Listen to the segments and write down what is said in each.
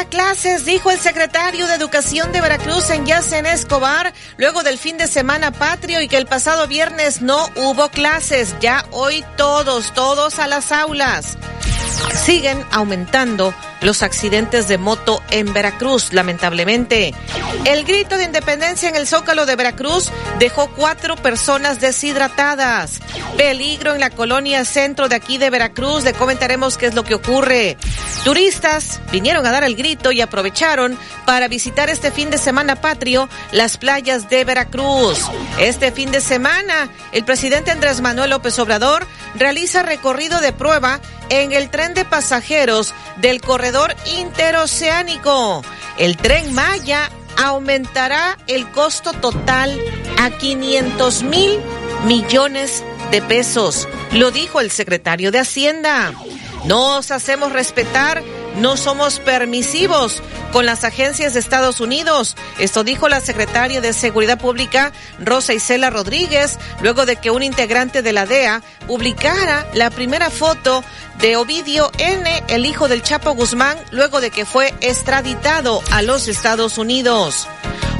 Clases, dijo el secretario de Educación de Veracruz en Yacen Escobar, luego del fin de semana patrio y que el pasado viernes no hubo clases. Ya hoy todos, todos a las aulas. Siguen aumentando los accidentes de moto en Veracruz, lamentablemente. El grito de independencia en el Zócalo de Veracruz dejó cuatro personas deshidratadas. Peligro en la colonia centro de aquí de Veracruz. Le comentaremos qué es lo que ocurre. Turistas vinieron a dar el grito y aprovecharon para visitar este fin de semana patrio las playas de Veracruz. Este fin de semana, el presidente Andrés Manuel López Obrador realiza recorrido de prueba en el tren de pasajeros del corredor interoceánico. El tren Maya aumentará el costo total a 500 mil millones de pesos, lo dijo el secretario de Hacienda. Nos hacemos respetar no somos permisivos con las agencias de Estados Unidos. Esto dijo la secretaria de Seguridad Pública, Rosa Isela Rodríguez, luego de que un integrante de la DEA publicara la primera foto de Ovidio N., el hijo del Chapo Guzmán, luego de que fue extraditado a los Estados Unidos.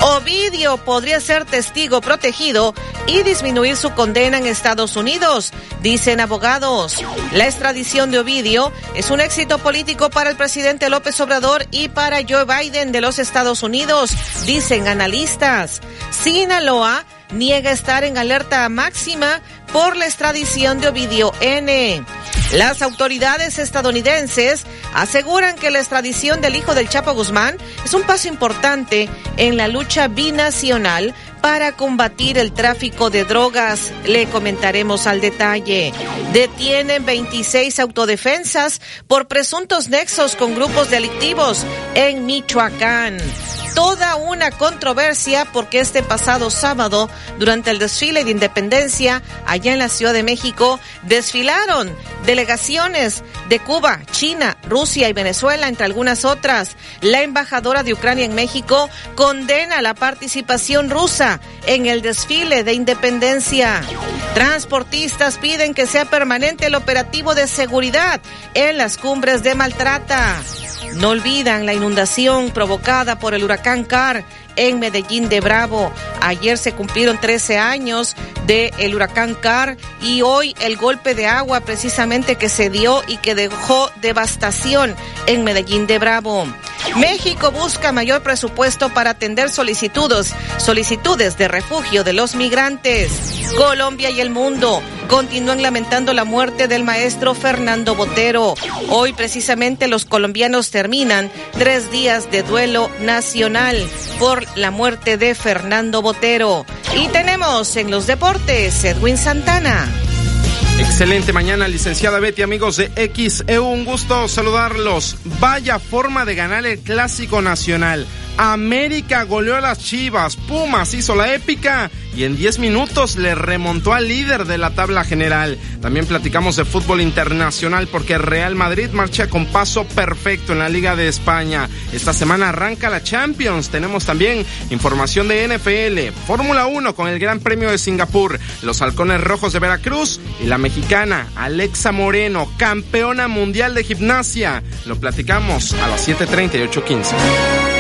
Ovidio podría ser testigo protegido y disminuir su condena en Estados Unidos, dicen abogados. La extradición de Ovidio es un éxito político para el presidente López Obrador y para Joe Biden de los Estados Unidos, dicen analistas. Sinaloa niega estar en alerta máxima por la extradición de Ovidio N. Las autoridades estadounidenses aseguran que la extradición del hijo del Chapo Guzmán es un paso importante en la lucha binacional para combatir el tráfico de drogas. Le comentaremos al detalle. Detienen 26 autodefensas por presuntos nexos con grupos delictivos en Michoacán toda una controversia porque este pasado sábado, durante el desfile de independencia allá en la Ciudad de México, desfilaron delegaciones de Cuba, China, Rusia y Venezuela, entre algunas otras. La embajadora de Ucrania en México condena la participación rusa en el desfile de independencia. Transportistas piden que sea permanente el operativo de seguridad en las cumbres de Maltrata. No olvidan la inundación provocada por el huracán Car en Medellín de Bravo. Ayer se cumplieron 13 años del el huracán Car y hoy el golpe de agua precisamente que se dio y que dejó devastación en Medellín de Bravo. México busca mayor presupuesto para atender solicitudes, solicitudes de refugio de los migrantes. Colombia y el mundo continúan lamentando la muerte del maestro Fernando Botero. Hoy precisamente los colombianos terminan tres días de duelo nacional por la muerte de Fernando Botero. Y tenemos en los deportes Edwin Santana. Excelente mañana, licenciada Betty, amigos de XEU. Un gusto saludarlos. Vaya forma de ganar el Clásico Nacional. América goleó a las Chivas, Pumas hizo la épica y en 10 minutos le remontó al líder de la tabla general. También platicamos de fútbol internacional porque Real Madrid marcha con paso perfecto en la Liga de España. Esta semana arranca la Champions. Tenemos también información de NFL, Fórmula 1 con el Gran Premio de Singapur, los Halcones Rojos de Veracruz y la mexicana Alexa Moreno, campeona mundial de gimnasia. Lo platicamos a las 7:30 y 8:15.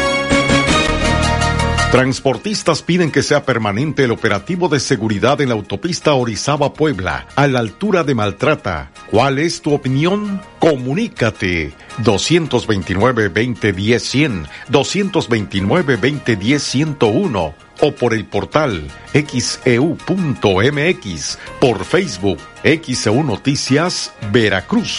Transportistas piden que sea permanente el operativo de seguridad en la autopista Orizaba-Puebla, a la altura de Maltrata. ¿Cuál es tu opinión? Comunícate 229-2010-100, 229-2010-101 o por el portal xeu.mx, por Facebook, XEU Noticias, Veracruz.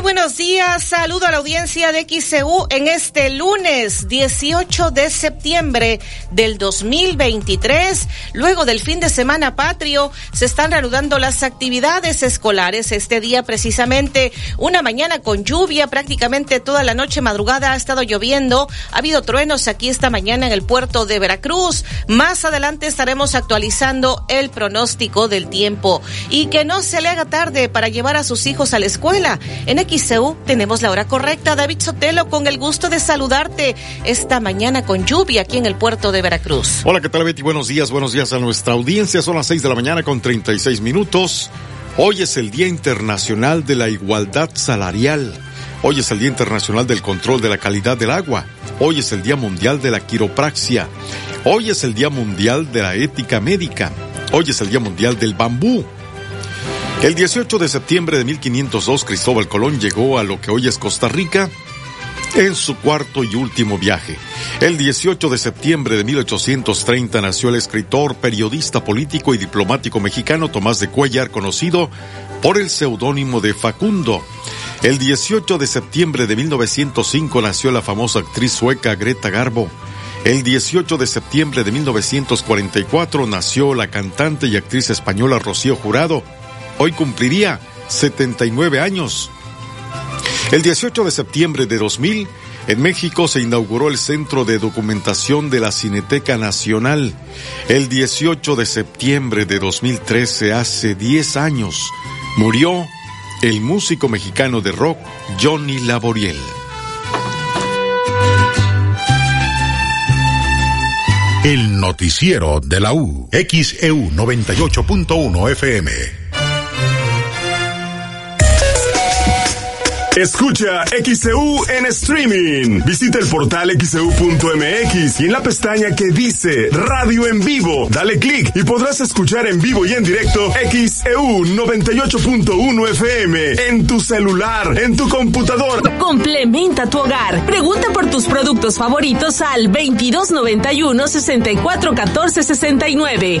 Buenos días. Saludo a la audiencia de XCU en este lunes 18 de septiembre del 2023. Luego del fin de semana patrio, se están reanudando las actividades escolares. Este día precisamente una mañana con lluvia, prácticamente toda la noche madrugada ha estado lloviendo. Ha habido truenos aquí esta mañana en el puerto de Veracruz. Más adelante estaremos actualizando el pronóstico del tiempo. Y que no se le haga tarde para llevar a sus hijos a la escuela. X tenemos la hora correcta. David Sotelo, con el gusto de saludarte esta mañana con lluvia aquí en el puerto de Veracruz. Hola, ¿qué tal Betty? Buenos días, buenos días a nuestra audiencia. Son las 6 de la mañana con 36 minutos. Hoy es el Día Internacional de la Igualdad Salarial. Hoy es el Día Internacional del Control de la Calidad del Agua. Hoy es el Día Mundial de la Quiropraxia. Hoy es el Día Mundial de la Ética Médica. Hoy es el Día Mundial del Bambú. El 18 de septiembre de 1502 Cristóbal Colón llegó a lo que hoy es Costa Rica en su cuarto y último viaje. El 18 de septiembre de 1830 nació el escritor, periodista político y diplomático mexicano Tomás de Cuellar, conocido por el seudónimo de Facundo. El 18 de septiembre de 1905 nació la famosa actriz sueca Greta Garbo. El 18 de septiembre de 1944 nació la cantante y actriz española Rocío Jurado hoy cumpliría 79 años. El 18 de septiembre de 2000, en México se inauguró el Centro de Documentación de la Cineteca Nacional. El 18 de septiembre de 2013, hace 10 años, murió el músico mexicano de rock Johnny Laboriel. El noticiero de la U, XEU 98.1 FM. Escucha XCU en streaming. Visita el portal xcu.mx y en la pestaña que dice Radio en vivo, dale clic y podrás escuchar en vivo y en directo XEU 98.1 FM en tu celular, en tu computador. Complementa tu hogar. Pregunta por tus productos favoritos al 2291 6414 69.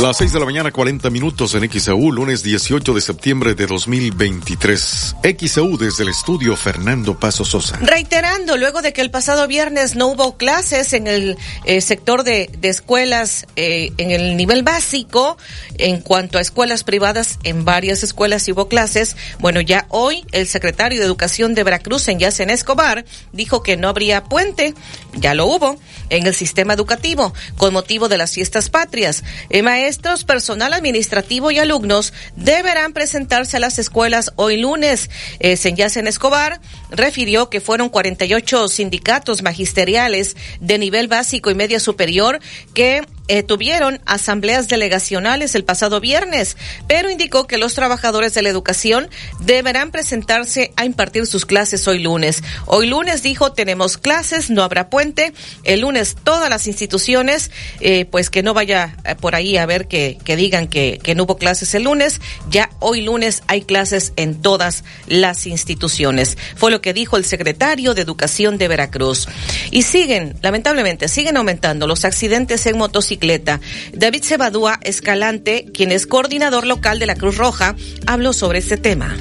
Las 6 de la mañana, 40 minutos en XEU, lunes 18 de septiembre de 2023. XEU desde el estudio Fernando Paso Sosa. Reiterando, luego de que el pasado viernes no hubo clases en el eh, sector de, de escuelas, eh, en el nivel básico, en cuanto a escuelas privadas, en varias escuelas hubo clases. Bueno, ya hoy el secretario de Educación de Veracruz, en Yacen Escobar, dijo que no habría puente, ya lo hubo, en el sistema educativo, con motivo de las fiestas patrias. Eh, maestros, personal administrativo y alumnos deberán presentarse a las escuelas hoy lunes. Eh, Senyacen Escobar refirió que fueron 48 sindicatos magisteriales de nivel básico y media superior que eh, tuvieron asambleas delegacionales el pasado viernes, pero indicó que los trabajadores de la educación deberán presentarse a impartir sus clases hoy lunes. Hoy lunes dijo tenemos clases, no habrá puente. El lunes todas las instituciones, eh, pues que no vaya eh, por ahí a ver que, digan que, que no hubo clases el lunes. Ya hoy lunes hay clases en todas las instituciones. Fue lo que dijo el secretario de Educación de Veracruz. Y siguen, lamentablemente, siguen aumentando los accidentes en motocicleta. David Cebadúa Escalante, quien es coordinador local de la Cruz Roja, habló sobre este tema.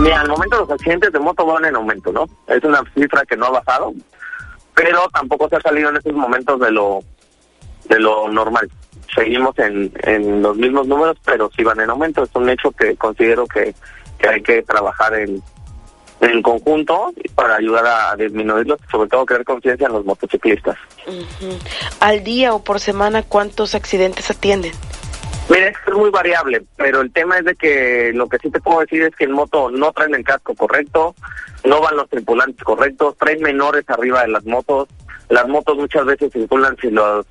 Mira, al momento los accidentes de moto van en aumento, ¿no? Es una cifra que no ha bajado, pero tampoco se ha salido en estos momentos de lo de lo normal. Seguimos en, en los mismos números, pero sí van en aumento. Es un hecho que considero que, que hay que trabajar en, en conjunto para ayudar a disminuirlos, sobre todo crear conciencia en los motociclistas. Al día o por semana, ¿cuántos accidentes atienden? Mira, es muy variable, pero el tema es de que lo que sí te puedo decir es que en moto no traen el casco correcto, no van los tripulantes correctos, traen menores arriba de las motos, las motos muchas veces circulan sin las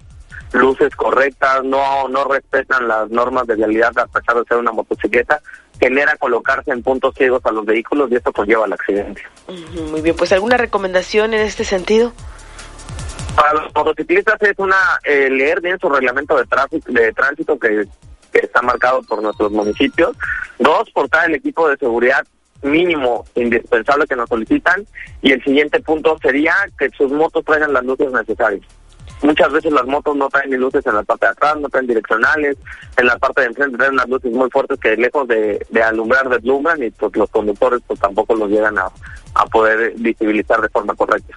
luces correctas, no no respetan las normas de vialidad a pesar de ser una motocicleta, genera colocarse en puntos ciegos a los vehículos y esto conlleva el accidente. Muy bien, pues alguna recomendación en este sentido. Para los motociclistas es una eh, leer bien su reglamento de tráfico de tránsito que, que está marcado por nuestros municipios. Dos, portar el equipo de seguridad mínimo indispensable que nos solicitan. Y el siguiente punto sería que sus motos traigan las luces necesarias. Muchas veces las motos no traen ni luces en la parte de atrás, no traen direccionales, en la parte de enfrente traen unas luces muy fuertes que lejos de, alumbrar deslumbran y pues los conductores pues tampoco los llegan a, a poder visibilizar de forma correcta.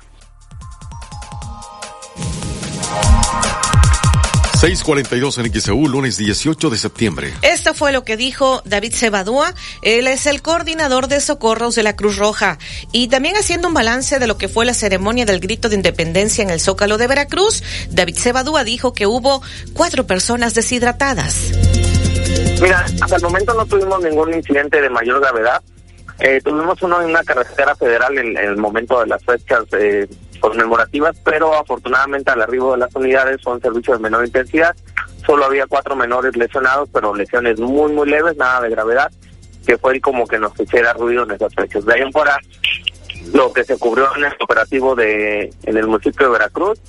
642 en XEU, lunes 18 de septiembre. Esto fue lo que dijo David Cebadúa. Él es el coordinador de socorros de la Cruz Roja. Y también haciendo un balance de lo que fue la ceremonia del grito de independencia en el Zócalo de Veracruz, David Cebadúa dijo que hubo cuatro personas deshidratadas. Mira, hasta el momento no tuvimos ningún incidente de mayor gravedad. Eh, tuvimos uno en una carretera federal en, en el momento de las fechas eh, conmemorativas, pero afortunadamente al arribo de las unidades son servicios de menor intensidad. Solo había cuatro menores lesionados, pero lesiones muy, muy leves, nada de gravedad, que fue como que nos hiciera ruido en esas fechas. De ahí en fuera, lo que se cubrió en el operativo de en el municipio de Veracruz,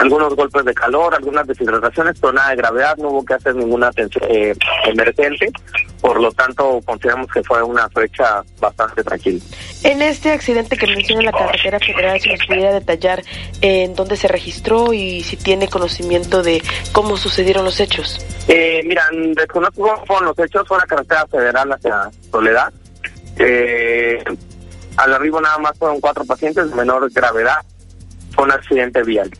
algunos golpes de calor, algunas deshidrataciones, pero nada de gravedad, no hubo que hacer ninguna atención eh, emergente, por lo tanto consideramos que fue una fecha bastante tranquila. En este accidente que menciona la carretera federal, si nos pudiera detallar eh, en dónde se registró y si tiene conocimiento de cómo sucedieron los hechos. Eh, mira, desconozco cómo fueron los hechos, fue una carretera federal hacia Soledad. Eh, al arribo nada más fueron cuatro pacientes de menor gravedad, fue un accidente vial.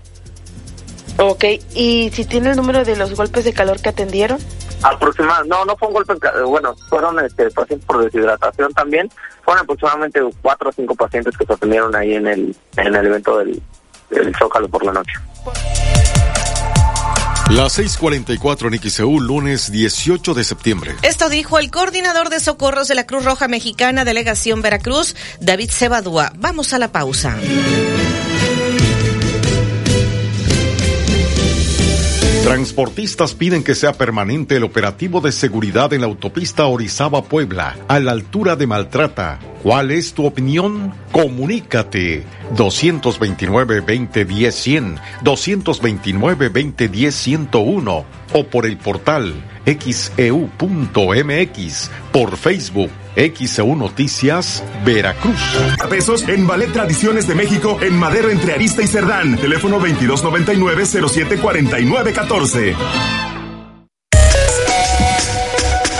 Ok, ¿y si tiene el número de los golpes de calor que atendieron? Aproximadamente, no, no fue un golpe, bueno, fueron este, pacientes por deshidratación también. Fueron aproximadamente cuatro o cinco pacientes que se atendieron ahí en el, en el evento del, del Zócalo por la noche. Las 6:44 en XEU, lunes 18 de septiembre. Esto dijo el coordinador de socorros de la Cruz Roja Mexicana, Delegación Veracruz, David Cebadúa. Vamos a la pausa. Transportistas piden que sea permanente el operativo de seguridad en la autopista Orizaba-Puebla, a la altura de Maltrata. ¿Cuál es tu opinión? Comunícate 229-2010-100, 229-2010-101 o por el portal xeu.mx, por Facebook XEU Noticias Veracruz. Pesos en Ballet Tradiciones de México en Madero entre Arista y Cerdán. Teléfono 2299-074914.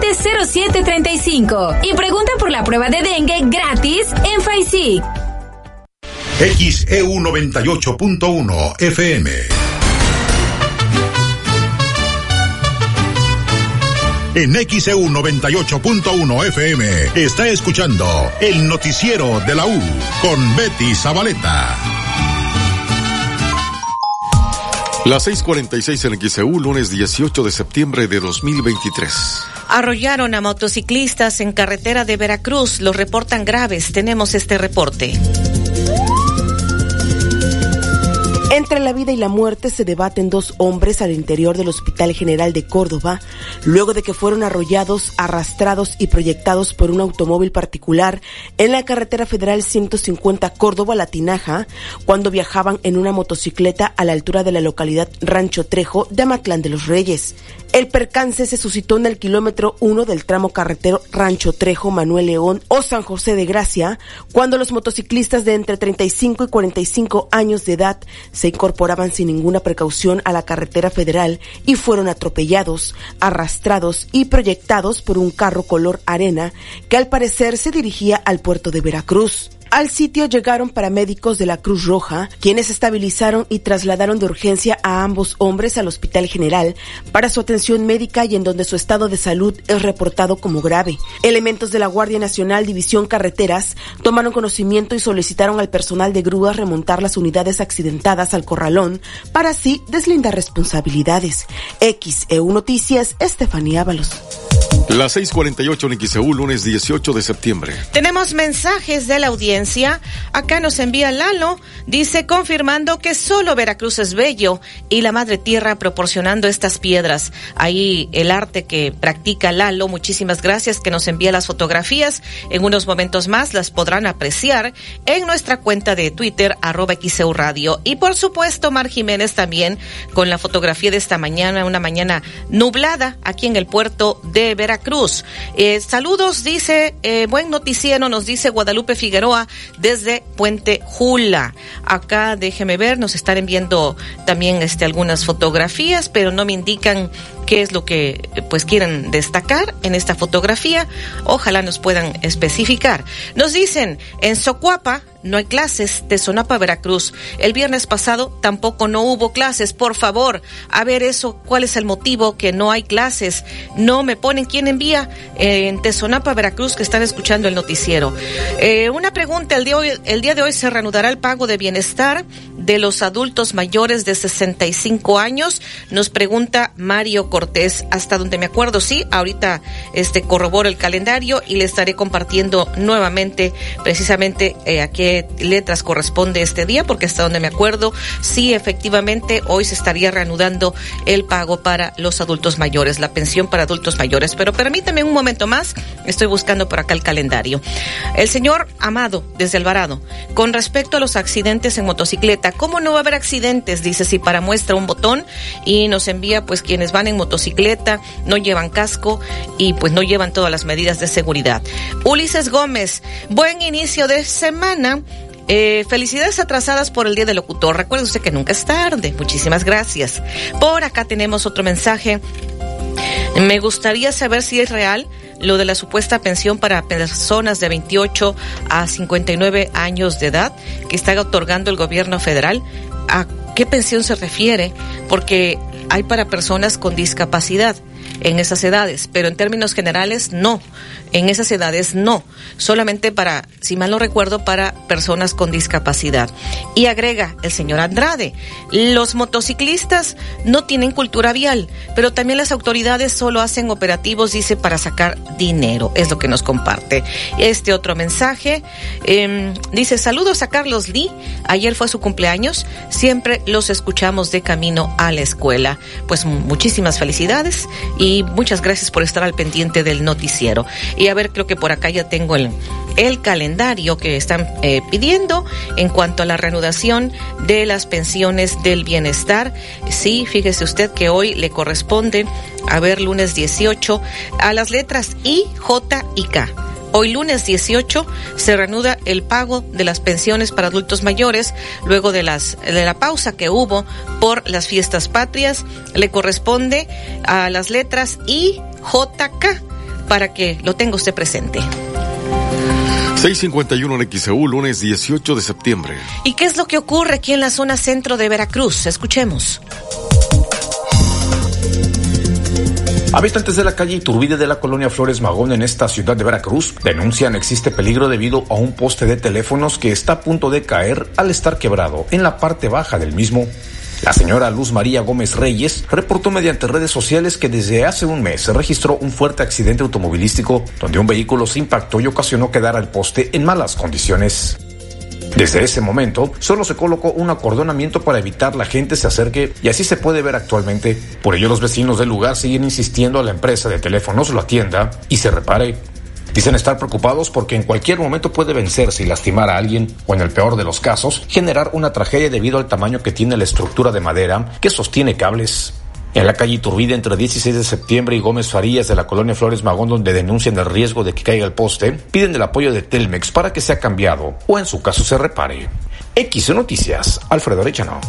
370735 y pregunta por la prueba de dengue gratis en FAISIC. XEU 98.1 FM. En XEU 98.1 FM está escuchando el noticiero de la U con Betty Zabaleta. Las 6:46 en XEU, lunes 18 de septiembre de 2023. Arrollaron a motociclistas en carretera de Veracruz. Los reportan graves. Tenemos este reporte. Entre la vida y la muerte se debaten dos hombres al interior del Hospital General de Córdoba, luego de que fueron arrollados, arrastrados y proyectados por un automóvil particular en la carretera federal 150 Córdoba-Latinaja, cuando viajaban en una motocicleta a la altura de la localidad Rancho Trejo de Amatlán de los Reyes. El percance se suscitó en el kilómetro 1 del tramo carretero Rancho Trejo, Manuel León o San José de Gracia, cuando los motociclistas de entre 35 y 45 años de edad se incorporaban sin ninguna precaución a la carretera federal y fueron atropellados, arrastrados y proyectados por un carro color arena que al parecer se dirigía al puerto de Veracruz. Al sitio llegaron paramédicos de la Cruz Roja, quienes estabilizaron y trasladaron de urgencia a ambos hombres al Hospital General para su atención médica y en donde su estado de salud es reportado como grave. Elementos de la Guardia Nacional División Carreteras tomaron conocimiento y solicitaron al personal de grúas remontar las unidades accidentadas al corralón para así deslindar responsabilidades. XEU Noticias, Estefanía Ábalos. Las 6:48 en XEU, lunes 18 de septiembre. Tenemos mensajes de la audiencia. Acá nos envía Lalo. Dice confirmando que solo Veracruz es bello y la madre tierra proporcionando estas piedras. Ahí el arte que practica Lalo. Muchísimas gracias que nos envía las fotografías. En unos momentos más las podrán apreciar en nuestra cuenta de Twitter, arroba XEU Radio. Y por supuesto, Mar Jiménez también con la fotografía de esta mañana, una mañana nublada aquí en el puerto de Veracruz. Cruz. Eh, saludos, dice, eh, buen noticiero, nos dice Guadalupe Figueroa desde Puente Jula. Acá déjeme ver, nos están enviando también este, algunas fotografías, pero no me indican qué es lo que pues quieren destacar en esta fotografía. Ojalá nos puedan especificar. Nos dicen, en Socuapa, no hay clases de Sonapa, Veracruz. El viernes pasado tampoco no hubo clases. Por favor, a ver eso, ¿cuál es el motivo que no hay clases? No me ponen quién envía eh, en Tesonapa, Veracruz, que están escuchando el noticiero. Eh, una pregunta, el día, hoy, el día de hoy se reanudará el pago de bienestar de los adultos mayores de 65 años. Nos pregunta Mario Cortés, hasta donde me acuerdo, sí, ahorita este corroboro el calendario y le estaré compartiendo nuevamente precisamente eh, a letras corresponde este día, porque hasta donde me acuerdo, sí, efectivamente, hoy se estaría reanudando el pago para los adultos mayores, la pensión para adultos mayores. Pero permítame un momento más, estoy buscando por acá el calendario. El señor Amado, desde Alvarado, con respecto a los accidentes en motocicleta, ¿cómo no va a haber accidentes? Dice, si para muestra un botón y nos envía, pues quienes van en motocicleta no llevan casco y pues no llevan todas las medidas de seguridad. Ulises Gómez, buen inicio de semana. Eh, felicidades atrasadas por el Día del Locutor. Recuerde usted que nunca es tarde. Muchísimas gracias. Por acá tenemos otro mensaje. Me gustaría saber si es real lo de la supuesta pensión para personas de 28 a 59 años de edad que está otorgando el gobierno federal. ¿A qué pensión se refiere? Porque hay para personas con discapacidad en esas edades, pero en términos generales no, en esas edades no, solamente para, si mal no recuerdo, para personas con discapacidad. Y agrega el señor Andrade, los motociclistas no tienen cultura vial, pero también las autoridades solo hacen operativos, dice, para sacar dinero, es lo que nos comparte. Este otro mensaje eh, dice, saludos a Carlos Lee, ayer fue su cumpleaños, siempre los escuchamos de camino a la escuela. Pues muchísimas felicidades y muchas gracias por estar al pendiente del noticiero. Y a ver, creo que por acá ya tengo el, calendario que están eh, pidiendo en cuanto a la reanudación de las pensiones del bienestar. Sí, fíjese usted que hoy le corresponde, a ver, lunes 18, a las letras I, J y K. Hoy lunes 18 se reanuda el pago de las pensiones para adultos mayores luego de las de la pausa que hubo por las fiestas patrias. Le corresponde a las letras I, J, K para que lo tenga usted presente. 651 en XEU, lunes 18 de septiembre. ¿Y qué es lo que ocurre aquí en la zona centro de Veracruz? Escuchemos. Habitantes de la calle Iturbide de la colonia Flores Magón en esta ciudad de Veracruz denuncian existe peligro debido a un poste de teléfonos que está a punto de caer al estar quebrado en la parte baja del mismo. La señora Luz María Gómez Reyes reportó mediante redes sociales que desde hace un mes se registró un fuerte accidente automovilístico donde un vehículo se impactó y ocasionó quedar al poste en malas condiciones. Desde ese momento, solo se colocó un acordonamiento para evitar la gente se acerque y así se puede ver actualmente. Por ello, los vecinos del lugar siguen insistiendo a la empresa de teléfonos lo atienda y se repare. Dicen estar preocupados porque en cualquier momento puede vencerse y lastimar a alguien, o en el peor de los casos, generar una tragedia debido al tamaño que tiene la estructura de madera que sostiene cables. En la calle Iturbide, entre 16 de septiembre y Gómez Farías de la colonia Flores Magón, donde denuncian el riesgo de que caiga el poste, piden el apoyo de Telmex para que sea cambiado o en su caso se repare. X Noticias, Alfredo Arechano.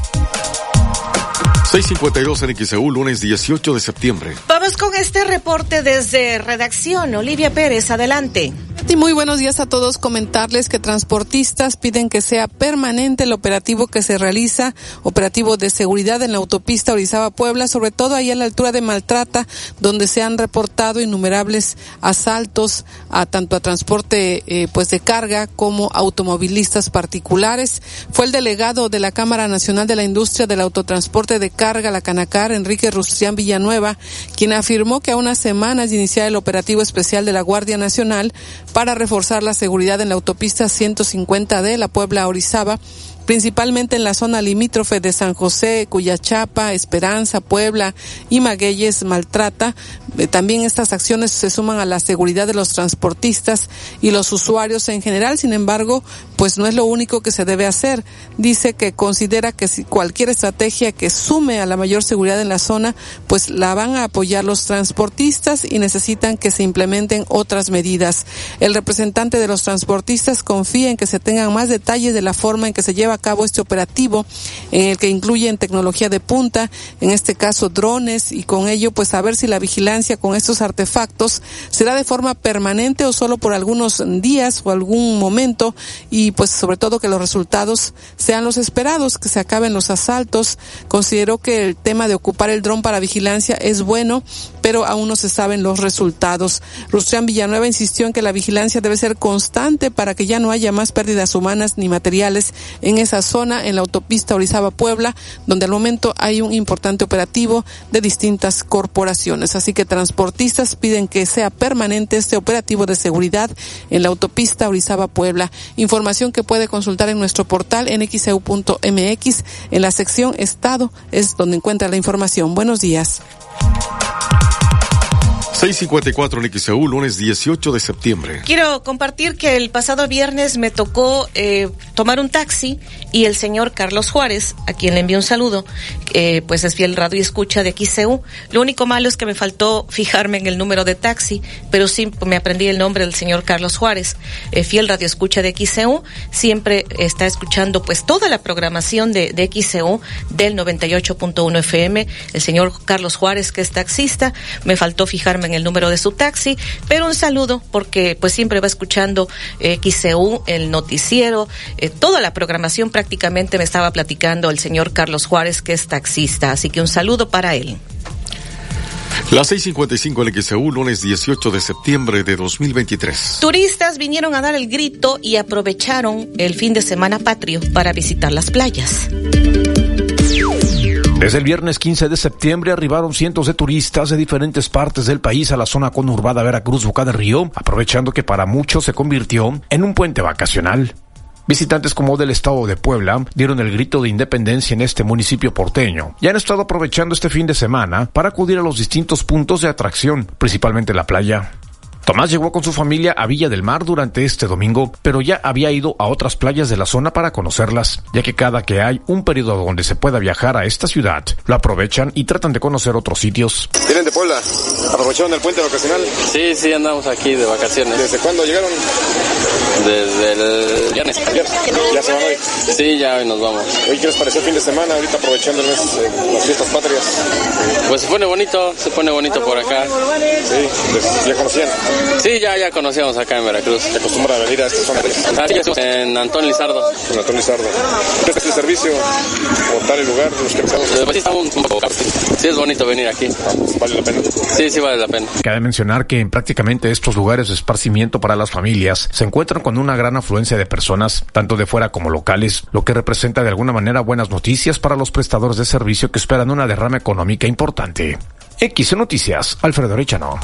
652 en XEU, lunes 18 de septiembre. Vamos con este reporte desde redacción. Olivia Pérez, adelante. Y muy buenos días a todos. Comentarles que transportistas piden que sea permanente el operativo que se realiza, operativo de seguridad en la autopista Orizaba-Puebla, sobre todo ahí a la altura de Maltrata, donde se han reportado innumerables asaltos a tanto a transporte eh, pues de carga como automovilistas particulares. Fue el delegado de la Cámara Nacional de la Industria del Autotransporte de Carga, la Canacar, Enrique Rustrián Villanueva, quien afirmó que a unas semanas de iniciar el operativo especial de la Guardia Nacional, para reforzar la seguridad en la autopista 150 de la Puebla Orizaba principalmente en la zona limítrofe de San José, Cuyachapa, Esperanza, Puebla y Magueyes, Maltrata. Eh, también estas acciones se suman a la seguridad de los transportistas y los usuarios en general. Sin embargo, pues no es lo único que se debe hacer. Dice que considera que cualquier estrategia que sume a la mayor seguridad en la zona, pues la van a apoyar los transportistas y necesitan que se implementen otras medidas. El representante de los transportistas confía en que se tengan más detalles de la forma en que se lleva a cabo este operativo en el que incluyen tecnología de punta, en este caso drones y con ello pues saber si la vigilancia con estos artefactos será de forma permanente o solo por algunos días o algún momento y pues sobre todo que los resultados sean los esperados, que se acaben los asaltos. Considero que el tema de ocupar el dron para vigilancia es bueno, pero aún no se saben los resultados. Rustrián Villanueva insistió en que la vigilancia debe ser constante para que ya no haya más pérdidas humanas ni materiales en esa zona, en la autopista Orizaba-Puebla, donde al momento hay un importante operativo de distintas corporaciones. Así que transportistas piden que sea permanente este operativo de seguridad en la autopista Orizaba-Puebla. Información que puede consultar en nuestro portal en xeu.mx en la sección Estado es donde encuentra la información. Buenos días. 654 en XEU, lunes 18 de septiembre. Quiero compartir que el pasado viernes me tocó eh, tomar un taxi y el señor Carlos Juárez, a quien le envío un saludo, pues es fiel radio escucha de XEU. Lo único malo es que me faltó fijarme en el número de taxi, pero sí me aprendí el nombre del señor Carlos Juárez, eh, fiel radio escucha de XEU. Siempre está escuchando pues toda la programación de, de XEU del 98.1 FM. El señor Carlos Juárez, que es taxista, me faltó fijarme en el número de su taxi, pero un saludo porque pues siempre va escuchando eh, XCU, el noticiero, eh, toda la programación prácticamente me estaba platicando el señor Carlos Juárez, que es taxista, así que un saludo para él. Las 6:55 en XEU, lunes 18 de septiembre de 2023. Turistas vinieron a dar el grito y aprovecharon el fin de semana patrio para visitar las playas. Desde el viernes 15 de septiembre arribaron cientos de turistas de diferentes partes del país a la zona conurbada Veracruz Boca de Río, aprovechando que para muchos se convirtió en un puente vacacional. Visitantes como del estado de Puebla dieron el grito de independencia en este municipio porteño y han estado aprovechando este fin de semana para acudir a los distintos puntos de atracción, principalmente la playa. Tomás llegó con su familia a Villa del Mar durante este domingo, pero ya había ido a otras playas de la zona para conocerlas, ya que cada que hay un periodo donde se pueda viajar a esta ciudad, lo aprovechan y tratan de conocer otros sitios. ¿Vienen de Puebla? ¿Aprovecharon el puente vacacional? Sí, sí, andamos aquí de vacaciones. ¿Desde cuándo llegaron? Desde el viernes. ¿Ya se van hoy? Sí, ya hoy nos vamos. ¿Hoy qué les pareció el fin de semana, ahorita aprovechando el mes, eh, las fiestas patrias? Pues se pone bonito, se pone bonito por acá. Sí, pues, ¿ya conocían? Sí, ya, ya conocíamos acá en Veracruz. ¿Te acostumbra a venir a esta zona? Ah, sí, estamos en Antón Lizardo. En Antón Lizardo. ¿Qué es el servicio? ¿Como tal el lugar? Los que empezamos? Pues sí, estamos un poco Sí, es bonito venir aquí. ¿Vale la pena? Sí, sí vale la pena. Cabe mencionar que en prácticamente estos lugares de esparcimiento para las familias se encuentran con una gran afluencia de personas, tanto de fuera como locales, lo que representa de alguna manera buenas noticias para los prestadores de servicio que esperan una derrama económica importante. X Noticias, Alfredo Richano.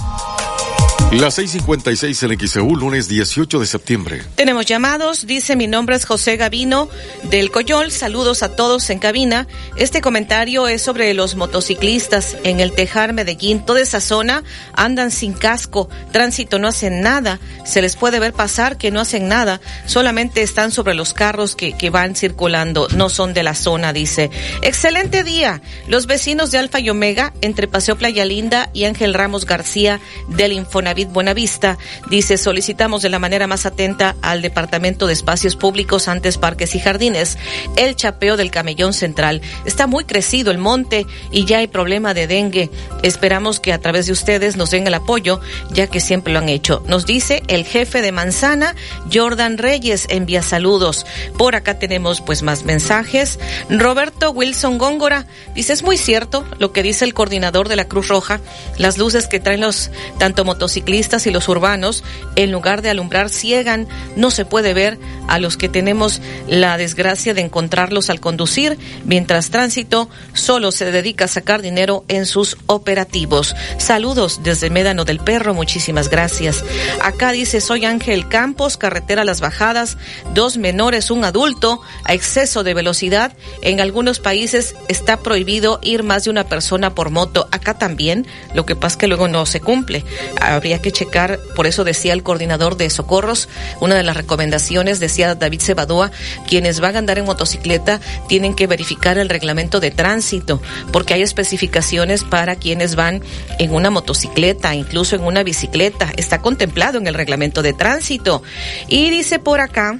Las 6:56 en XEU, lunes 18 de septiembre. Tenemos llamados. Dice: Mi nombre es José Gavino del Coyol. Saludos a todos en cabina. Este comentario es sobre los motociclistas en el Tejar Medellín. Toda esa zona andan sin casco. Tránsito no hacen nada. Se les puede ver pasar que no hacen nada. Solamente están sobre los carros que, que van circulando. No son de la zona, dice. Excelente día. Los vecinos de Alfa y Omega, entre Paseo Playa Linda y Ángel Ramos García del Infonavit Buenavista, dice, solicitamos de la manera más atenta al Departamento de Espacios Públicos, antes Parques y Jardines, el chapeo del camellón central. Está muy crecido el monte y ya hay problema de dengue. Esperamos que a través de ustedes nos den el apoyo, ya que siempre lo han hecho. Nos dice el jefe de Manzana, Jordan Reyes, envía saludos. Por acá tenemos pues más mensajes. Roberto Wilson Góngora dice, es muy cierto lo que dice el coordinador de la Cruz Roja, las luces que traen los tanto motociclistas y los urbanos, en lugar de alumbrar, ciegan. No se puede ver a los que tenemos la desgracia de encontrarlos al conducir, mientras tránsito solo se dedica a sacar dinero en sus operativos. Saludos desde Médano del Perro, muchísimas gracias. Acá dice, soy Ángel Campos, carretera Las Bajadas, dos menores, un adulto, a exceso de velocidad. En algunos países está prohibido ir más de una persona por moto. Acá también, lo que pasa es que luego no se cumple. Habría que checar, por eso decía el coordinador de socorros, una de las recomendaciones, decía David Cebadúa, quienes van a andar en motocicleta tienen que verificar el reglamento de tránsito, porque hay especificaciones para quienes van en una motocicleta, incluso en una bicicleta, está contemplado en el reglamento de tránsito. Y dice por acá,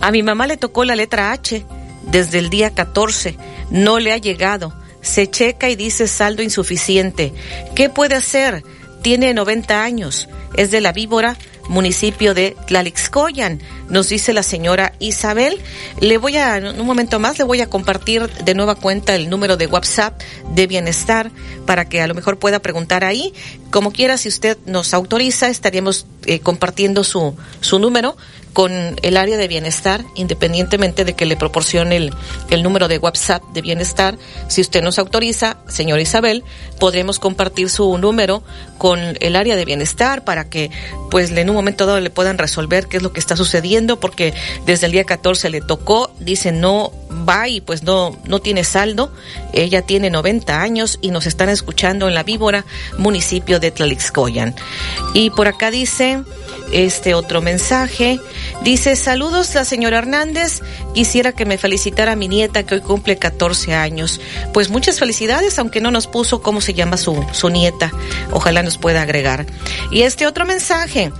a mi mamá le tocó la letra H desde el día 14, no le ha llegado. Se checa y dice saldo insuficiente. ¿Qué puede hacer? Tiene 90 años, es de la Víbora, municipio de Tlalixcoyan, nos dice la señora Isabel. Le voy a, en un momento más, le voy a compartir de nueva cuenta el número de WhatsApp de Bienestar para que a lo mejor pueda preguntar ahí. Como quiera, si usted nos autoriza, estaríamos eh, compartiendo su, su número con el área de bienestar, independientemente de que le proporcione el, el, número de WhatsApp de bienestar. Si usted nos autoriza, señora Isabel, podremos compartir su número con el área de bienestar para que, pues, en un momento dado le puedan resolver qué es lo que está sucediendo, porque desde el día 14 le tocó, dice no va y pues no, no tiene saldo. Ella tiene 90 años y nos están escuchando en la Víbora, municipio de Tlalixcoyan. Y por acá dice, este otro mensaje. Dice, saludos la señora Hernández, quisiera que me felicitara a mi nieta que hoy cumple 14 años. Pues muchas felicidades, aunque no nos puso cómo se llama su, su nieta. Ojalá nos pueda agregar. Y este otro mensaje,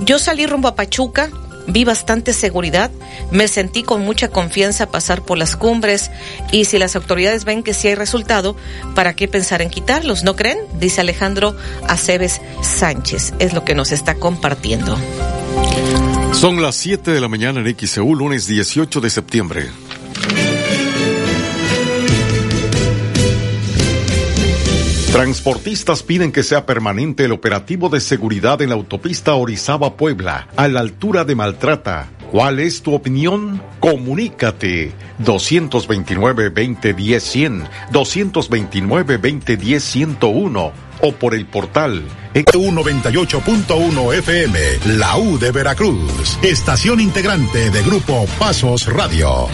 yo salí rumbo a Pachuca, vi bastante seguridad, me sentí con mucha confianza pasar por las cumbres y si las autoridades ven que sí hay resultado, ¿para qué pensar en quitarlos? ¿No creen? Dice Alejandro Aceves Sánchez. Es lo que nos está compartiendo. Son las 7 de la mañana en XEU, lunes 18 de septiembre. Transportistas piden que sea permanente el operativo de seguridad en la autopista Orizaba-Puebla, a la altura de Maltrata. ¿Cuál es tu opinión? Comunícate 229-2010-100, 229-2010-101 o por el portal XEU 98.1 FM, la U de Veracruz, estación integrante de Grupo Pasos Radio.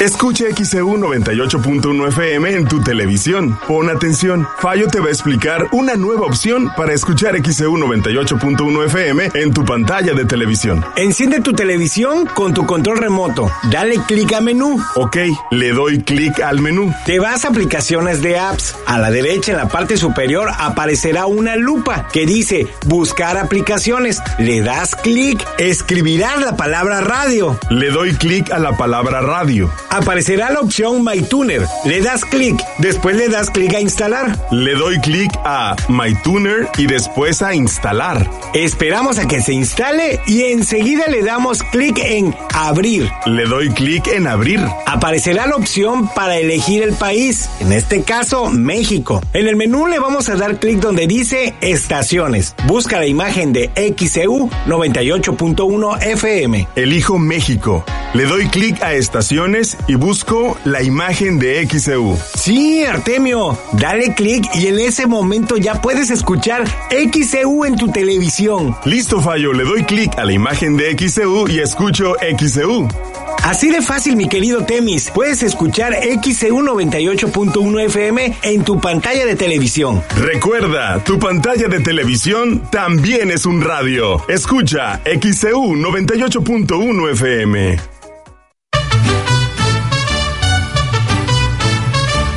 Escucha XEU 98.1 FM en tu televisión. Pon atención, Fallo te va a explicar una nueva opción para escuchar XEU 98.1 FM en tu pantalla de televisión. Enciende tu televisión con tu control remoto. Dale clic a menú. Ok, le doy clic al menú. Te vas a aplicaciones de apps. A la derecha en la parte superior aparecerá una lupa que dice buscar aplicaciones. Le das clic, escribirás la palabra radio. Le doy clic a la palabra radio. Aparecerá la opción MyTuner. Le das clic, después le das clic a instalar. Le doy clic a MyTuner y después a instalar. Esperamos a que se instale y enseguida le damos clic en abrir. Le doy clic en abrir. Aparecerá la opción para elegir el país, en este caso México. En el menú le vamos a dar clic donde dice estaciones. Busca la imagen de XEU 98.1 FM. Elijo México. Le doy clic a estaciones y busco la imagen de XEU. Sí, Artemio, dale clic y en ese momento ya puedes escuchar XEU en tu televisión. Listo, Fallo, le doy clic a la imagen de XEU y escucho XEU. Así de fácil, mi querido Temis. Puedes escuchar XEU 98.1 FM en tu pantalla de televisión. Recuerda, tu pantalla de televisión también es un radio. Escucha XEU 98.1 FM.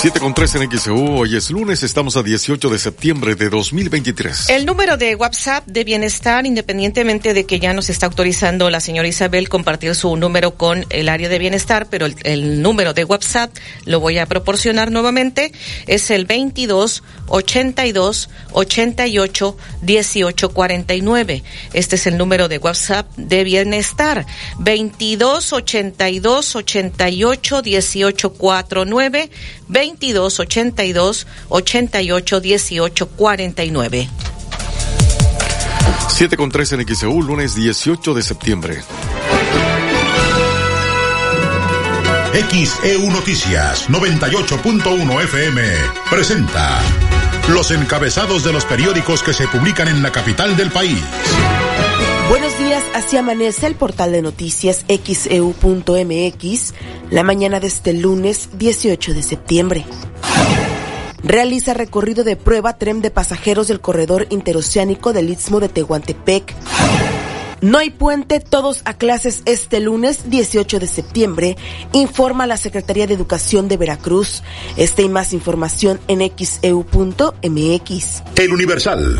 7 con 3 en XEU, hoy es lunes, estamos a 18 de septiembre de 2023. El número de WhatsApp de Bienestar, independientemente de que ya nos está autorizando la señora Isabel compartir su número con el área de Bienestar, pero el, el número de WhatsApp lo voy a proporcionar nuevamente, es el 22 82 88 18 49. Este es el número de WhatsApp de Bienestar, 22 82 88 18 49. 22 82 88 18 49. 7 con 3 en XEU, lunes 18 de septiembre. XEU Noticias 98.1 FM presenta los encabezados de los periódicos que se publican en la capital del país. Buenos días, así amanece el portal de noticias xeu.mx la mañana de este lunes 18 de septiembre. Realiza recorrido de prueba tren de pasajeros del corredor interoceánico del Istmo de Tehuantepec. No hay puente, todos a clases este lunes 18 de septiembre, informa la Secretaría de Educación de Veracruz. Esta y más información en xeu.mx. El Universal.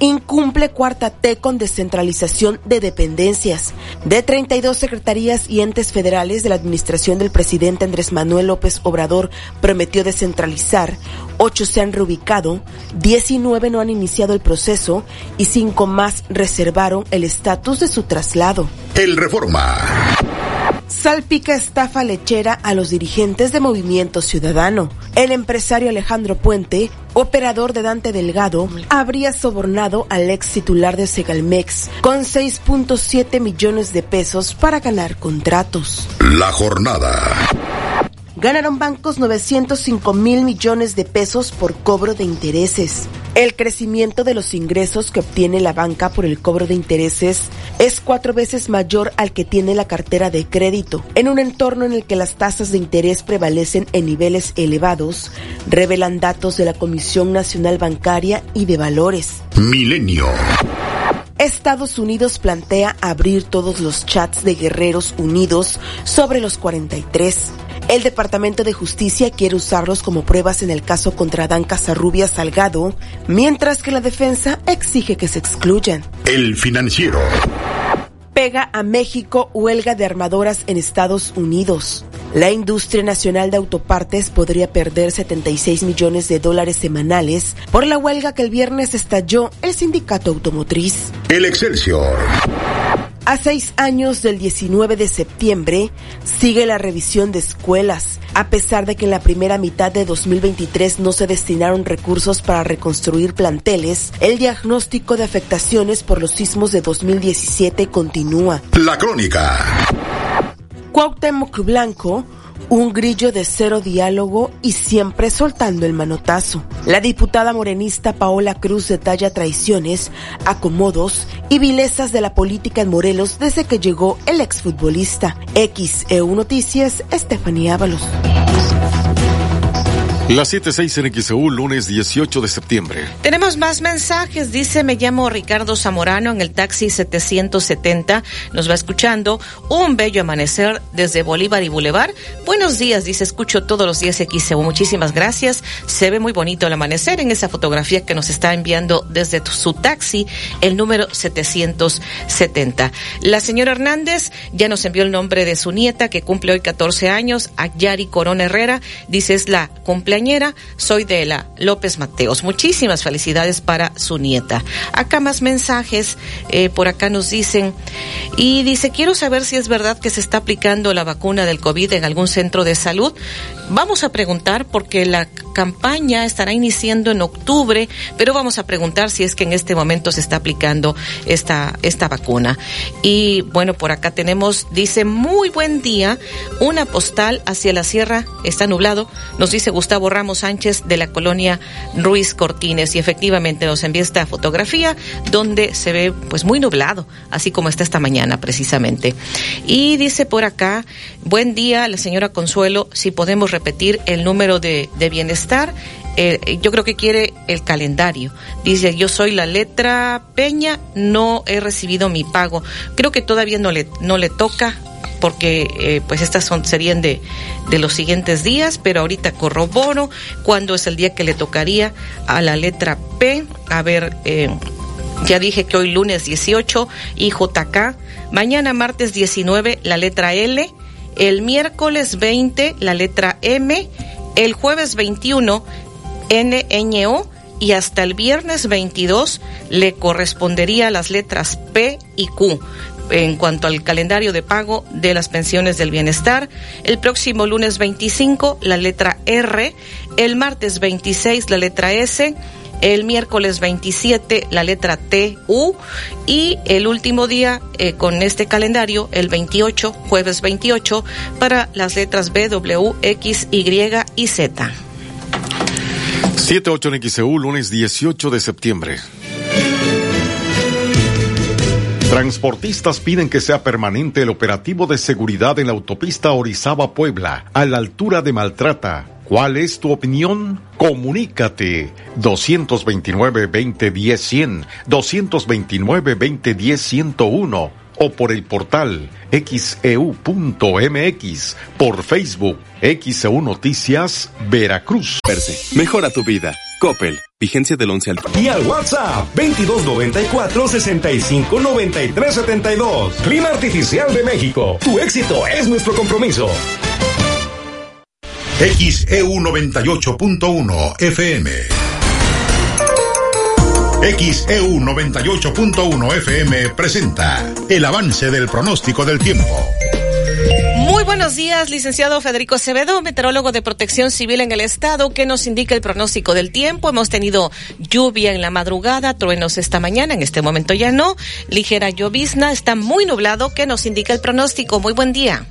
Incumple cuarta T con descentralización de dependencias. De 32 secretarías y entes federales de la administración del presidente Andrés Manuel López Obrador prometió descentralizar, 8 se han reubicado, 19 no han iniciado el proceso y 5 más reservaron el estatus de su traslado. El Reforma. Salpica estafa lechera a los dirigentes de Movimiento Ciudadano. El empresario Alejandro Puente, operador de Dante Delgado, habría sobornado al ex titular de Segalmex con 6.7 millones de pesos para ganar contratos. La jornada. Ganaron bancos 905 mil millones de pesos por cobro de intereses. El crecimiento de los ingresos que obtiene la banca por el cobro de intereses es cuatro veces mayor al que tiene la cartera de crédito. En un entorno en el que las tasas de interés prevalecen en niveles elevados, revelan datos de la Comisión Nacional Bancaria y de Valores. Milenio. Estados Unidos plantea abrir todos los chats de guerreros unidos sobre los 43. El Departamento de Justicia quiere usarlos como pruebas en el caso contra Dan Casarrubia Salgado, mientras que la defensa exige que se excluyan. El financiero. Pega a México huelga de armadoras en Estados Unidos. La industria nacional de autopartes podría perder 76 millones de dólares semanales por la huelga que el viernes estalló el sindicato automotriz. El Excelsior. A seis años del 19 de septiembre, sigue la revisión de escuelas. A pesar de que en la primera mitad de 2023 no se destinaron recursos para reconstruir planteles, el diagnóstico de afectaciones por los sismos de 2017 continúa. La crónica. Cuauhtémoc Blanco un grillo de cero diálogo y siempre soltando el manotazo. La diputada morenista Paola Cruz detalla traiciones, acomodos y vilezas de la política en Morelos desde que llegó el exfutbolista. XEU Noticias, Estefanía Ábalos. Las 7.6 en XEU, lunes 18 de septiembre. Tenemos más mensajes. Dice, me llamo Ricardo Zamorano en el taxi 770. Nos va escuchando. Un bello amanecer desde Bolívar y Boulevard. Buenos días, dice, escucho todos los días XEU. Muchísimas gracias. Se ve muy bonito el amanecer en esa fotografía que nos está enviando desde su taxi, el número 770. La señora Hernández ya nos envió el nombre de su nieta que cumple hoy 14 años, Ayari Corona Herrera. Dice, es la soy de la López Mateos. Muchísimas felicidades para su nieta. Acá más mensajes, eh, por acá nos dicen, y dice, quiero saber si es verdad que se está aplicando la vacuna del COVID en algún centro de salud. Vamos a preguntar porque la campaña estará iniciando en octubre, pero vamos a preguntar si es que en este momento se está aplicando esta, esta vacuna. Y bueno, por acá tenemos, dice, muy buen día, una postal hacia la sierra, está nublado, nos dice Gustavo Ramos Sánchez de la colonia Ruiz Cortines y efectivamente nos envía esta fotografía donde se ve pues muy nublado, así como está esta mañana precisamente. Y dice por acá, buen día la señora Consuelo, si podemos repetir el número de, bienestar. Eh, yo creo que quiere el calendario. Dice, yo soy la letra Peña, no he recibido mi pago. Creo que todavía no le, no le toca porque eh, pues estas son serían de, de los siguientes días, pero ahorita corroboro cuándo es el día que le tocaría a la letra P. A ver, eh, ya dije que hoy lunes 18 y JK, mañana martes 19 la letra L, el miércoles 20 la letra M, el jueves 21 NNO y hasta el viernes 22 le correspondería las letras P y Q en cuanto al calendario de pago de las pensiones del bienestar. El próximo lunes 25, la letra R. El martes 26, la letra S. El miércoles 27, la letra T, U. Y el último día eh, con este calendario, el 28, jueves 28, para las letras B, W, X, Y y Z. 78 en XEU, lunes 18 de septiembre. Transportistas piden que sea permanente el operativo de seguridad en la autopista Orizaba-Puebla, a la altura de Maltrata. ¿Cuál es tu opinión? Comunícate 229-2010-100, 229-2010-101 o por el portal xeu.mx, por Facebook XEU Noticias Veracruz. Mejora tu vida. Coppel. Vigencia del 11 al... Y al WhatsApp 2294 65 93 72. Clima Artificial de México. Tu éxito es nuestro compromiso. XEU 98.1 FM. XEU 98.1 FM presenta el avance del pronóstico del tiempo. Muy buenos días, licenciado Federico Acevedo, meteorólogo de protección civil en el estado, que nos indica el pronóstico del tiempo. Hemos tenido lluvia en la madrugada, truenos esta mañana, en este momento ya no, ligera llovizna, está muy nublado, ¿Qué nos indica el pronóstico. Muy buen día.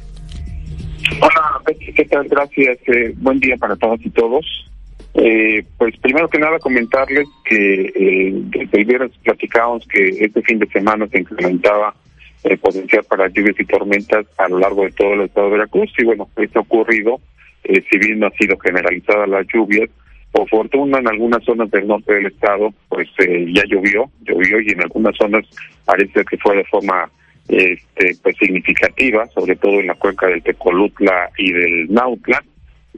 Hola, ¿qué tal? Gracias. Eh, buen día para todos y todos. Eh, pues primero que nada comentarles que eh, desde el viernes platicábamos que este fin de semana se incrementaba el potencial para lluvias y tormentas a lo largo de todo el estado de Veracruz y bueno, esto ha ocurrido, eh, si bien no ha sido generalizada las lluvias, por fortuna en algunas zonas del norte del estado pues eh, ya llovió, llovió y en algunas zonas parece que fue de forma este, pues significativa, sobre todo en la cuenca del Tecolutla y del Nautla,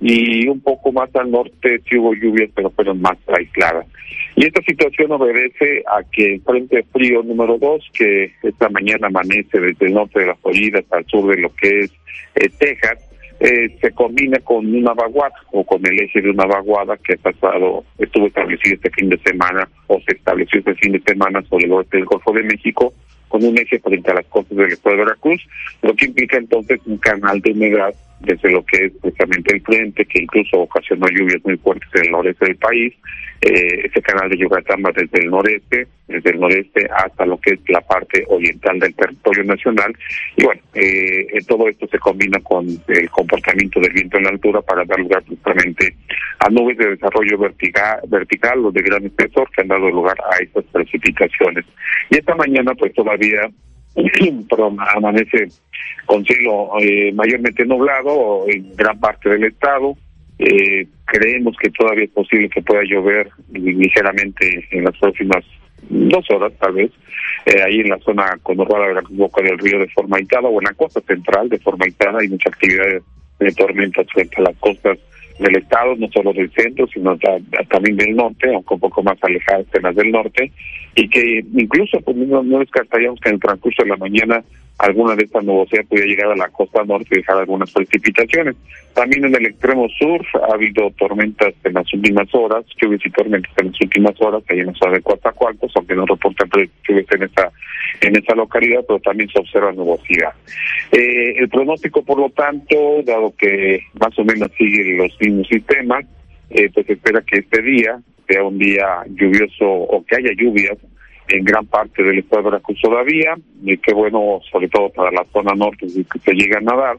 y un poco más al norte sí hubo lluvias, pero fueron más aisladas. Y esta situación obedece a que el Frente Frío número 2, que esta mañana amanece desde el norte de la Florida hasta el sur de lo que es eh, Texas, eh, se combina con una vaguada o con el eje de una vaguada que ha pasado, estuvo establecido este fin de semana o se estableció este fin de semana sobre el oeste del Golfo de México con un eje frente a las costas del estado de Veracruz, lo que implica entonces un canal de humedad desde lo que es precisamente el frente, que incluso ocasionó lluvias muy fuertes en el noreste del país, eh, ese canal de Yucatán va desde el noreste, desde el noreste hasta lo que es la parte oriental del territorio nacional. Y bueno, eh, todo esto se combina con el comportamiento del viento en la altura para dar lugar justamente a nubes de desarrollo vertical, vertical o de gran espesor que han dado lugar a estas precipitaciones. Y esta mañana pues todavía perdón, amanece con cielo eh, mayormente nublado en gran parte del estado, Eh, creemos que todavía es posible que pueda llover ligeramente en las próximas dos horas tal vez, eh, ahí en la zona conurbada de la Boca del Río de forma aislada o en la costa central de forma aislada hay mucha actividad de tormentas frente a las costas del estado, no solo del centro, sino también del norte, aunque un poco más alejadas de las del norte, y que incluso pues, no, no descartaríamos que en el transcurso de la mañana alguna de estas nubosidades puede llegar a la costa norte y dejar algunas precipitaciones. También en el extremo sur ha habido tormentas en las últimas horas, lluvias y tormentas en las últimas horas, ahí en la zona de Coatzacoalcos, aunque no reportan lluvias en esa, en esa localidad, pero también se observa nubosidad. Eh, el pronóstico, por lo tanto, dado que más o menos sigue los mismos sistemas, eh, pues espera que este día sea un día lluvioso o que haya lluvias en gran parte del estado de todavía, y qué bueno, sobre todo para la zona norte, que se llegan a dar,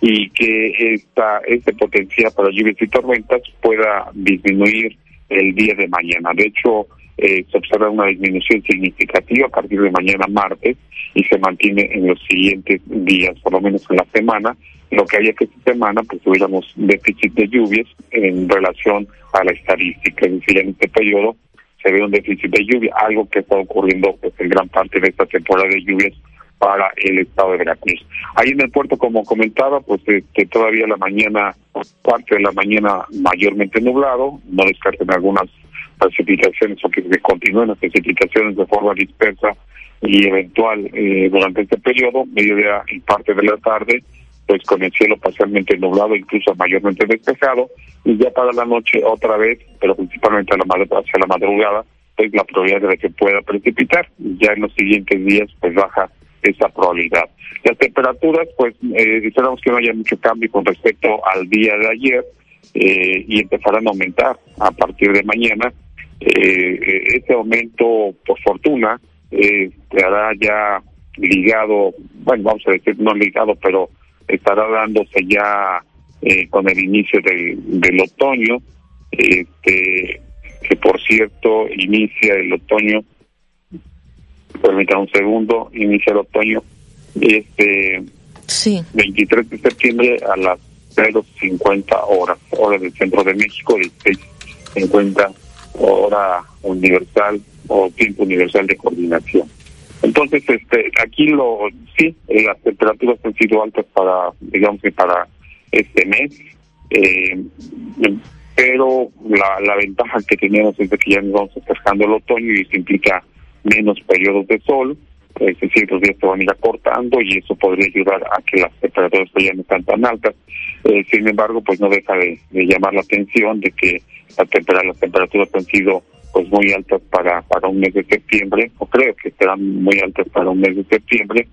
y que esta, este potencial para lluvias y tormentas pueda disminuir el día de mañana. De hecho, eh, se observa una disminución significativa a partir de mañana martes y se mantiene en los siguientes días, por lo menos en la semana, lo que haya que esta semana pues tuviéramos déficit de lluvias en relación a la estadística, es decir, en este periodo se ve un déficit de lluvia, algo que está ocurriendo pues, en gran parte de esta temporada de lluvias para el estado de Veracruz. Ahí en el puerto, como comentaba, pues este, todavía la mañana, parte de la mañana mayormente nublado, no descarten algunas precipitaciones o que continúen las precipitaciones de forma dispersa y eventual eh, durante este periodo, mediodía y parte de la tarde, pues con el cielo parcialmente nublado, incluso mayormente despejado, y ya para la noche otra vez, pero principalmente a la hacia la madrugada, pues la probabilidad de que pueda precipitar. Ya en los siguientes días, pues baja esa probabilidad. Las temperaturas, pues eh, esperamos que no haya mucho cambio con respecto al día de ayer eh, y empezarán a aumentar a partir de mañana. Eh, ese aumento, por fortuna, eh, estará ya ligado, bueno, vamos a decir no ligado, pero estará dándose ya eh, con el inicio del, del otoño, este, que por cierto inicia el otoño, permítame un segundo, inicia el otoño, este sí. 23 de septiembre a las 0.50 horas, hora del centro de México, 16.50 hora universal o tiempo universal de coordinación. Entonces, este, aquí lo sí, eh, las temperaturas han sido altas para, digamos que para este mes, eh, pero la, la ventaja que tenemos es de que ya nos vamos acercando el otoño y eso implica menos periodos de sol, es decir, los días se van a ir acortando y eso podría ayudar a que las temperaturas ya no están tan altas. Eh, sin embargo, pues no deja de, llamar la atención de que la temperatura, las temperaturas han sido pues muy altas para, para un mes de septiembre, o creo que serán muy altas para un mes de septiembre,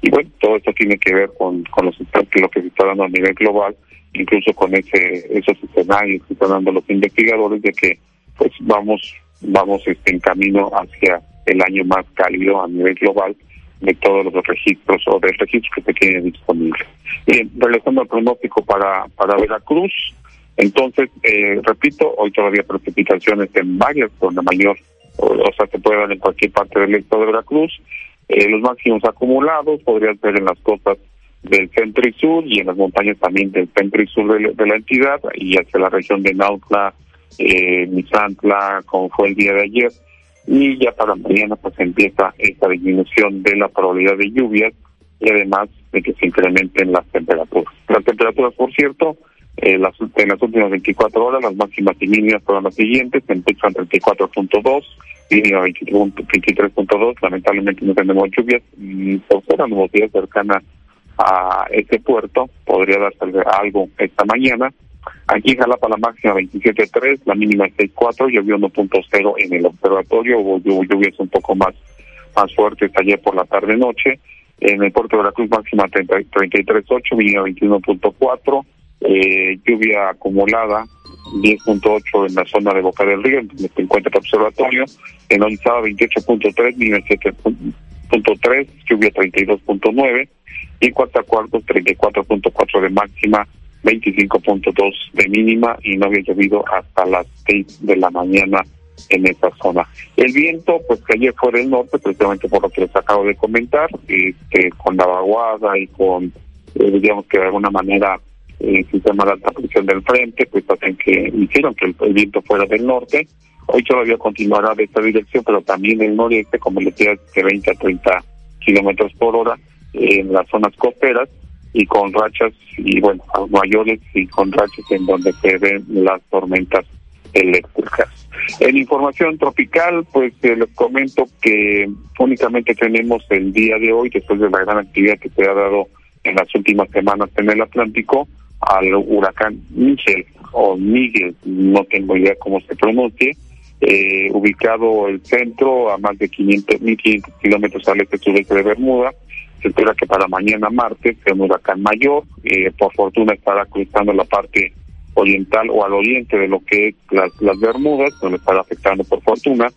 y bueno, todo esto tiene que ver con, con los lo que se está dando a nivel global, incluso con ese esos escenarios que están dando los investigadores de que pues vamos vamos este en camino hacia el año más cálido a nivel global de todos los registros o de registros que se tienen disponibles. Bien, regresando al pronóstico para, para Veracruz, entonces, eh, repito, hoy todavía precipitaciones en varias, con la mayor, o, sea, se puede dar en cualquier parte del estado de Veracruz. Eh, los máximos acumulados podrían ser en las costas del centro y sur y en las montañas también del centro y sur de, la entidad y hacia la región de Nautla, eh, Misantla, como fue el día de ayer. Y ya para mañana pues empieza esta disminución de la probabilidad de lluvias y además de que se incrementen las temperaturas. Las temperaturas, por cierto, eh, las, en las últimas 24 horas las máximas y mínimas fueron las siguientes, en Tucson 34.2, mínima 23.2, lamentablemente no tenemos lluvias, por fuera nubosidad cercana a este puerto, podría darse algo esta mañana. Aquí en Jalapa la máxima 27.3, la mínima 6.4, llovió 1.0 en el observatorio, hubo lluvias un poco más, más fuertes ayer por la tarde-noche. En el puerto de Veracruz máxima 33.8, mínima 21.4, eh, lluvia acumulada 10.8 en la zona de Boca del Río, donde se encuentra el observatorio, en Orizaba 28.3, nivel 7.3, lluvia 32.9, y Coatzacoalcos 34.4 de máxima, 25.2 de mínima, y no había llovido hasta las 6 de la mañana en esa zona. El viento, pues que ayer fue del norte, precisamente por lo que les acabo de comentar, este, con la vaguada y con, eh, digamos que de alguna manera el sistema de alta presión del frente, pues hacen que hicieron que el, viento fuera del norte. Hoy todavía continuará de esta dirección, pero también el noreste, como le decía, de 20 a 30 kilómetros por hora en las zonas costeras y con rachas y bueno mayores y con rachas en donde se ven las tormentas eléctricas. En información tropical, pues eh, les comento que únicamente tenemos el día de hoy, después de la gran actividad que se ha dado en las últimas semanas en el Atlántico, al huracán Miguel o Miguel, no tengo idea cómo se pronuncie, eh, ubicado el centro a más de 500, 1500 kilómetros al este sureste de Bermuda. Se espera que para mañana martes sea un huracán mayor. Eh, por fortuna estará cruzando la parte oriental o al oriente de lo que es las, las Bermudas, donde estará afectando por fortuna.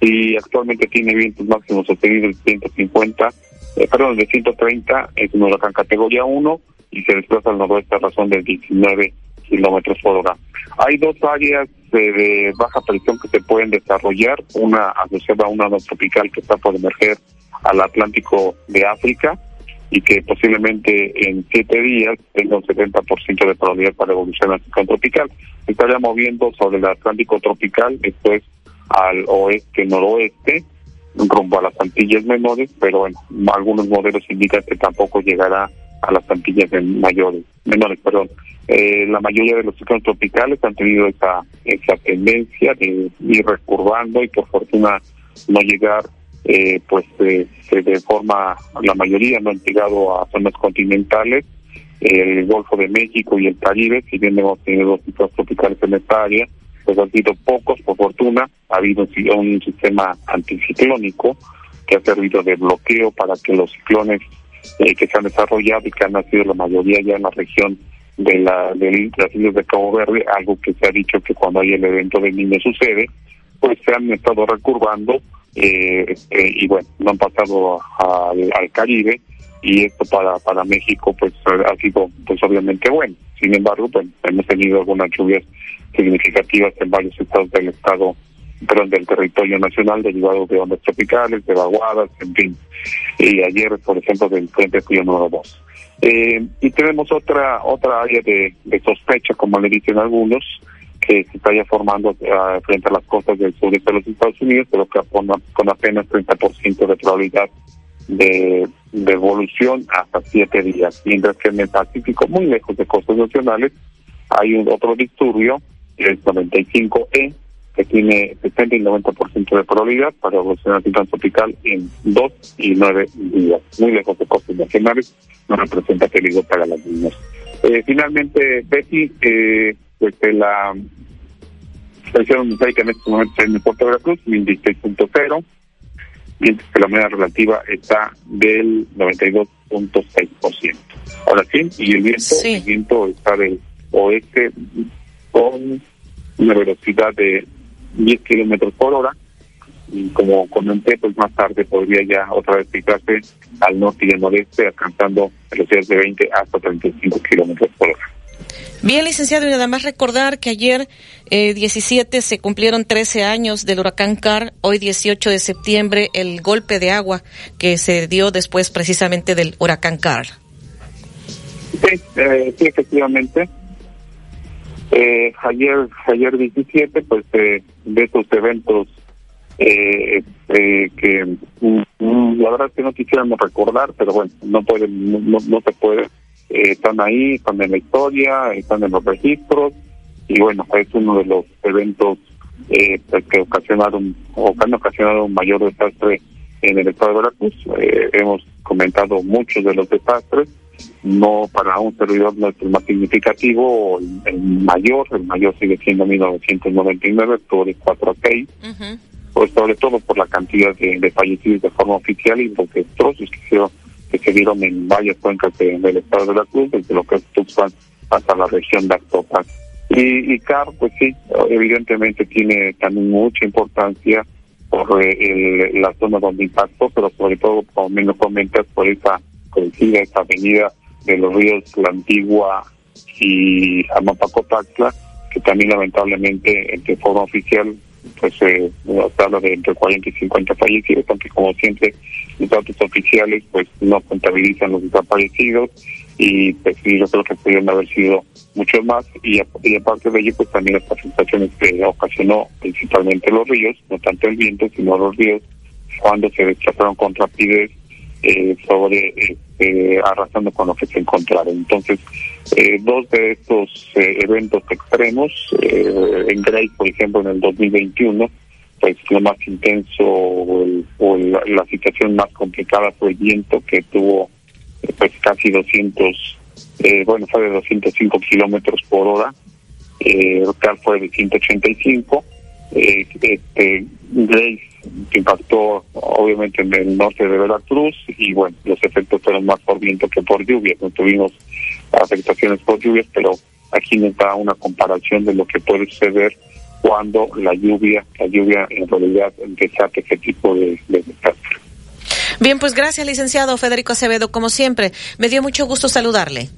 Y actualmente tiene vientos máximos sostenidos de 150, eh, perdón, de 130, es un huracán categoría 1 y se desplaza al noroeste a razón de 19 kilómetros por hora. Hay dos áreas de, baja presión que se pueden desarrollar, una asociada a una onda tropical que está por emerger al Atlántico de África y que posiblemente en siete días tenga un 70% de probabilidad para evolucionar al ciclón tropical. Se estaría moviendo sobre el Atlántico tropical, después al oeste-noroeste, rumbo a las Antillas menores, pero bueno, algunos modelos indican que tampoco llegará a las Antillas mayores, menores. perdón. Eh, la mayoría de los ciclones tropicales han tenido esa, esa tendencia de ir recurvando y por fortuna no llegar eh, pues eh, de forma, la mayoría no han llegado a zonas continentales, el Golfo de México y el Caribe, si bien hemos tenido ciclones tropicales en esta área, pues han sido pocos, por fortuna, ha habido un sistema anticiclónico que ha servido de bloqueo para que los ciclones eh, que se han desarrollado y que han nacido la mayoría ya en la región de, la, de las islas de Cabo Verde, algo que se ha dicho que cuando hay el evento del niño sucede, pues se han estado recurvando eh, eh, y bueno, no han pasado al, Caribe y esto para para México pues ha sido pues obviamente bueno. Sin embargo, pues hemos tenido algunas lluvias significativas en varios estados del estado perdón, del territorio nacional derivado de ondas tropicales, de vaguadas, en fin. Y ayer, por ejemplo, del Frente Frío número 2. Eh, y tenemos otra otra área de, sospecha, como le dicen algunos, que se está ya formando uh, frente a las costas del sur de los Estados Unidos, pero que con, con apenas 30% de probabilidad de, de, evolución hasta siete días. Mientras que en el Pacífico, muy lejos de costas nacionales, hay un otro disturbio, el 95E, que tiene 60 y 90% de probabilidad para evolucionar ciclón tropical en dos y nueve días. Muy lejos de costas nacionales, no representa peligro para las niñas. Eh, finalmente, Betty, eh, pues la presión atmosférica en este momento en el puerto de Veracruz, 16.0, mientras que la media relativa está del 92.6%. Ahora sí, y el viento, el viento está del oeste con una velocidad de 10 kilómetros por hora. Y como comenté, pues más tarde podría ya otra vez picarse al norte y al noreste, alcanzando velocidades de 20 hasta 35 kilómetros por hora. Bien, licenciado, y nada más recordar que ayer eh, 17 se cumplieron 13 años del huracán Car, hoy 18 de septiembre el golpe de agua que se dio después precisamente del huracán Car. Sí, eh, sí efectivamente. Eh, ayer, ayer 17, pues eh, de esos eventos eh, eh, que mm, la verdad es que no quisiéramos recordar, pero bueno, no pueden, no, no se puede. Eh, están ahí, están en la historia, están en los registros y bueno, es uno de los eventos eh, pues, que ocasionaron o que han ocasionado un mayor desastre en el estado de Veracruz. Eh, hemos comentado muchos de los desastres no para un servidor no es el más significativo, el, mayor, el mayor sigue siendo 1999, sobre 4 a 6, pues sobre todo por la cantidad de, fallecidos de forma oficial y los destrozos que se, que se dieron en varias cuencas del estado de la Cruz, desde lo que es Tuxpan hasta la región de Actopan. Y, y CAR, pues sí, evidentemente tiene también mucha importancia por eh, la zona donde impactó, pero sobre todo, como me lo comentas, por esa coincide esta avenida de los ríos La Antigua y Amapacotacla, que también lamentablemente de forma oficial pues eh, habla de entre 40 y 50 fallecidos, aunque como siempre los datos oficiales pues no contabilizan los desaparecidos y pues yo creo que pudieron haber sido mucho más y, aparte de ello pues también las afectaciones que ocasionó principalmente los ríos, no tanto el viento sino los ríos cuando se desplazaron con rapidez eh, sobre este, arrasando con lo que se encontraron. Entonces, eh, dos de estos eh, eventos extremos, eh, en Grace, por ejemplo, en el 2021, pues lo más intenso o, la, situación más complicada fue el viento que tuvo eh, pues casi 200, eh, bueno, fue de 205 kilómetros por hora, eh, fue de 185, eh, este, Grace que impactó obviamente en el norte de Veracruz y bueno, los efectos fueron más por viento que por lluvias, no tuvimos afectaciones por lluvias, pero aquí nos da una comparación de lo que puede suceder cuando la lluvia, la lluvia en realidad desata ese tipo de, de desastre. Bien, pues gracias, licenciado Federico Acevedo, como siempre. Me dio mucho gusto saludarle.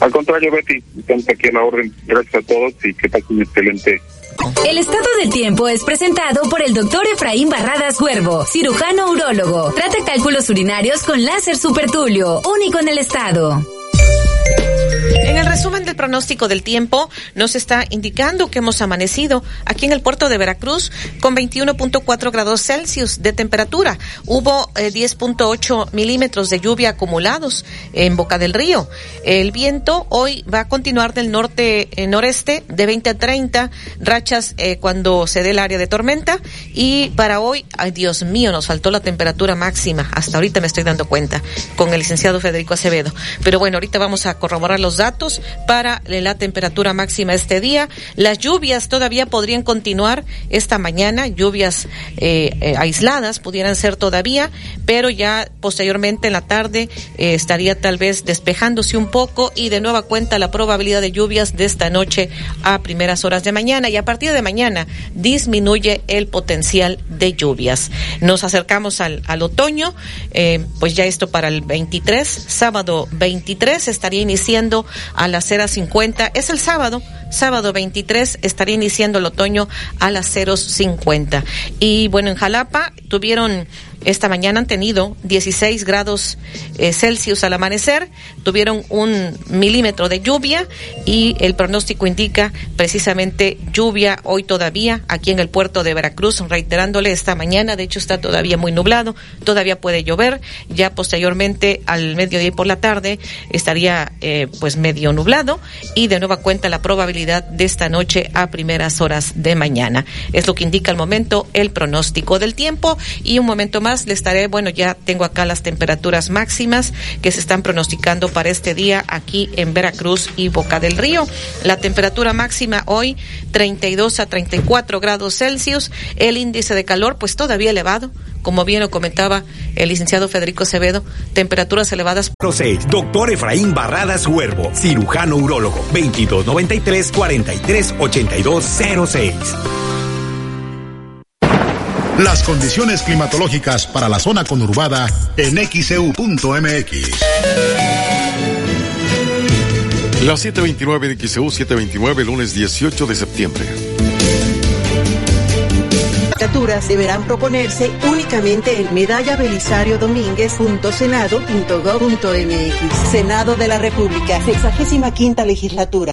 Al contrario, Betty, estamos aquí a la orden. Gracias a todos y que pasen un excelente El estado del tiempo es presentado por el doctor Efraín Barradas Huervo, cirujano urólogo. Trata cálculos urinarios con láser supertulio, único en el estado. En el resumen del pronóstico del tiempo, nos está indicando que hemos amanecido aquí en el puerto de Veracruz con 21.4 grados Celsius de temperatura. Hubo eh, 10.8 milímetros de lluvia acumulados en Boca del Río. El viento hoy va a continuar del norte eh, de 20 a 30 rachas eh, cuando se dé el área de tormenta. Y para hoy, ay Dios mío, nos faltó la temperatura máxima. Hasta ahorita me estoy dando cuenta con el licenciado Federico Acevedo. Pero bueno, ahorita vamos a corroborar los datos para la temperatura máxima este día. Las lluvias todavía podrían continuar esta mañana, lluvias eh, eh, aisladas pudieran ser todavía, pero ya posteriormente en la tarde eh, estaría tal vez despejándose un poco y de nueva cuenta la probabilidad de lluvias de esta noche a primeras horas de mañana y a partir de mañana disminuye el potencial de lluvias. Nos acercamos al, al otoño, pues ya esto para el 23, sábado 23 estaría iniciando a las 0.50, es el sábado, sábado 23 estaría iniciando el otoño a las 0.50. Y bueno, en Jalapa tuvieron esta mañana han tenido 16 grados eh, Celsius al amanecer, tuvieron un milímetro de lluvia y el pronóstico indica precisamente lluvia hoy todavía aquí en el puerto de Veracruz, reiterándole esta mañana, de hecho está todavía muy nublado, todavía puede llover, ya posteriormente al mediodía y por la tarde estaría eh, pues medio nublado. Y de nueva cuenta la probabilidad de esta noche a primeras horas de mañana. Es lo que indica al momento el pronóstico del tiempo. Y un momento más le estaré, bueno, ya tengo acá las temperaturas máximas que se están pronosticando para este día aquí en Veracruz y Boca del Río. La temperatura máxima hoy 32 a 34 grados Celsius, el índice de calor pues todavía elevado, como bien lo comentaba el licenciado Federico Acevedo, temperaturas elevadas 06, doctor Efraín Barradas Huervo, cirujano urólogo, 2293 43 8206. Las condiciones climatológicas para la zona conurbada en xeu.mx. Las 729 de XEU 729, lunes 18 de septiembre. candidaturas deberán proponerse únicamente en medallaBelisario.Domínguez.senado.gov.mx. Senado de la República, 65 legislatura.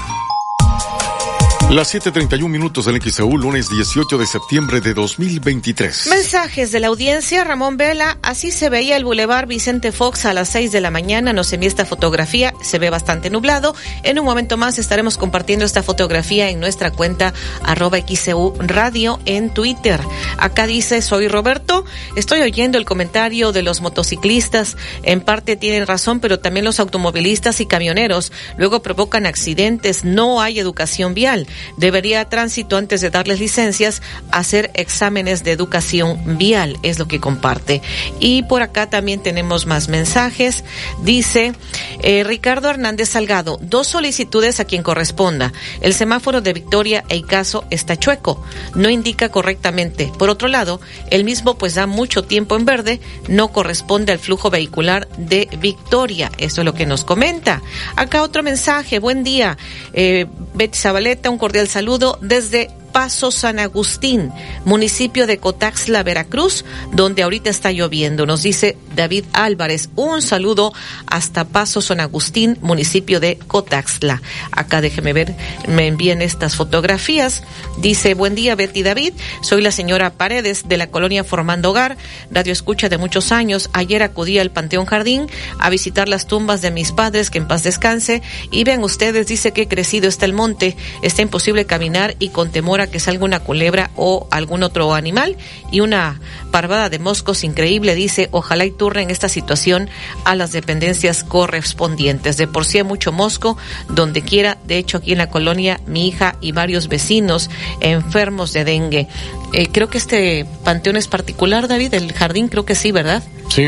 Las 7:31 minutos en XEU, lunes 18 de septiembre de 2023. Mensajes de la audiencia, Ramón Vela, así se veía el Boulevard Vicente Fox a las 6 de la mañana, nos envía esta fotografía, se ve bastante nublado. En un momento más estaremos compartiendo esta fotografía en nuestra cuenta arroba XEU Radio en Twitter. Acá dice, soy Roberto, estoy oyendo el comentario de los motociclistas, en parte tienen razón, pero también los automovilistas y camioneros luego provocan accidentes, no hay educación vial. Debería tránsito antes de darles licencias hacer exámenes de educación vial, es lo que comparte. Y por acá también tenemos más mensajes. Dice eh, Ricardo Hernández Salgado, dos solicitudes a quien corresponda. El semáforo de Victoria e Icaso está chueco, no indica correctamente. Por otro lado, el mismo pues da mucho tiempo en verde, no corresponde al flujo vehicular de Victoria. Esto es lo que nos comenta. Acá otro mensaje, buen día. Eh, Betty Zabaleta, un cordial saludo desde Paso San Agustín, municipio de Cotaxla, Veracruz, donde ahorita está lloviendo. Nos dice David Álvarez, un saludo hasta Paso San Agustín, municipio de Cotaxla. Acá déjeme ver, me envíen estas fotografías. Dice, buen día Betty David, soy la señora Paredes de la colonia Formando Hogar, radio escucha de muchos años. Ayer acudí al Panteón Jardín a visitar las tumbas de mis padres, que en paz descanse, y vean ustedes, dice que crecido está el monte, está imposible caminar y con temor que salga una culebra o algún otro animal y una parvada de moscos increíble, dice, ojalá y turren esta situación a las dependencias correspondientes. De por sí hay mucho mosco donde quiera, de hecho aquí en la colonia mi hija y varios vecinos enfermos de dengue. Eh, creo que este panteón es particular, David, el jardín creo que sí, ¿verdad? Sí.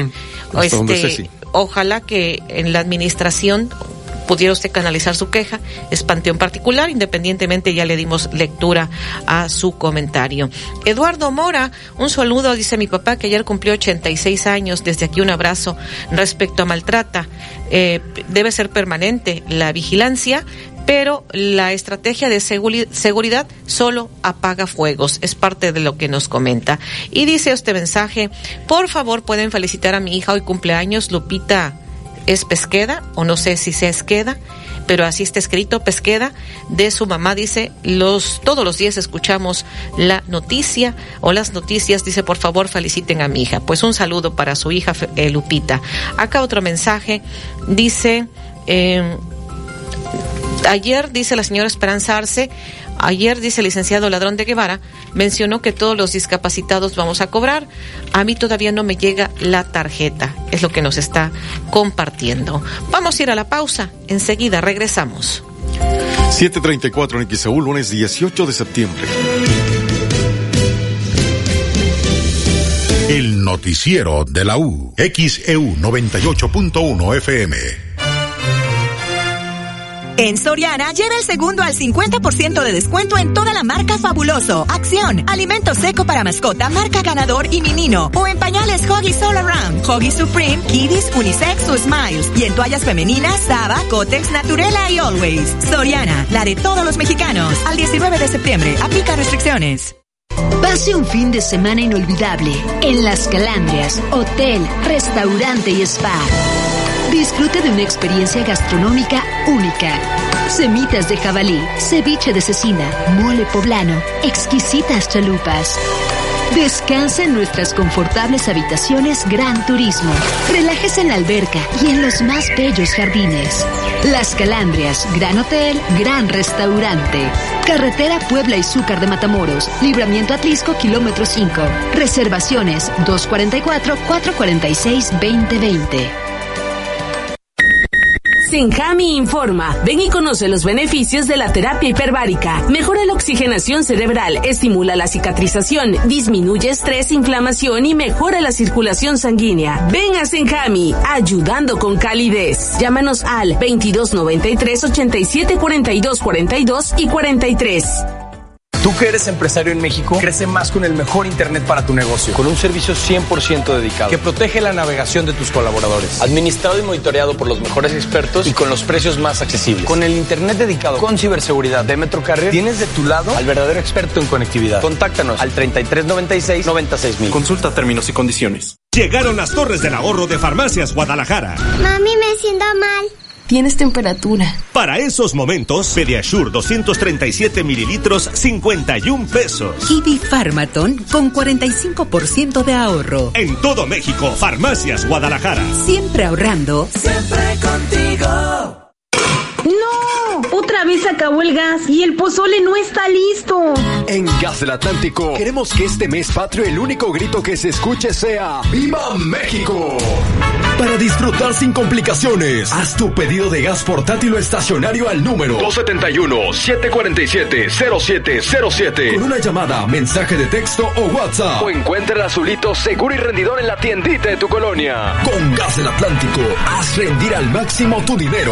Este, ojalá que en la administración pudiera usted canalizar su queja, es panteón particular, independientemente ya le dimos lectura a su comentario. Eduardo Mora, un saludo, dice mi papá que ayer cumplió 86 años, desde aquí un abrazo respecto a maltrata. Eh, debe ser permanente la vigilancia, pero la estrategia de seguridad solo apaga fuegos. Es parte de lo que nos comenta. Y dice este mensaje, por favor pueden felicitar a mi hija hoy cumpleaños, Lupita es Pesqueda, o no sé si se Esqueda, pero así está escrito, Pesqueda, de su mamá, dice, los, todos los días escuchamos la noticia o las noticias, dice, por favor feliciten a mi hija. Pues un saludo para su hija eh, Lupita. Acá otro mensaje, dice, eh, ayer, dice la señora Esperanza Arce, Ayer, dice el licenciado Ladrón de Guevara, mencionó que todos los discapacitados vamos a cobrar. A mí todavía no me llega la tarjeta, es lo que nos está compartiendo. Vamos a ir a la pausa, enseguida regresamos. 734 en XEU, lunes 18 de septiembre. El noticiero de la U, XEU 98.1 FM. En Soriana, lleva el segundo al 50% de descuento en toda la marca Fabuloso, Acción, Alimento Seco para Mascota, marca Ganador y Minino, o en pañales Hoggies All Around, Hoggies Supreme, Kiddies, Unisex o Smiles, y en toallas femeninas, Saba, Cotex, Naturela y Always. Soriana, la de todos los mexicanos. Al 19 de septiembre, aplica restricciones. Pase un fin de semana inolvidable en Las Calandrias, hotel, restaurante y spa Disfrute de una experiencia gastronómica única. Semitas de jabalí, ceviche de cecina, mole poblano, exquisitas chalupas. Descansa en nuestras confortables habitaciones Gran Turismo. Relájese en la alberca y en los más bellos jardines. Las Calandrias, Gran Hotel, Gran Restaurante. Carretera Puebla y Zúcar de Matamoros. Libramiento Atlisco, kilómetro 5. Reservaciones 244-446-2020. Senjami informa. Ven y conoce los beneficios de la terapia hiperbárica. Mejora la oxigenación cerebral, estimula la cicatrización, disminuye estrés, inflamación y mejora la circulación sanguínea. Ven a Senjami, ayudando con calidez. Llámanos al 2293 87 42 42 y 43. Tú que eres empresario en México, crece más con el mejor Internet para tu negocio, con un servicio 100% dedicado, que protege la navegación de tus colaboradores, administrado y monitoreado por los mejores expertos y con los precios más accesibles. Con el Internet dedicado con ciberseguridad de Metrocarrier, tienes de tu lado al verdadero experto en conectividad. Contáctanos al 3396 96000. Consulta términos y condiciones. Llegaron las torres del ahorro de Farmacias Guadalajara. Mami, me siento mal. Tienes temperatura. Para esos momentos, Pediasure 237 mililitros, 51 pesos. Kiwi Farmaton con 45% de ahorro. En todo México, Farmacias Guadalajara. Siempre ahorrando. Siempre contigo. ¡No! Otra vez acabó el gas y el pozole no está listo. En Gas del Atlántico queremos que este mes patrio el único grito que se escuche sea ¡Viva México! Para disfrutar sin complicaciones, haz tu pedido de gas portátil o estacionario al número 271-747-0707 con una llamada, mensaje de texto o WhatsApp. O encuentra el azulito seguro y rendidor en la tiendita de tu colonia. Con Gas del Atlántico, haz rendir al máximo tu dinero.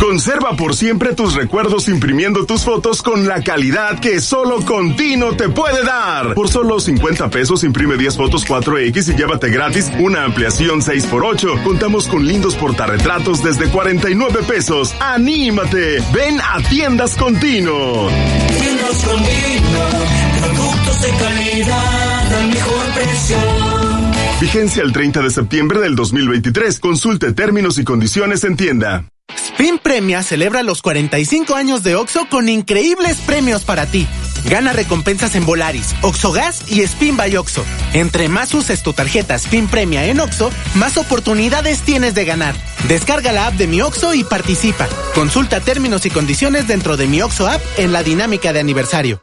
Conserva por siempre tus recuerdos imprimiendo tus fotos con la calidad que solo Contino te puede dar. Por solo 50 pesos imprime 10 fotos 4X y llévate gratis una ampliación 6x8. Contamos con lindos portarretratos desde 49 pesos. ¡Anímate! Ven a Tiendas Contino. Tiendas Contino, productos de calidad al mejor precio. Vigencia el 30 de septiembre del 2023. Consulte términos y condiciones en tienda. Spin Premia celebra los 45 años de OXO con increíbles premios para ti. Gana recompensas en Volaris, Gas y Spin by OXO. Entre más uses tu tarjeta Spin Premia en OXO, más oportunidades tienes de ganar. Descarga la app de Mi OXO y participa. Consulta términos y condiciones dentro de Mi OXO app en la dinámica de aniversario.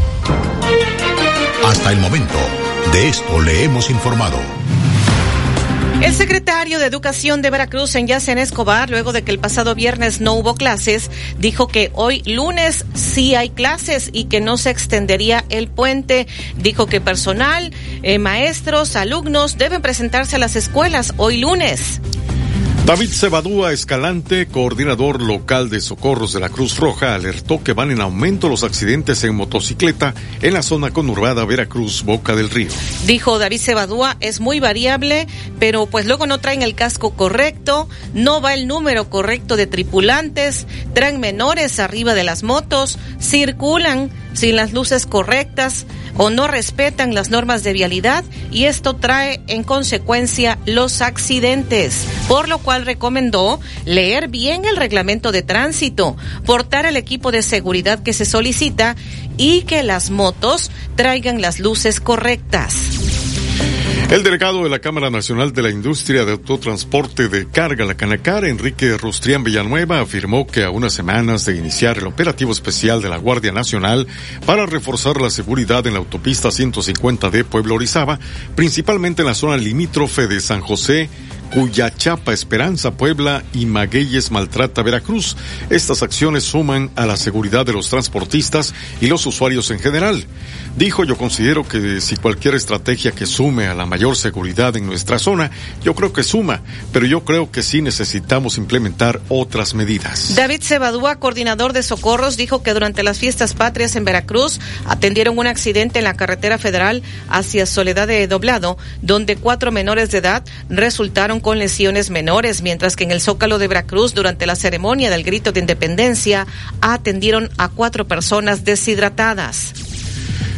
Hasta el momento, de esto le hemos informado. El secretario de Educación de Veracruz, en Yacen Escobar, luego de que el pasado viernes no hubo clases, dijo que hoy lunes sí hay clases y que no se extendería el puente. Dijo que personal, eh, maestros, alumnos deben presentarse a las escuelas hoy lunes. David Cebadúa Escalante, coordinador local de socorros de la Cruz Roja, alertó que van en aumento los accidentes en motocicleta en la zona conurbada Veracruz, Boca del Río. Dijo David Cebadúa, es muy variable, pero pues luego no traen el casco correcto, no va el número correcto de tripulantes, traen menores arriba de las motos, circulan sin las luces correctas o no respetan las normas de vialidad y esto trae en consecuencia los accidentes, por lo cual recomendó leer bien el reglamento de tránsito, portar el equipo de seguridad que se solicita y que las motos traigan las luces correctas. El delegado de la Cámara Nacional de la Industria de Autotransporte de Carga, la Canacar, Enrique Rustrián Villanueva, afirmó que a unas semanas de iniciar el operativo especial de la Guardia Nacional para reforzar la seguridad en la autopista 150 de Pueblo Orizaba, principalmente en la zona limítrofe de San José, Cuyachapa, Esperanza, Puebla y Magueyes Maltrata, Veracruz. Estas acciones suman a la seguridad de los transportistas y los usuarios en general. Dijo, yo considero que si cualquier estrategia que sume a la mayor seguridad en nuestra zona, yo creo que suma, pero yo creo que sí necesitamos implementar otras medidas. David Cebadúa, coordinador de socorros, dijo que durante las fiestas patrias en Veracruz atendieron un accidente en la carretera federal hacia Soledad de Doblado, donde cuatro menores de edad resultaron con lesiones menores, mientras que en el Zócalo de Veracruz, durante la ceremonia del grito de independencia, atendieron a cuatro personas deshidratadas.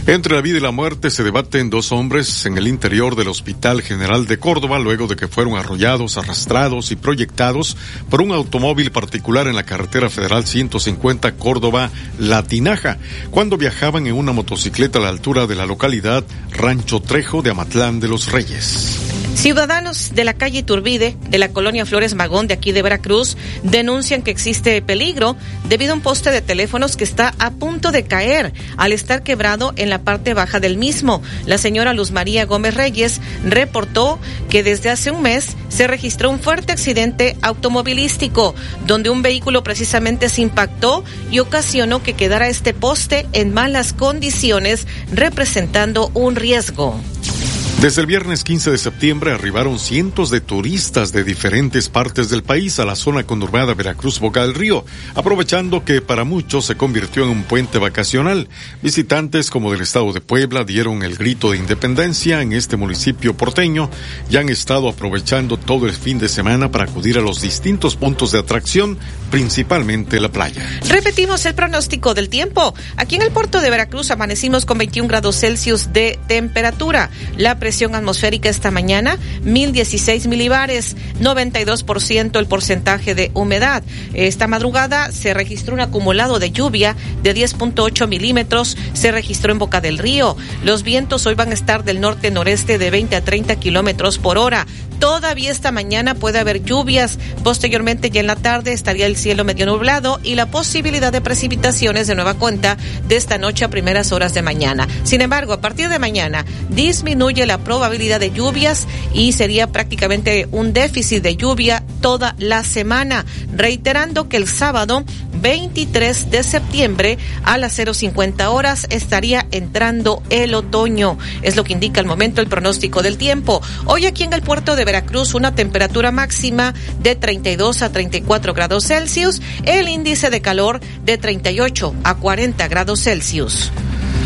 Entre la vida y la muerte se debaten dos hombres en el interior del Hospital General de Córdoba luego de que fueron arrollados, arrastrados y proyectados por un automóvil particular en la carretera federal 150 Córdoba Latinaja, cuando viajaban en una motocicleta a la altura de la localidad Rancho Trejo de Amatlán de los Reyes. Ciudadanos de la calle Turbide, de la colonia Flores Magón de aquí de Veracruz, denuncian que existe peligro debido a un poste de teléfonos que está a punto de caer al estar quebrado en la parte baja del mismo. La señora Luz María Gómez Reyes reportó que desde hace un mes se registró un fuerte accidente automovilístico donde un vehículo precisamente se impactó y ocasionó que quedara este poste en malas condiciones representando un riesgo. Desde el viernes 15 de septiembre arribaron cientos de turistas de diferentes partes del país a la zona conurbada Veracruz Boca del Río, aprovechando que para muchos se convirtió en un puente vacacional. Visitantes como del estado de Puebla dieron el grito de independencia en este municipio porteño y han estado aprovechando todo el fin de semana para acudir a los distintos puntos de atracción, principalmente la playa. Repetimos el pronóstico del tiempo. Aquí en el puerto de Veracruz amanecimos con 21 grados Celsius de temperatura. La atmosférica esta mañana, 1016 milibares, 92% el porcentaje de humedad. Esta madrugada se registró un acumulado de lluvia de 10.8 milímetros, se registró en Boca del Río. Los vientos hoy van a estar del norte-noreste de 20 a 30 kilómetros por hora. Todavía esta mañana puede haber lluvias. Posteriormente, ya en la tarde, estaría el cielo medio nublado y la posibilidad de precipitaciones de nueva cuenta de esta noche a primeras horas de mañana. Sin embargo, a partir de mañana disminuye la probabilidad de lluvias y sería prácticamente un déficit de lluvia toda la semana. Reiterando que el sábado 23 de septiembre a las 050 horas estaría entrando el otoño. Es lo que indica el momento el pronóstico del tiempo. Hoy aquí en el puerto de Veracruz una temperatura máxima de 32 a 34 grados Celsius, el índice de calor de 38 a 40 grados Celsius.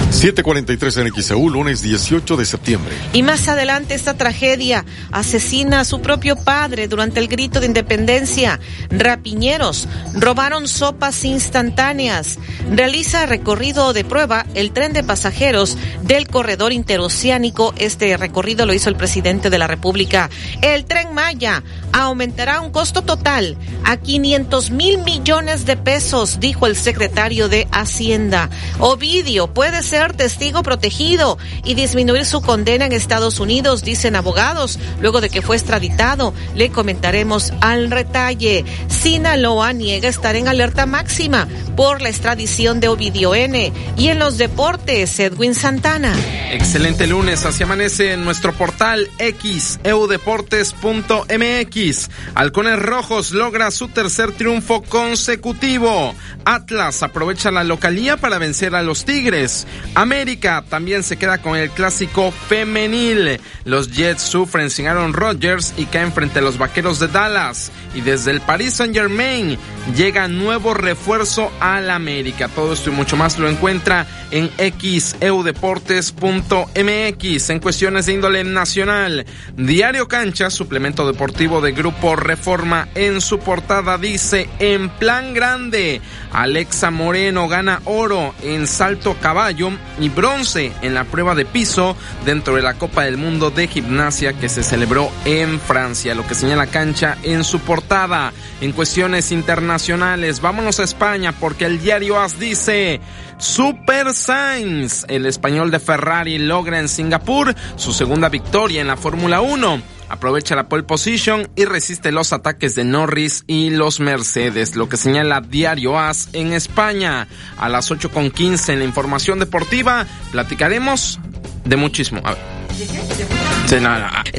743 en XEU, lunes 18 de septiembre. Y más adelante esta tragedia asesina a su propio padre durante el grito de independencia. Rapiñeros robaron sopas instantáneas. Realiza recorrido de prueba el tren de pasajeros del corredor interoceánico. Este recorrido lo hizo el presidente de la República. El tren Maya aumentará un costo total a 500 mil millones de pesos, dijo el secretario de Hacienda. Ovidio puede ser testigo protegido y disminuir su condena en Estados Unidos, dicen abogados, luego de que fue extraditado. Le comentaremos al retalle. Sinaloa niega estar en alerta máxima por la extradición de Ovidio N. Y en los deportes, Edwin Santana. Excelente lunes, así amanece en nuestro portal X, eudeportes.mx. Halcones Rojos logra su tercer triunfo consecutivo. Atlas aprovecha la localía para vencer a los Tigres. América también se queda con el clásico femenil. Los Jets sufren sin Aaron Rodgers y caen frente a los Vaqueros de Dallas. Y desde el Paris Saint Germain llega nuevo refuerzo al América. Todo esto y mucho más lo encuentra en xeudeportes.mx en cuestiones de índole nacional. Diario Cancha, suplemento deportivo de Grupo Reforma, en su portada dice, en plan grande, Alexa Moreno gana oro en salto caballo y bronce en la prueba de piso dentro de la Copa del Mundo de Gimnasia que se celebró en Francia, lo que señala Cancha en su portada. En cuestiones internacionales, vámonos a España porque el diario AS dice, Super Sainz, el español de Ferrari, logra en Singapur su segunda victoria en la Fórmula 1 aprovecha la pole position y resiste los ataques de Norris y los Mercedes, lo que señala Diario As en España. A las 8.15 en la información deportiva platicaremos de muchísimo. A ver.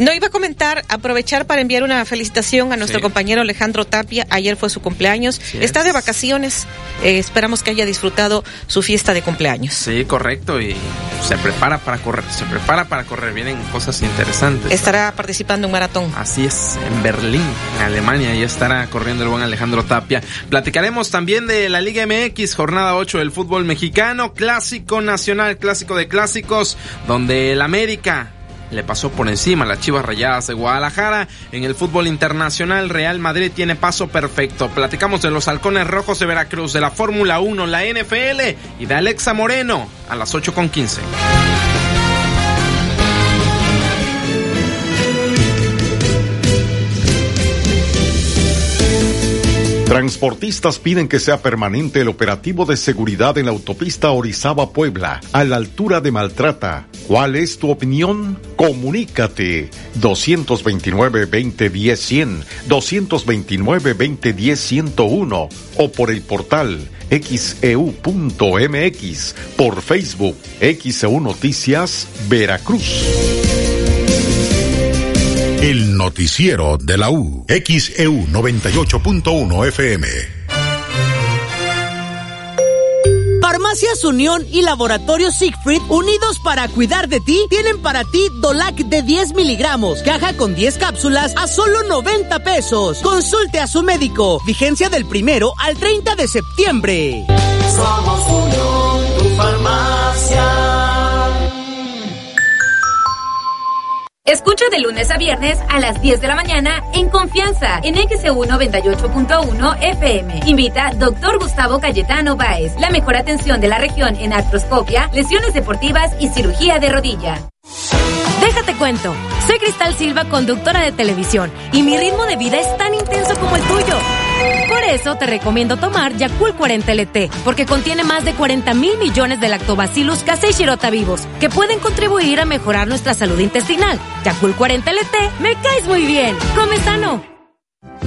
No iba a comentar, aprovechar para enviar una felicitación a nuestro compañero Alejandro Tapia. Ayer fue su cumpleaños. Está de vacaciones. Eh, esperamos que haya disfrutado su fiesta de cumpleaños. Sí, correcto. Y se prepara para correr. Se prepara para correr. Vienen cosas interesantes. Estará participando en un maratón. Así es, en Berlín, en Alemania. Ya estará corriendo el buen Alejandro Tapia. Platicaremos también de la Liga MX, jornada 8 del fútbol mexicano. Clásico nacional, clásico de clásicos, donde el América le pasó por encima a las Chivas Rayadas de Guadalajara. En el fútbol internacional, Real Madrid tiene paso perfecto. Platicamos de los halcones rojos de Veracruz, de la Fórmula 1, la NFL y de Alexa Moreno a las 8.15. Transportistas piden que sea permanente el operativo de seguridad en la autopista Orizaba-Puebla, a la altura de Maltrata. ¿Cuál es tu opinión? Comunícate 229-2010-100, 229-2010-101 o por el portal xeu.mx, e por Facebook, XEU Noticias, Veracruz. El noticiero de la U. XEU 98.1 FM. Farmacias Unión y Laboratorio Siegfried, unidos para cuidar de ti, tienen para ti Dolac de 10 miligramos, caja con 10 cápsulas a solo 90 pesos. Consulte a su médico. Vigencia del primero al 30 de septiembre. Somos Unión, tu farmacia. Escucha de lunes a viernes a las 10 de la mañana en confianza en XEU 98.1 FM. Invita Dr. Gustavo Cayetano Báez. La mejor atención de la región en artroscopia, lesiones deportivas y cirugía de rodilla. Déjate cuento. Soy Cristal Silva, conductora de televisión, y mi ritmo de vida es tan intenso como el tuyo. Por eso te recomiendo tomar Yakult 40 LT, porque contiene más de 40 mil millones de lactobacillus casei shirota vivos, que pueden contribuir a mejorar nuestra salud intestinal. Yakult 40 LT, me caes muy bien. Come sano.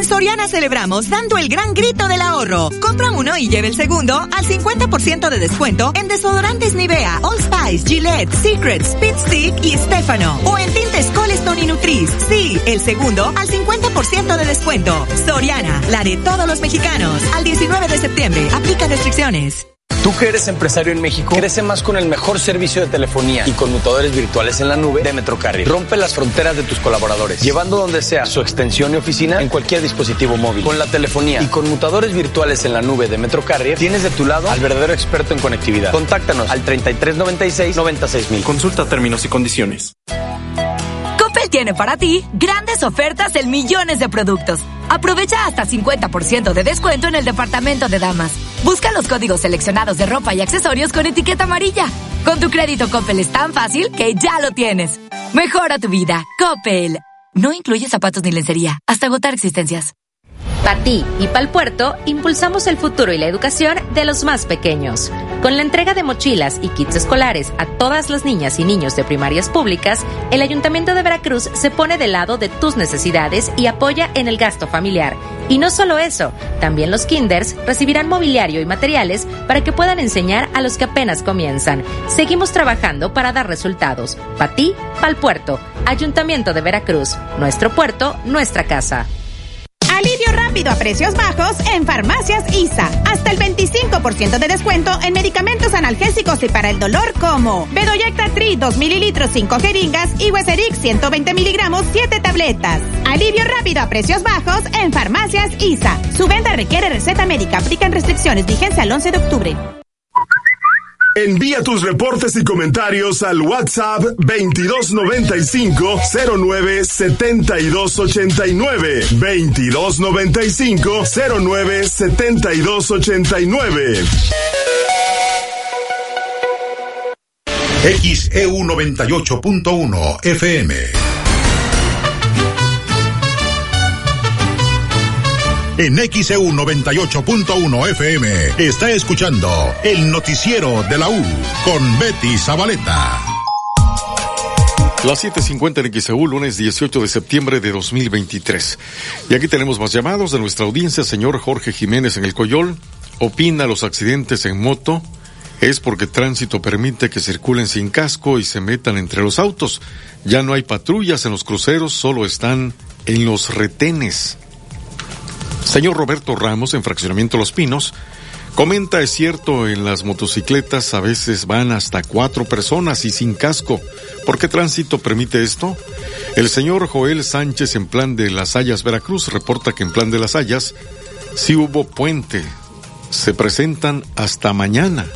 En Soriana celebramos dando el gran grito del ahorro. Compra uno y lleve el segundo al 50% de descuento en desodorantes Nivea, Old Spice, Gillette, Secret, Speed Stick y Stefano. O en tintes Colestone y Nutris. Sí, el segundo al 50% de descuento. Soriana, la de todos los mexicanos. Al 19 de septiembre. Aplica restricciones. Tú que eres empresario en México, crece más con el mejor servicio de telefonía y conmutadores virtuales en la nube de Metrocarrier. Rompe las fronteras de tus colaboradores, llevando donde sea su extensión y oficina en cualquier dispositivo móvil. Con la telefonía y conmutadores virtuales en la nube de Metrocarrier, tienes de tu lado al verdadero experto en conectividad. Contáctanos al 3396 96000. Consulta términos y condiciones. Tiene para ti grandes ofertas en millones de productos. Aprovecha hasta 50% de descuento en el departamento de damas. Busca los códigos seleccionados de ropa y accesorios con etiqueta amarilla. Con tu crédito Coppel es tan fácil que ya lo tienes. Mejora tu vida. Coppel. No incluye zapatos ni lencería. Hasta agotar existencias. Para ti y para el puerto, impulsamos el futuro y la educación de los más pequeños. Con la entrega de mochilas y kits escolares a todas las niñas y niños de primarias públicas, el Ayuntamiento de Veracruz se pone del lado de tus necesidades y apoya en el gasto familiar. Y no solo eso, también los kinders recibirán mobiliario y materiales para que puedan enseñar a los que apenas comienzan. Seguimos trabajando para dar resultados. Para ti, para el puerto. Ayuntamiento de Veracruz. Nuestro puerto, nuestra casa. Alivio rápido a precios bajos en Farmacias ISA. Hasta el 25% de descuento en medicamentos analgésicos y para el dolor como Bedoyecta Tri 2 mililitros 5 jeringas y Weserix 120 miligramos 7 tabletas. Alivio rápido a precios bajos en Farmacias ISA. Su venta requiere receta médica. Aplican restricciones. Vigencia al 11 de octubre. Envía tus reportes y comentarios al WhatsApp 2295 09 7289 2295 09 7289 XEU 98.1 FM. En XEU 98.1 FM está escuchando el noticiero de la U con Betty Zabaleta. Las 7.50 en XEU, lunes 18 de septiembre de 2023. Y aquí tenemos más llamados de nuestra audiencia. Señor Jorge Jiménez en el Coyol. Opina los accidentes en moto es porque tránsito permite que circulen sin casco y se metan entre los autos. Ya no hay patrullas en los cruceros, solo están en los retenes. Señor Roberto Ramos, en Fraccionamiento Los Pinos, comenta, es cierto, en las motocicletas a veces van hasta cuatro personas y sin casco. ¿Por qué tránsito permite esto? El señor Joel Sánchez en Plan de las Hayas Veracruz reporta que en Plan de las Hayas sí hubo puente. Se presentan hasta mañana.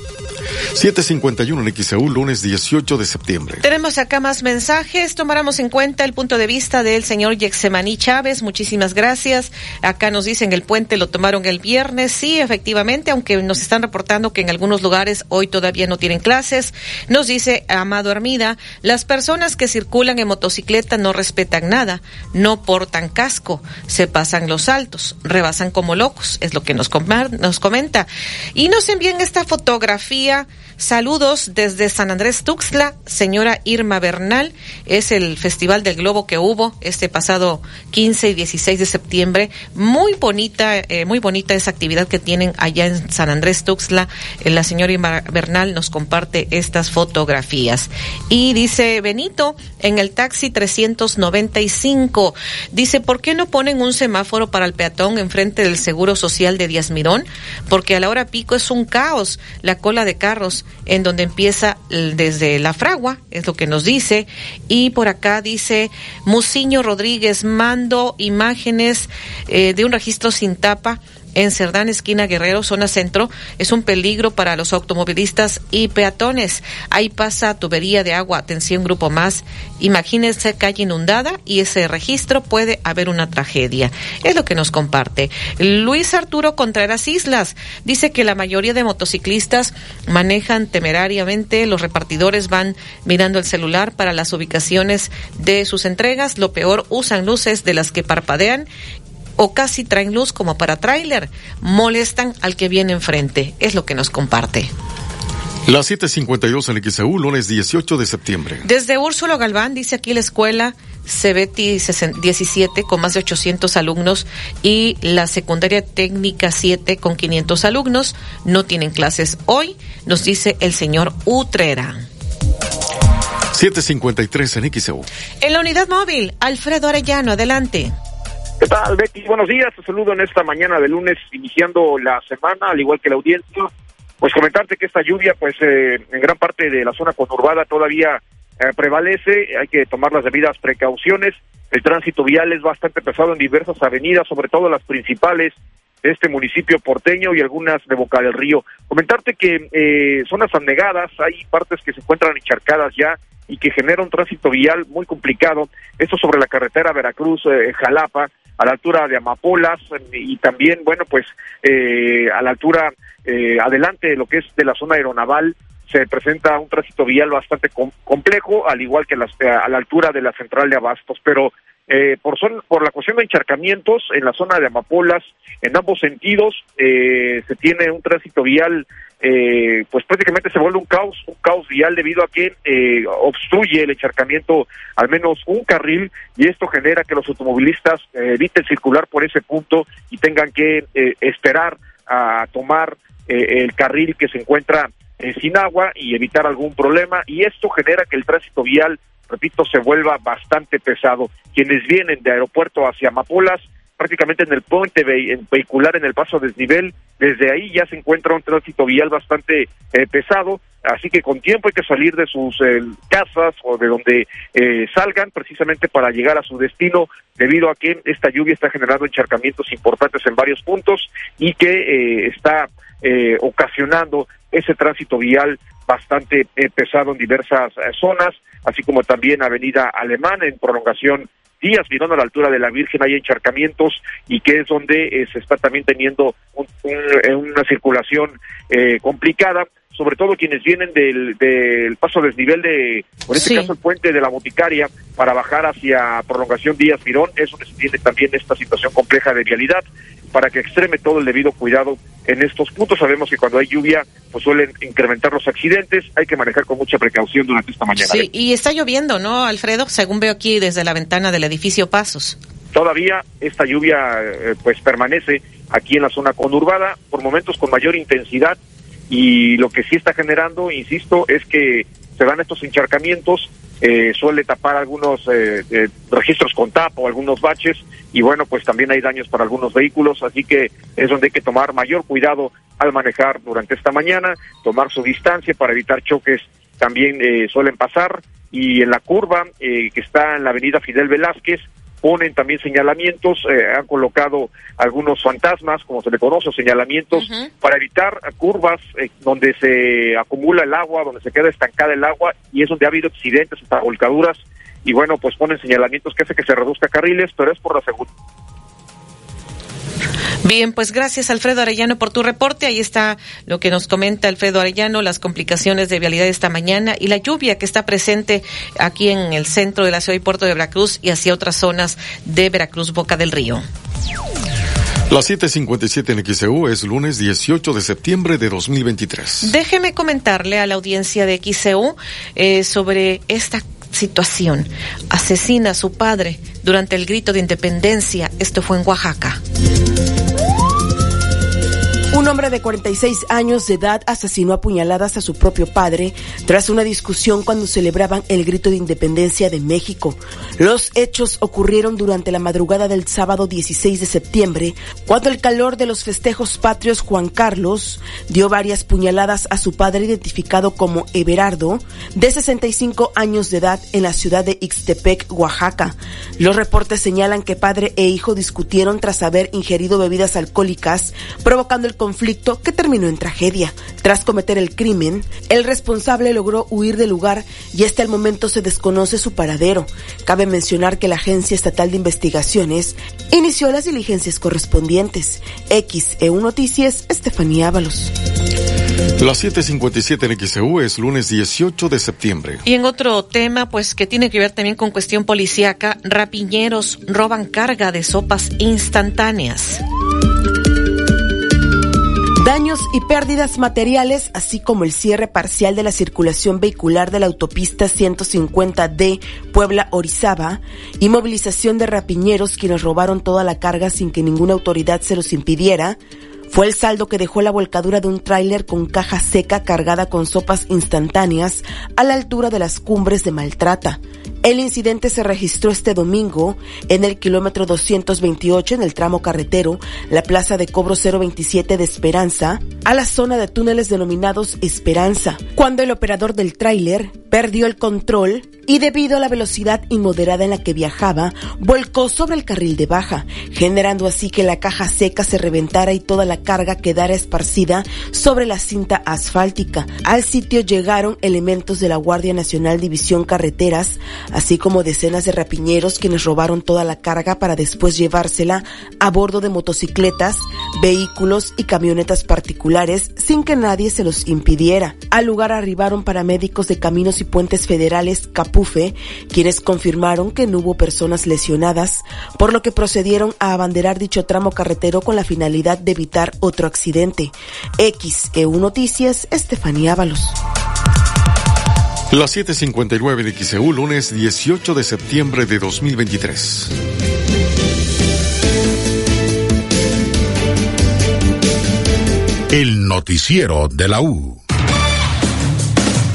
751 en XEU, lunes 18 de septiembre. Tenemos acá más mensajes. Tomáramos en cuenta el punto de vista del señor Yexemaní Chávez. Muchísimas gracias. Acá nos dicen el puente lo tomaron el viernes. Sí, efectivamente, aunque nos están reportando que en algunos lugares hoy todavía no tienen clases. Nos dice Amado Armida, las personas que circulan en motocicleta no respetan nada, no portan casco, se pasan los altos, rebasan como locos, es lo que nos, nos comenta. Y nos envían esta fotografía acá. Saludos desde San Andrés Tuxtla, señora Irma Bernal. Es el Festival del Globo que hubo este pasado 15 y 16 de septiembre. Muy bonita, eh, muy bonita esa actividad que tienen allá en San Andrés Tuxtla. Eh, la señora Irma Bernal nos comparte estas fotografías. Y dice Benito, en el taxi 395, dice, ¿por qué no ponen un semáforo para el peatón enfrente del Seguro Social de Díaz Mirón? Porque a la hora pico es un caos la cola de carros en donde empieza desde la fragua, es lo que nos dice. Y por acá dice Musiño Rodríguez, mando imágenes eh, de un registro sin tapa en Cerdán, esquina Guerrero, zona centro, es un peligro para los automovilistas y peatones. Ahí pasa tubería de agua, atención grupo más. Imagínense calle inundada y ese registro puede haber una tragedia. Es lo que nos comparte. Luis Arturo Contreras Islas dice que la mayoría de motociclistas manejan temerariamente, los repartidores van mirando el celular para las ubicaciones de sus entregas, lo peor usan luces de las que parpadean o casi traen luz como para tráiler, molestan al que viene enfrente. Es lo que nos comparte. Las 7:52 en XEU, lunes 18 de septiembre. Desde Úrsulo Galván, dice aquí la escuela CBT 17 con más de 800 alumnos y la secundaria técnica 7 con 500 alumnos no tienen clases hoy, nos dice el señor Utrera. 753 en XEU. En la unidad móvil, Alfredo Arellano, adelante. ¿Qué tal, Betty? Buenos días, te saludo en esta mañana de lunes, iniciando la semana, al igual que la audiencia. Pues comentarte que esta lluvia, pues eh, en gran parte de la zona conurbada todavía eh, prevalece, hay que tomar las debidas precauciones. El tránsito vial es bastante pesado en diversas avenidas, sobre todo las principales este municipio porteño y algunas de Boca del Río. Comentarte que eh, zonas anegadas, hay partes que se encuentran encharcadas ya y que genera un tránsito vial muy complicado. Esto sobre la carretera Veracruz-Jalapa, a la altura de Amapolas y también, bueno, pues eh, a la altura eh, adelante de lo que es de la zona aeronaval se presenta un tránsito vial bastante complejo, al igual que a la altura de la central de Abastos, pero eh, por, son, por la cuestión de encharcamientos en la zona de Amapolas, en ambos sentidos, eh, se tiene un tránsito vial, eh, pues prácticamente se vuelve un caos, un caos vial debido a que eh, obstruye el encharcamiento al menos un carril y esto genera que los automovilistas eh, eviten circular por ese punto y tengan que eh, esperar a tomar el carril que se encuentra sin agua y evitar algún problema. Y esto genera que el tránsito vial repito, se vuelva bastante pesado. Quienes vienen de aeropuerto hacia Amapolas, prácticamente en el puente vehicular en el paso desnivel, desde ahí ya se encuentra un tránsito vial bastante eh, pesado, así que con tiempo hay que salir de sus eh, casas o de donde eh, salgan precisamente para llegar a su destino, debido a que esta lluvia está generando encharcamientos importantes en varios puntos y que está ocasionando ese tránsito vial bastante pesado en diversas zonas así como también Avenida Alemana en prolongación Díaz mirando a la altura de la Virgen hay encharcamientos y que es donde eh, se está también teniendo eh, una circulación eh, complicada sobre todo quienes vienen del, del paso desnivel de, por este caso, el puente de la Boticaria para bajar hacia prolongación Díaz Mirón, es donde se tiene también esta situación compleja de vialidad para que extreme todo el debido cuidado en estos puntos. Sabemos que cuando hay lluvia, pues suelen incrementar los accidentes. Hay que manejar con mucha precaución durante esta mañana. Sí, y está lloviendo, ¿no, Alfredo? Según veo aquí desde la ventana del edificio Pasos. Todavía esta lluvia, eh, pues permanece aquí en la zona conurbada, por momentos con mayor intensidad. Y lo que sí está generando, insisto, es que se dan estos encharcamientos eh, suele tapar algunos eh, eh, registros con tapa o algunos baches y bueno, pues también hay daños para algunos vehículos, así que es donde hay que tomar mayor cuidado al manejar durante esta mañana, tomar su distancia para evitar choques también suelen pasar y en la curva que está en la avenida Fidel Velázquez, ponen también señalamientos, eh, han colocado algunos fantasmas, como se le conoce, señalamientos, para evitar curvas eh, donde se acumula el agua, donde se queda estancada el agua, y es donde ha habido accidentes, hasta volcaduras, y bueno, pues ponen señalamientos que hace que se reduzca carriles, pero es por la seguridad Bien, pues gracias Alfredo Arellano por tu reporte. Ahí está lo que nos comenta Alfredo Arellano, las complicaciones de vialidad esta mañana y la lluvia que está presente aquí en el centro de la ciudad y puerto de Veracruz y hacia otras zonas de Veracruz, Boca del Río. Las 7:57 en XEU es lunes 18 de septiembre de 2023. Déjeme comentarle a la audiencia de XEU eh, sobre esta situación. Asesina a su padre durante el grito de independencia. Esto fue en Oaxaca. Un hombre de 46 años de edad asesinó a puñaladas a su propio padre tras una discusión cuando celebraban el grito de independencia de México. Los hechos ocurrieron durante la madrugada del sábado 16 de septiembre, cuando el calor de los festejos patrios Juan Carlos dio varias puñaladas a su padre identificado como Everardo, de 65 años de edad en la ciudad de Ixtepec, Oaxaca. Los reportes señalan que padre e hijo discutieron tras haber ingerido bebidas alcohólicas, provocando el conflicto que terminó en tragedia. Tras cometer el crimen, el responsable logró huir del lugar y hasta el momento se desconoce su paradero. Cabe mencionar que la Agencia Estatal de Investigaciones inició las diligencias correspondientes. XEU Noticias, Estefanía Ábalos. Las 7:57 en XEU es lunes 18 de septiembre. Y en otro tema, pues que tiene que ver también con cuestión policíaca, rapiñeros roban carga de sopas instantáneas. Daños y pérdidas materiales, así como el cierre parcial de la circulación vehicular de la autopista 150D Puebla-Orizaba y movilización de rapiñeros quienes robaron toda la carga sin que ninguna autoridad se los impidiera, fue el saldo que dejó la volcadura de un tráiler con caja seca cargada con sopas instantáneas a la altura de las cumbres de Maltrata. El incidente se registró este domingo en el kilómetro 228 en el tramo carretero, la plaza de cobro 027 de Esperanza, a la zona de túneles denominados Esperanza, cuando el operador del tráiler perdió el control y debido a la velocidad inmoderada en la que viajaba, volcó sobre el carril de baja, generando así que la caja seca se reventara y toda la carga quedara esparcida sobre la cinta asfáltica. Al sitio llegaron elementos de la Guardia Nacional División Carreteras, así como decenas de rapiñeros quienes robaron toda la carga para después llevársela a bordo de motocicletas, vehículos y camionetas particulares sin que nadie se los impidiera. Al lugar arribaron paramédicos de caminos y puentes federales Capufe, quienes confirmaron que no hubo personas lesionadas, por lo que procedieron a abanderar dicho tramo carretero con la finalidad de evitar otro accidente. XEU Noticias, Estefanía Ábalos. Las 7:59 de XEU, lunes 18 de septiembre de 2023. El noticiero de la U.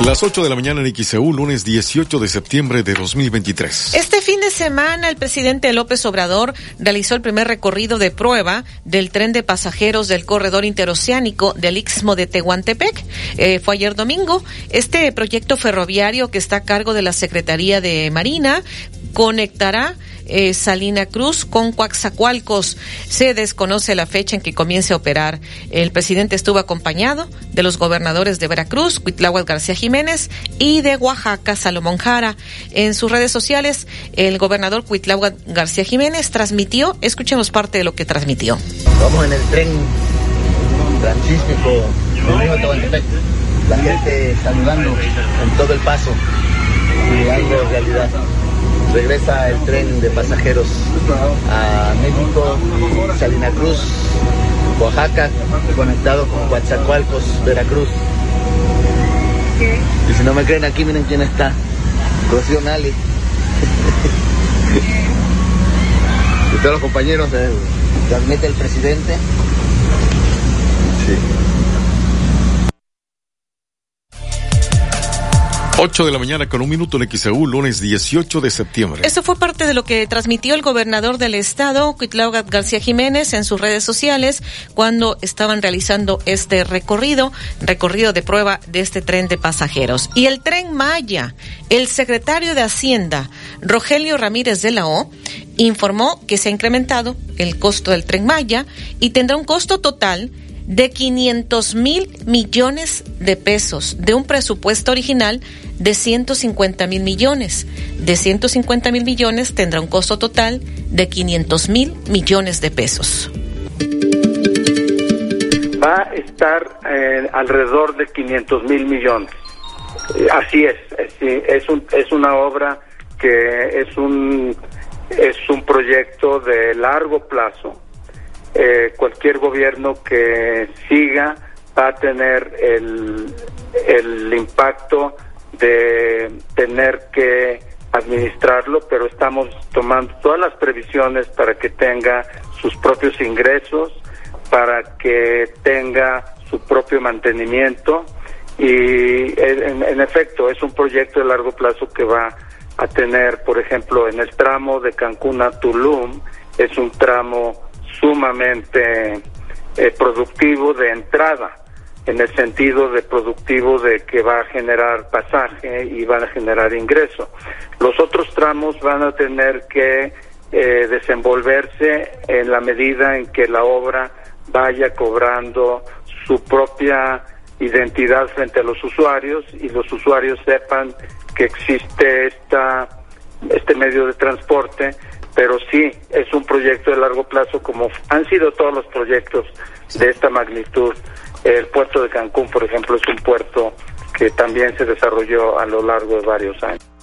Las 8 de la mañana en XEU, lunes 18 de septiembre de 2023. Este fin de semana, el presidente López Obrador realizó el primer recorrido de prueba del tren de pasajeros del corredor interoceánico del Istmo de Tehuantepec. Eh, fue ayer domingo. Este proyecto ferroviario que está a cargo de la Secretaría de Marina conectará eh, Salina Cruz con Coaxacualcos. Se desconoce la fecha en que comience a operar. El presidente estuvo acompañado de los gobernadores de Veracruz, Cuitláhuac García Jiménez, y de Oaxaca, Salomón Jara. En sus redes sociales, el gobernador Cuitláhuac García Jiménez transmitió, escuchemos parte de lo que transmitió. Vamos en el tren transísmico la gente saludando en todo el paso algo realidad regresa el tren de pasajeros a México, Salina Cruz, Oaxaca, conectado con Coatzacoalcos, Veracruz. Y si no me creen aquí, miren quién está. Rocío Nali. y todos los compañeros del gabinete del presidente. Sí. 8 de la mañana con un minuto en XEU, lunes 18 de septiembre. Esto fue parte de lo que transmitió el gobernador del estado, Cuitlao García Jiménez, en sus redes sociales cuando estaban realizando este recorrido, recorrido de prueba de este tren de pasajeros. Y el tren Maya, el secretario de Hacienda, Rogelio Ramírez de la O, informó que se ha incrementado el costo del tren Maya y tendrá un costo total de 500 mil millones de pesos de un presupuesto original de 150 mil millones. De 150 mil millones tendrá un costo total de 500 mil millones de pesos. Va a estar eh, alrededor de 500 mil millones. Eh, así es, es, un, es una obra que es un, es un proyecto de largo plazo eh, cualquier gobierno que siga va a tener el, el impacto de tener que administrarlo, pero estamos tomando todas las previsiones para que tenga sus propios ingresos, para que tenga su propio mantenimiento y en, efecto es un proyecto de largo plazo que va a tener, por ejemplo, en el tramo de Cancún a Tulum, es un tramo sumamente eh, productivo de entrada, en el sentido de productivo de que va a generar pasaje y va a generar ingreso. Los otros tramos van a tener que eh, desenvolverse en la medida en que la obra vaya cobrando su propia identidad frente a los usuarios y los usuarios sepan que existe esta, este medio de transporte pero sí es un proyecto de largo plazo como han sido todos los proyectos de esta magnitud. El puerto de Cancún, por ejemplo, es un puerto que también se desarrolló a lo largo de varios años.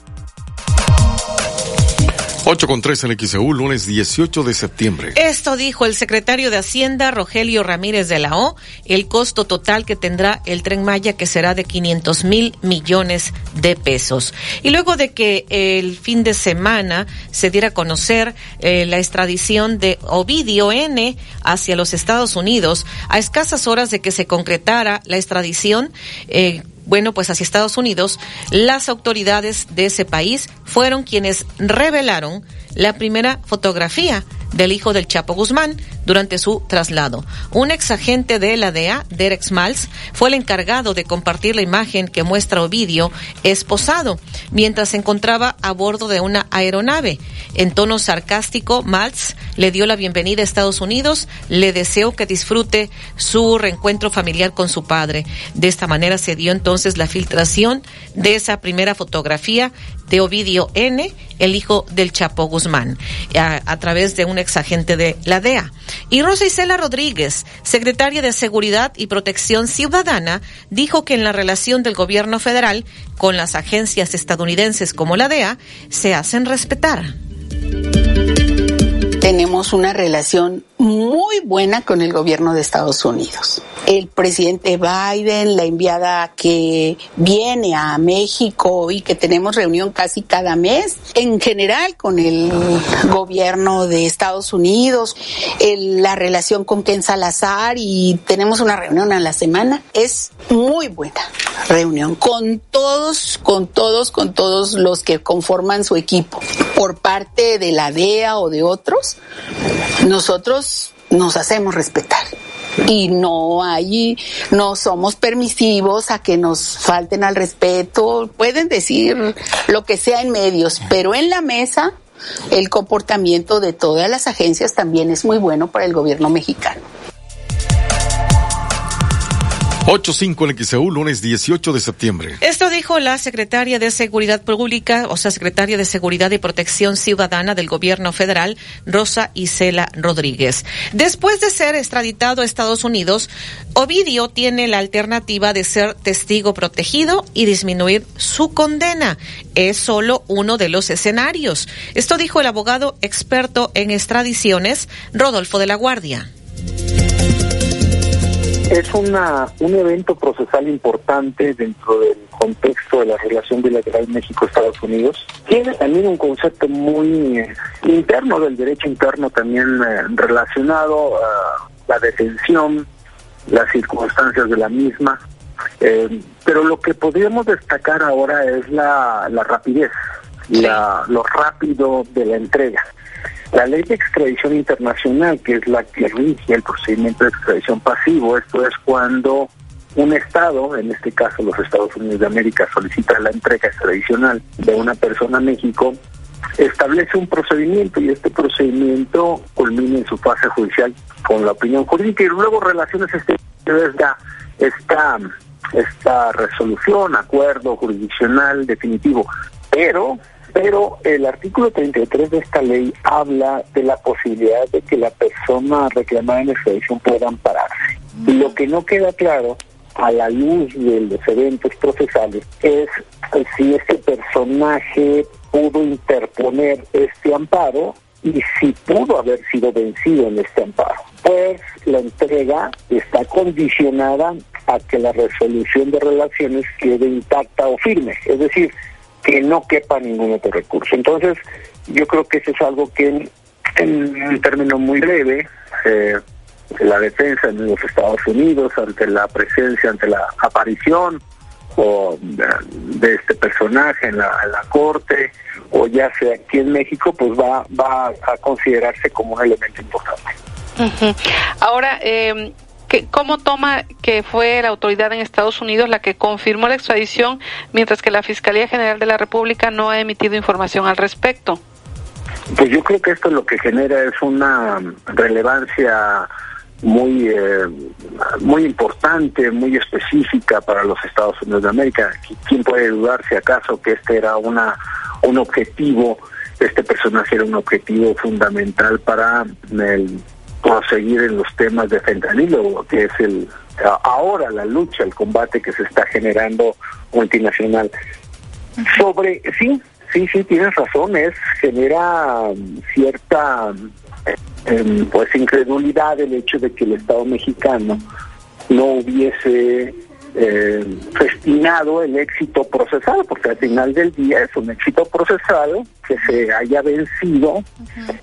8 con 3 en XEU, lunes 18 de septiembre. Esto dijo el secretario de Hacienda, Rogelio Ramírez de la O, el costo total que tendrá el tren Maya, que será de 500 mil millones de pesos. Y luego de que el fin de semana se diera a conocer eh, la extradición de Ovidio N hacia los Estados Unidos, a escasas horas de que se concretara la extradición, eh, bueno, pues hacia Estados Unidos, las autoridades de ese país fueron quienes revelaron la primera fotografía del hijo del Chapo Guzmán durante su traslado. Un ex agente de la DEA, Derek Smalls, fue el encargado de compartir la imagen que muestra Ovidio esposado mientras se encontraba a bordo de una aeronave. En tono sarcástico, Maltz le dio la bienvenida a Estados Unidos, le deseó que disfrute su reencuentro familiar con su padre. De esta manera se dio entonces la filtración de esa primera fotografía de Ovidio N., el hijo del Chapo Guzmán, a, a través de un ex agente de la DEA. Y Rosa Isela Rodríguez, secretaria de Seguridad y Protección Ciudadana, dijo que en la relación del gobierno federal con las agencias estadounidenses como la DEA se hacen respetar tenemos una relación muy buena con el gobierno de Estados Unidos. El presidente Biden, la enviada que viene a México y que tenemos reunión casi cada mes, en general con el gobierno de Estados Unidos, la relación con Ken Salazar y tenemos una reunión a la semana, es muy buena reunión con todos, con todos, con todos los que conforman su equipo por parte de la DEA o de otros nosotros nos hacemos respetar y no hay, no somos permisivos a que nos falten al respeto. Pueden decir lo que sea en medios, pero en la mesa el comportamiento de todas las agencias también es muy bueno para el gobierno mexicano. 8.5 en XEU, lunes 18 de septiembre. Esto dijo la secretaria de Seguridad Pública, o sea, secretaria de Seguridad y Protección Ciudadana del Gobierno Federal, Rosa Isela Rodríguez. Después de ser extraditado a Estados Unidos, Ovidio tiene la alternativa de ser testigo protegido y disminuir su condena. Es solo uno de los escenarios. Esto dijo el abogado experto en extradiciones, Rodolfo de la Guardia es una, un evento procesal importante dentro del contexto de la relación bilateral México-Estados Unidos. Tiene también un concepto muy eh, interno del derecho interno también eh, relacionado a la detención, las circunstancias de la misma Eh, pero lo que podríamos destacar ahora es la, la rapidez, la, lo rápido de la entrega. La ley de extradición internacional, que es la que rige el procedimiento de extradición pasivo, esto es cuando un Estado, en este caso los Estados Unidos de América, solicita la entrega extradicional de una persona a México, establece un procedimiento y este procedimiento culmina en su fase judicial con la opinión jurídica y luego relaciones exteriores da esta, esta resolución, acuerdo jurisdiccional definitivo. Pero, pero el artículo 33 de esta ley habla de la posibilidad de que la persona reclamada en extradición pueda ampararse. Y lo que no queda claro a la luz de los eventos procesales es si este personaje pudo interponer este amparo y si pudo haber sido vencido en este amparo. Pues la entrega está condicionada a que la resolución de relaciones quede intacta o firme, es decir, que no quepa ningún otro recurso. Entonces, yo creo que eso es algo que en, un término muy breve, eh, la defensa en los Estados Unidos ante la presencia, ante la aparición o de, este personaje en la, corte o ya sea aquí en México, pues va, va a considerarse como un elemento importante. Ahora, eh, ¿cómo toma que fue la autoridad en Estados Unidos la que confirmó la extradición, mientras que la Fiscalía General de la República no ha emitido información al respecto? Pues yo creo que esto lo que genera es una relevancia muy eh, muy importante, muy específica para los Estados Unidos de América. ¿Quién puede dudar si acaso que este era una un objetivo, este personaje era un objetivo fundamental para el proseguir en los temas de fentanilo, que es el ahora la lucha, el combate que se está generando multinacional. Sobre, sí, sí, sí, tienes razón, es genera cierta pues incredulidad el hecho de que el Estado mexicano no hubiese eh, festinado el éxito procesado, porque al final del día es un éxito procesado que se haya vencido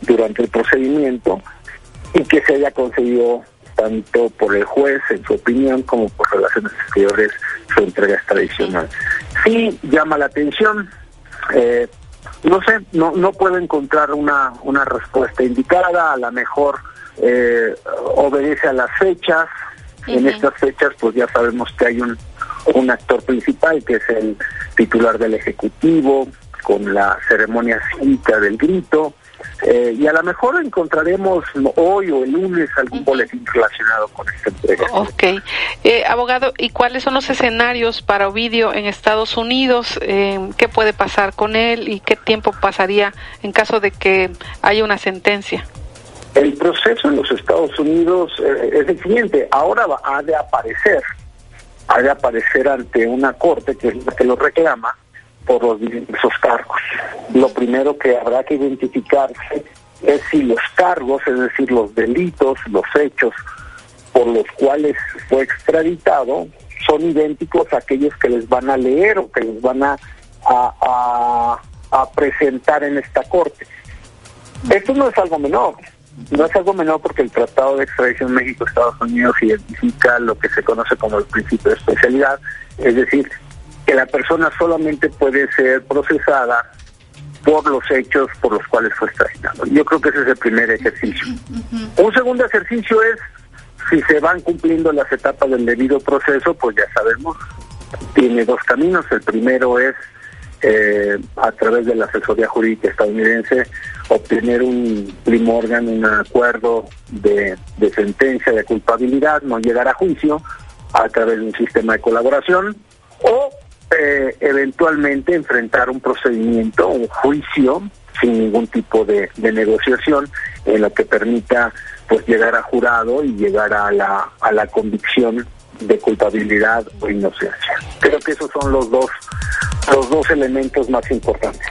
durante el procedimiento y que se haya conseguido tanto por el juez en su opinión como por relaciones exteriores su entrega tradicional. Sí llama la atención, eh, no sé, no, no puedo encontrar una, una respuesta indicada, a lo mejor eh, obedece a las fechas, en estas fechas pues ya sabemos que hay un, un actor principal que es el titular del Ejecutivo, con la ceremonia cívica del grito, eh, y a lo mejor encontraremos hoy o el lunes algún boletín relacionado con esta entrega. Ok. Eh, abogado, ¿y cuáles son los escenarios para Ovidio en Estados Unidos? Eh, ¿Qué puede pasar con él y qué tiempo pasaría en caso de que haya una sentencia? El proceso en los Estados Unidos es el siguiente. Ahora va, ha de aparecer, ha de aparecer ante una corte que es la que lo reclama por los diversos cargos. Lo primero que habrá que identificarse es si los cargos, es decir, los delitos, los hechos por los cuales fue extraditado, son idénticos a aquellos que les van a leer o que les van a, a, presentar en esta corte. Esto no es algo menor, no es algo menor porque el Tratado de Extradición México-Estados Unidos identifica lo que se conoce como el principio de especialidad, es decir, que la persona solamente puede ser procesada por los hechos por los cuales fue extraditado. Yo creo que ese es el primer ejercicio. Un segundo ejercicio es si se van cumpliendo las etapas del debido proceso, pues ya sabemos, tiene dos caminos. El primero es eh, a través de la asesoría jurídica estadounidense obtener un primorgan, un acuerdo de, de sentencia de culpabilidad, no llegar a juicio a través de un sistema de colaboración o eh, eventualmente enfrentar un procedimiento, un juicio sin ningún tipo de, negociación en lo que permita pues llegar a jurado y llegar a la, a la convicción de culpabilidad o inocencia. Creo que esos son los dos los dos elementos más importantes.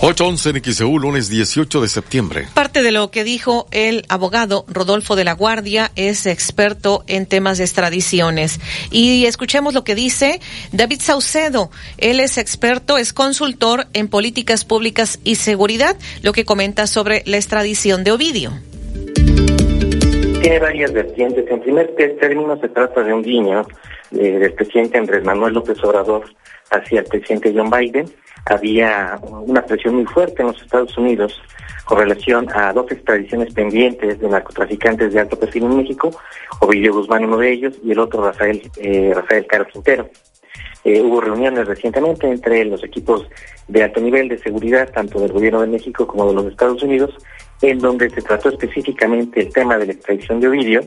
811 en XEU, lunes 18 de septiembre. Parte de lo que dijo el abogado Rodolfo de la Guardia es experto en temas de extradiciones. Y escuchemos lo que dice David Saucedo. Él es experto, es consultor en políticas públicas y seguridad, lo que comenta sobre la extradición de Ovidio. Tiene varias vertientes. En primer término, se trata de un guiño eh, del presidente Andrés Manuel López Obrador hacia el presidente John Biden. Había una presión muy fuerte en los Estados Unidos con relación a dos extradiciones pendientes de narcotraficantes de alto perfil en México, Ovidio Guzmán uno de ellos y el otro Rafael, eh, Rafael Caro Quintero. Eh, hubo reuniones recientemente entre los equipos de alto nivel de seguridad, tanto del gobierno de México como de los Estados Unidos, en donde se trató específicamente el tema de la extradición de Ovidio,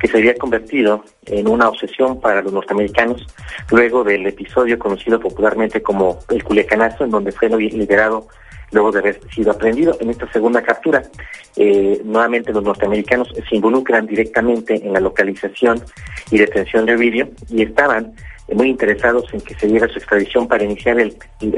que se había convertido en una obsesión para los norteamericanos luego del episodio conocido popularmente como el Culiacanazo, en donde fue liberado luego de haber sido aprendido. En esta segunda captura, eh, nuevamente los norteamericanos se involucran directamente en la localización y detención de Ovidio y estaban muy interesados en que se diera su extradición para iniciar el,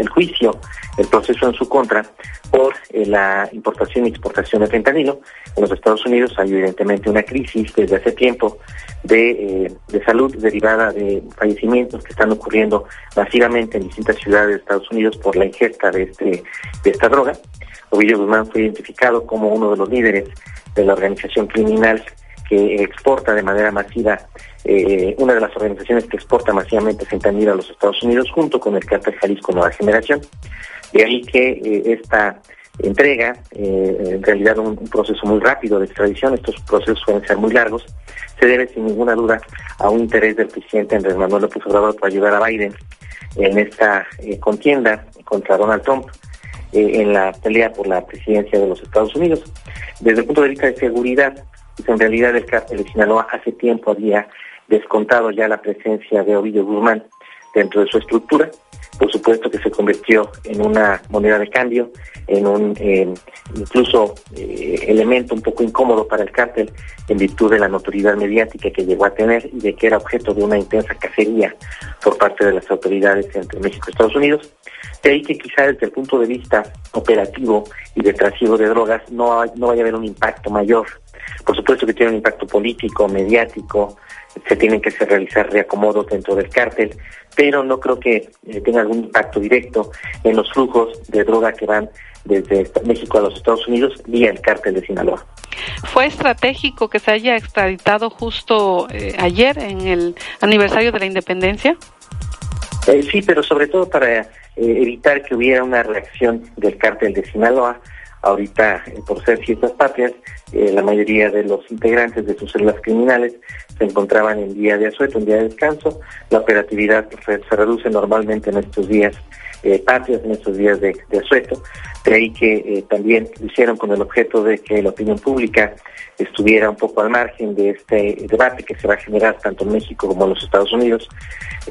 juicio, el proceso en su contra por eh, la importación y exportación de fentanilo. En los Estados Unidos hay evidentemente una crisis desde hace tiempo de, eh, de salud derivada de fallecimientos que están ocurriendo masivamente en distintas ciudades de Estados Unidos por la ingesta de, este, de esta droga. Ovidio Guzmán fue identificado como uno de los líderes de la organización criminal que exporta de manera masiva eh, una de las organizaciones que exporta masivamente fentanilo a los Estados Unidos junto con el cártel Jalisco Nueva Generación. De ahí que eh, esta entrega, eh, en realidad un, proceso muy rápido de extradición, estos procesos suelen ser muy largos, se debe sin ninguna duda a un interés del presidente Andrés Manuel López Obrador para ayudar a Biden en esta contienda contra Donald Trump en la pelea por la presidencia de los Estados Unidos. Desde el punto de vista de seguridad, pues en realidad el cártel de Sinaloa hace tiempo había descontado ya la presencia de Ovidio Guzmán dentro de su estructura. Por supuesto que se convirtió en una moneda de cambio, en un eh, incluso eh, elemento un poco incómodo para el cártel en virtud de la notoriedad mediática que llegó a tener y de que era objeto de una intensa cacería por parte de las autoridades entre México y Estados Unidos. De ahí que quizá desde el punto de vista operativo y de trasiego de drogas no, no vaya a haber un impacto mayor. Por supuesto que tiene un impacto político, mediático, se tienen que realizar reacomodos dentro del cártel, pero no creo que eh, tenga algún impacto directo en los flujos de droga que van desde México a los Estados Unidos vía el cártel de Sinaloa. ¿Fue estratégico que se haya extraditado justo eh, ayer en el aniversario de la independencia? Eh, sí, pero sobre todo para evitar que hubiera una reacción del cártel de Sinaloa ahorita por ser fiestas patrias, la mayoría de los integrantes de sus células criminales se encontraban en día de asueto, en día de descanso. La operatividad se, reduce normalmente en estos días eh, patrios, en estos días de, asueto. De ahí que eh, también lo hicieron con el objeto de que la opinión pública estuviera un poco al margen de este debate que se va a generar tanto en México como en los Estados Unidos,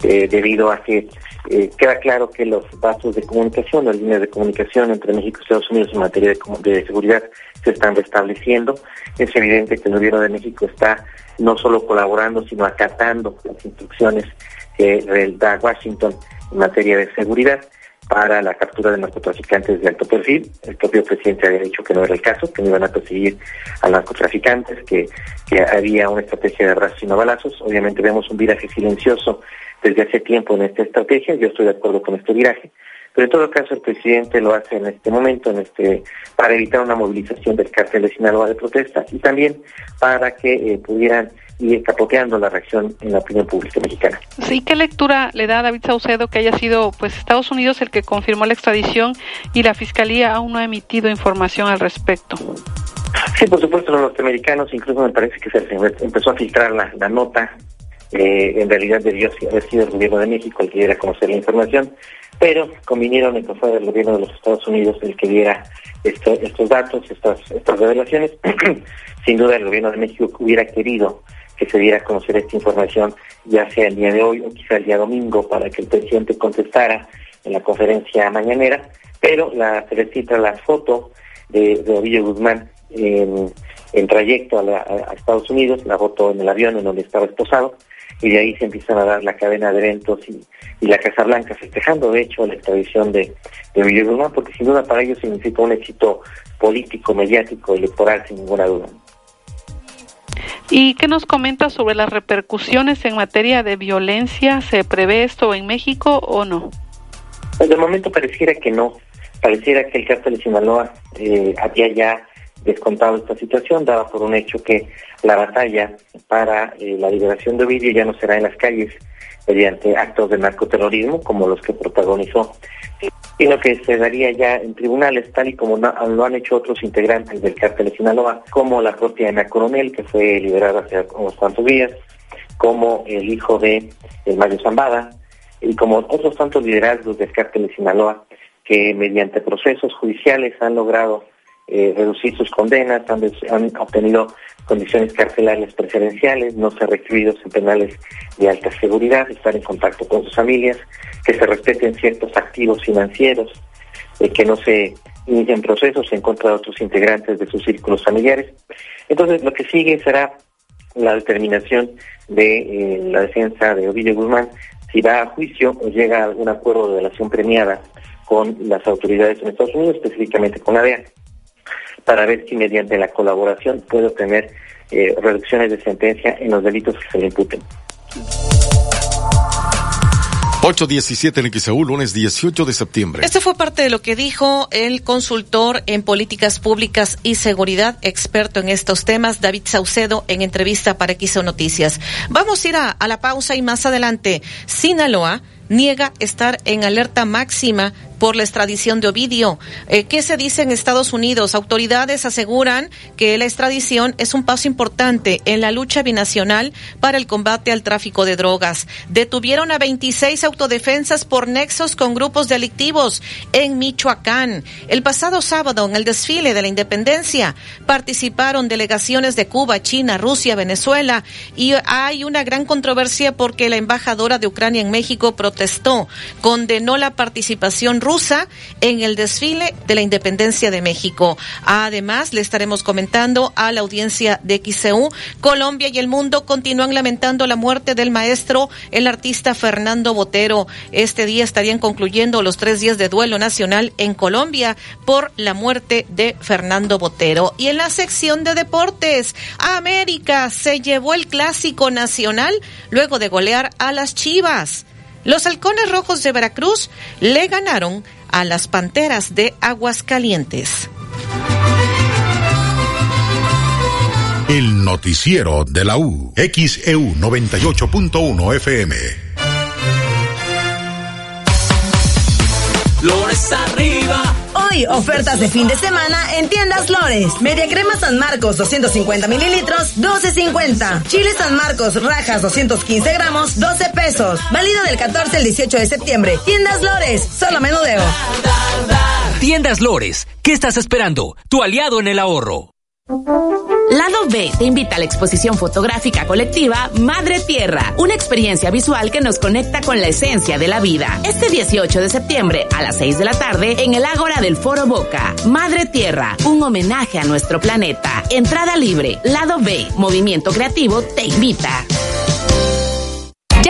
eh, debido a que eh, queda claro que los vasos de comunicación, las líneas de comunicación entre México y Estados Unidos en materia de, seguridad se están restableciendo. Es evidente que el gobierno de México está no solo colaborando, sino acatando las instrucciones que da Washington en materia de seguridad para la captura de narcotraficantes de alto perfil. El propio presidente había dicho que no era el caso, que no iban a perseguir a narcotraficantes, que, que había una estrategia de rastro y no balazos. Obviamente vemos un viraje silencioso desde hace tiempo en esta estrategia, yo estoy de acuerdo con este viraje, pero en todo caso el presidente lo hace en este momento, en este, para evitar una movilización del cártel de Sinaloa de protesta y también para que eh, pudieran ir capoteando la reacción en la opinión pública mexicana. Sí, ¿qué lectura le da a David Saucedo que haya sido pues Estados Unidos el que confirmó la extradición y la Fiscalía aún no ha emitido información al respecto? Sí, por supuesto, los norteamericanos, incluso me parece que se empezó a filtrar la, la nota eh, en realidad debió haber sido el gobierno de México el que diera a conocer la información, pero convinieron en fuera el gobierno de los Estados Unidos el que diera estos datos, estas, estas revelaciones. Sin duda el gobierno de México hubiera querido que se diera a conocer esta información, ya sea el día de hoy o quizá el día domingo, para que el presidente contestara en la conferencia mañanera, pero la, se la foto de, de Ovidio Guzmán en, trayecto a, Estados Unidos, la foto en el avión en donde estaba esposado, y de ahí se empiezan a dar la cadena de eventos y, la Casa Blanca festejando, de hecho, la extradición de, de Guzmán, porque sin duda para ellos significa un éxito político, mediático, electoral, sin ninguna duda. ¿Y qué nos comenta sobre las repercusiones en materia de violencia? ¿Se prevé esto en México o no? Pues de momento pareciera que no. Pareciera que el cártel de Sinaloa eh, había ya descontado esta situación, daba por un hecho que la batalla para eh, la liberación de Ovidio ya no será en las calles mediante actos de narcoterrorismo como los que protagonizó, sino que se daría ya en tribunales, tal y como lo han hecho otros integrantes del cártel de Sinaloa, como la propia Ana Coronel, que fue liberada hace unos cuantos días, como el hijo de Mario Zambada, y como otros tantos liderazgos del cártel de Sinaloa, que mediante procesos judiciales han logrado eh, reducir sus condenas, han, han, obtenido condiciones carcelarias preferenciales, no ser recluidos en penales de alta seguridad, estar en contacto con sus familias, que se respeten ciertos activos financieros, eh, que no se inicien procesos en contra de otros integrantes de sus círculos familiares. Entonces, lo que sigue será la determinación de eh, la defensa de Ovidio Guzmán si va a juicio o llega a algún acuerdo de relación premiada con las autoridades en Estados Unidos, específicamente con la DEA, para ver si mediante la colaboración puede obtener eh, reducciones de sentencia en los delitos que se le imputen. 817 en XEU, lunes 18 de septiembre. Este fue parte de lo que dijo el consultor en políticas públicas y seguridad, experto en estos temas, David Saucedo, en entrevista para XEU Noticias. Vamos a ir a, a la pausa y más adelante, Sinaloa niega estar en alerta máxima por la extradición de Ovidio. Eh, ¿Qué se dice en Estados Unidos? Autoridades aseguran que la extradición es un paso importante en la lucha binacional para el combate al tráfico de drogas. Detuvieron a 26 autodefensas por nexos con grupos delictivos en Michoacán. El pasado sábado, en el desfile de la independencia, participaron delegaciones de Cuba, China, Rusia, Venezuela y hay una gran controversia porque la embajadora de Ucrania en México protestó, condenó la participación rusa en el desfile de la independencia de México. Además, le estaremos comentando a la audiencia de XCU, Colombia y el mundo continúan lamentando la muerte del maestro, el artista Fernando Botero. Este día estarían concluyendo los tres días de duelo nacional en Colombia por la muerte de Fernando Botero. Y en la sección de deportes, América se llevó el clásico nacional luego de golear a las Chivas. Los halcones rojos de Veracruz le ganaron a las panteras de Aguascalientes. El noticiero de la U, XEU 98.1 FM. Lores arriba Ofertas de fin de semana en tiendas Lores. Media crema San Marcos, 250 mililitros, 12.50. Chile San Marcos, rajas, 215 gramos, 12 pesos. Válido del 14 al 18 de septiembre. Tiendas Lores, solo menudeo. Tiendas Lores, ¿qué estás esperando? Tu aliado en el ahorro. Lado B te invita a la exposición fotográfica colectiva Madre Tierra, una experiencia visual que nos conecta con la esencia de la vida. Este 18 de septiembre a las 6 de la tarde en el Ágora del Foro Boca. Madre Tierra, un homenaje a nuestro planeta. Entrada libre. Lado B, Movimiento Creativo te invita.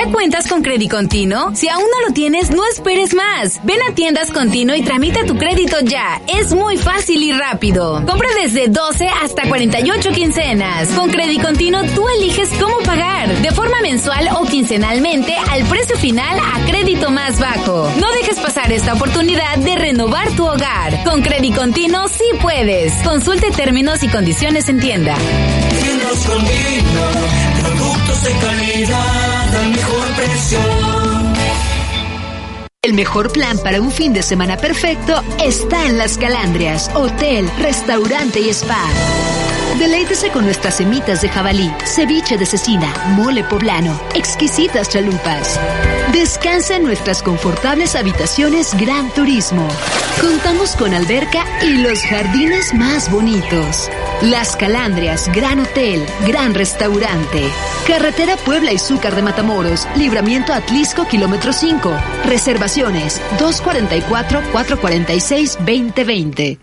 ¿Ya cuentas con Crédito Continuo? Si aún no lo tienes, no esperes más. Ven a Tiendas Continuo y tramita tu crédito ya. Es muy fácil y rápido. Compra desde 12 hasta 48 quincenas. Con Crédito Continuo tú eliges cómo pagar, de forma mensual o quincenalmente al precio final a crédito más bajo. No dejes pasar esta oportunidad de renovar tu hogar. Con Crédito Continuo sí puedes. Consulte términos y condiciones en tienda. Tiendas Continuo, productos de calidad El mejor plan para un fin de semana perfecto está en Las Calandrias, hotel, restaurante y spa. Deleítese con nuestras semitas de jabalí, ceviche de cecina, mole poblano, exquisitas chalupas. Descansa en nuestras confortables habitaciones Gran Turismo. Contamos con alberca y los jardines más bonitos. Las Calandrias, Gran Hotel, Gran Restaurante. Carretera Puebla y Zúcar de Matamoros, Libramiento Atlisco, kilómetro 5. Reservaciones 244-446-2020.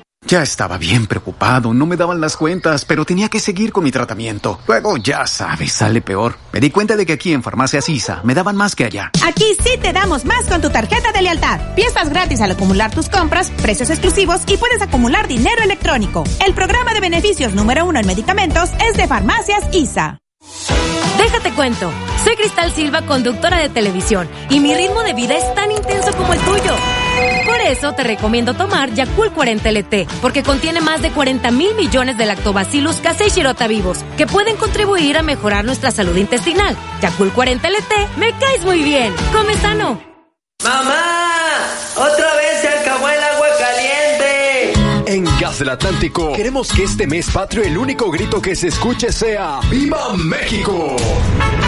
Ya estaba bien preocupado, no me daban las cuentas, pero tenía que seguir con mi tratamiento. Luego, ya sabes, sale peor. Me di cuenta de que aquí en Farmacia Sisa me daban más que allá. Aquí sí te damos más con tu tarjeta de lealtad. Piezas gratis al acumular tus compras, precios exclusivos y puedes acumular dinero electrónico. El programa de beneficios número uno en medicamentos es de Farmacias ISA. Déjate cuento. Soy Cristal Silva, conductora de televisión, y mi ritmo de vida es tan intenso como el tuyo. Por eso te recomiendo tomar Yakult 40 LT, porque contiene más de 40 mil millones de lactobacillus casei shirota vivos, que pueden contribuir a mejorar nuestra salud intestinal. Yakult 40 LT, me caes muy bien. Come sano. ¡Mamá! ¡Otra vez del Atlántico queremos que este mes patrio el único grito que se escuche sea ¡Viva México!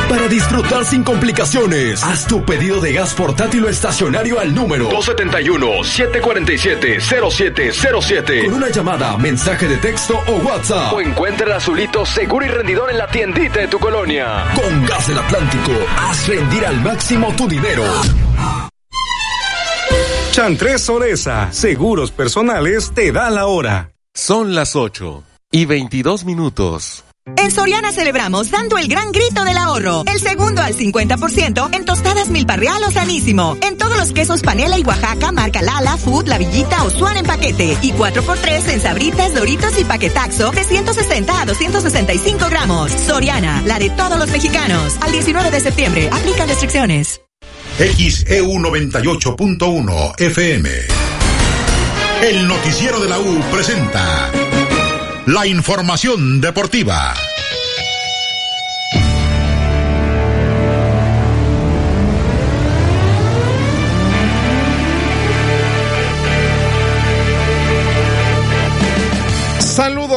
Para disfrutar sin complicaciones, haz tu pedido de gas portátil o estacionario al número 271-747-0707 con una llamada, mensaje de texto o WhatsApp. O encuentra el azulito seguro y rendidor en la tiendita de tu colonia. Con Gas del Atlántico, haz rendir al máximo tu dinero. Chantres Soresa, seguros personales, te da la hora. Son las 8 y 22 minutos. En Soriana celebramos dando el gran grito del ahorro. El segundo al 50% en tostadas milparreal o sanísimo. En todos los quesos panela y Oaxaca, marca Lala, Food, La Villita o Swan en paquete. Y 4x3 en sabritas, doritos y paquetaxo de 160 a 265 gramos. Soriana, la de todos los mexicanos. Al 19 de septiembre, aplican restricciones. XEU 98.1 FM. El noticiero de la U presenta la información deportiva.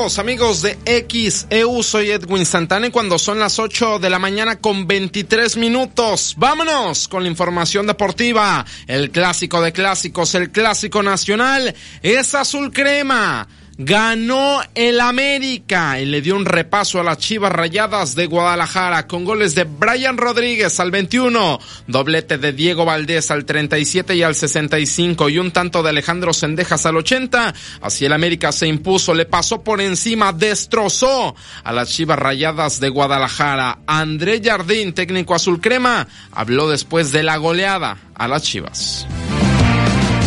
Amigos de XEU, soy Edwin Santana cuando son las 8 de la mañana con 23 minutos, vámonos con la información deportiva. El clásico de clásicos, el clásico nacional es azul crema ganó el América y le dio un repaso a las Chivas Rayadas de Guadalajara con goles de Brian Rodríguez al 21, doblete de Diego Valdés al 37 y al 65 y un tanto de Alejandro Sendejas al 80. Así el América se impuso, le pasó por encima, destrozó a las Chivas Rayadas de Guadalajara. André Jardín, técnico azul crema, habló después de la goleada a las Chivas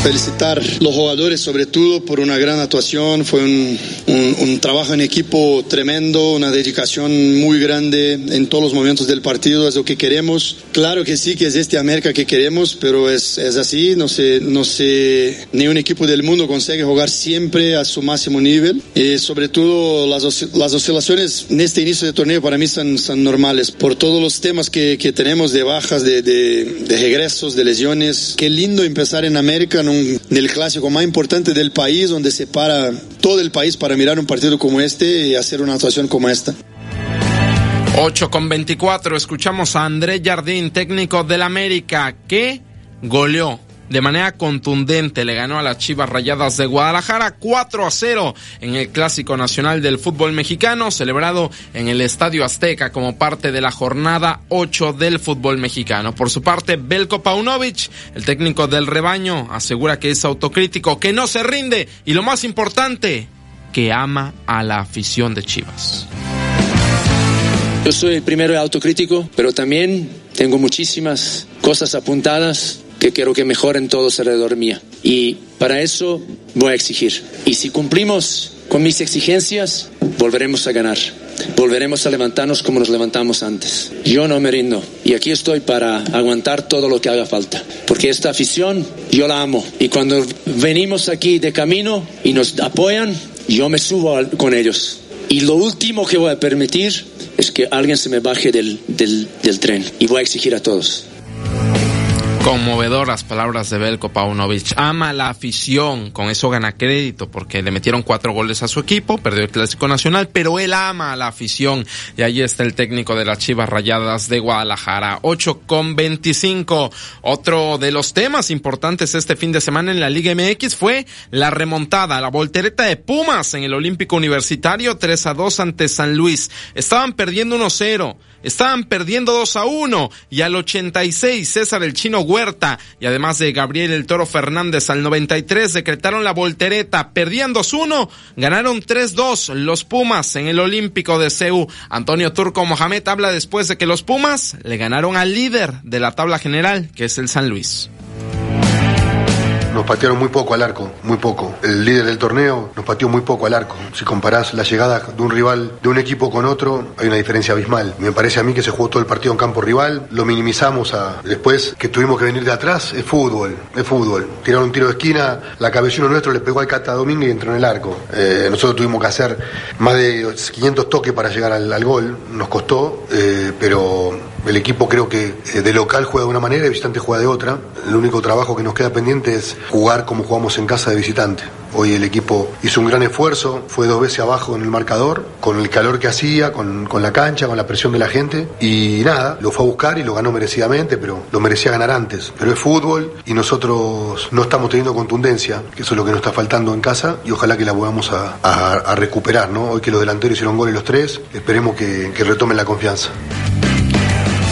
felicitar los jugadores sobre todo por una gran actuación, fue un, un, un, trabajo en equipo tremendo, una dedicación muy grande en todos los momentos del partido, es lo que queremos. Claro que sí, que es este América que queremos, pero es, es así, no sé, no sé, ni un equipo del mundo consigue jugar siempre a su máximo nivel y sobre todo las, las oscilaciones en este inicio de torneo para mí son, son normales por todos los temas que, que tenemos de bajas, de, de, de regresos, de lesiones. Qué lindo empezar en América un, del clásico más importante del país, donde se para todo el país para mirar un partido como este y hacer una actuación como esta. 8 con 24, escuchamos a André Jardín, técnico del América, que goleó de manera contundente le ganó a las Chivas Rayadas de Guadalajara 4 a 0 en el Clásico Nacional del Fútbol Mexicano, celebrado en el Estadio Azteca como parte de la jornada 8 del fútbol mexicano. Por su parte, Belko Paunovic, el técnico del rebaño, asegura que es autocrítico, que no se rinde y lo más importante, que ama a la afición de Chivas. Yo soy el primero autocrítico, pero también tengo muchísimas cosas apuntadas que quiero que mejoren todos alrededor mía. Y para eso voy a exigir. Y si cumplimos con mis exigencias, volveremos a ganar. Volveremos a levantarnos como nos levantamos antes. Yo no me rindo. Y aquí estoy para aguantar todo lo que haga falta. Porque esta afición yo la amo. Y cuando venimos aquí de camino y nos apoyan, yo me subo con ellos. Y lo último que voy a permitir es que alguien se me baje del, del, del tren. Y voy a exigir a todos. Conmovedoras palabras de Belko Paunovic. Ama la afición, con eso gana crédito, porque le metieron cuatro goles a su equipo, perdió el Clásico Nacional, pero él ama la afición. Y ahí está el técnico de las Chivas Rayadas de Guadalajara. 8 con 25. Otro de los temas importantes este fin de semana en la Liga MX fue la remontada, la voltereta de Pumas en el Olímpico Universitario, 3 a 2 ante San Luis. Estaban perdiendo 1-0, estaban perdiendo 2 a 1, y al 86 César el Chino Huerta y además de Gabriel El Toro Fernández al 93 decretaron la voltereta, perdían 2-1, ganaron 3-2 los Pumas en el Olímpico de CEU. Antonio Turco Mohamed habla después de que los Pumas le ganaron al líder de la tabla general, que es el San Luis. Nos patearon muy poco al arco, muy poco. El líder del torneo nos pateó muy poco al arco. Si comparás la llegada de un rival, de un equipo con otro, hay una diferencia abismal. Me parece a mí que se jugó todo el partido en campo rival, lo minimizamos a... Después que tuvimos que venir de atrás, es fútbol, es fútbol. Tiraron un tiro de esquina, la cabecilla nuestro le pegó al Cata Domínguez y entró en el arco. Eh, nosotros tuvimos que hacer más de 500 toques para llegar al, gol, nos costó, eh, pero el equipo creo que eh, de local juega de una manera y visitante juega de otra. El único trabajo que nos queda pendiente es jugar como jugamos en casa de visitante. Hoy el equipo hizo un gran esfuerzo, fue dos veces abajo en el marcador, con el calor que hacía, con, con, la cancha, con la presión de la gente. Y nada, lo fue a buscar y lo ganó merecidamente, pero lo merecía ganar antes. Pero es fútbol y nosotros no estamos teniendo contundencia, que eso es lo que nos está faltando en casa, y ojalá que la podamos a, recuperar. ¿no? Hoy que los delanteros hicieron goles los tres, esperemos que retomen la confianza.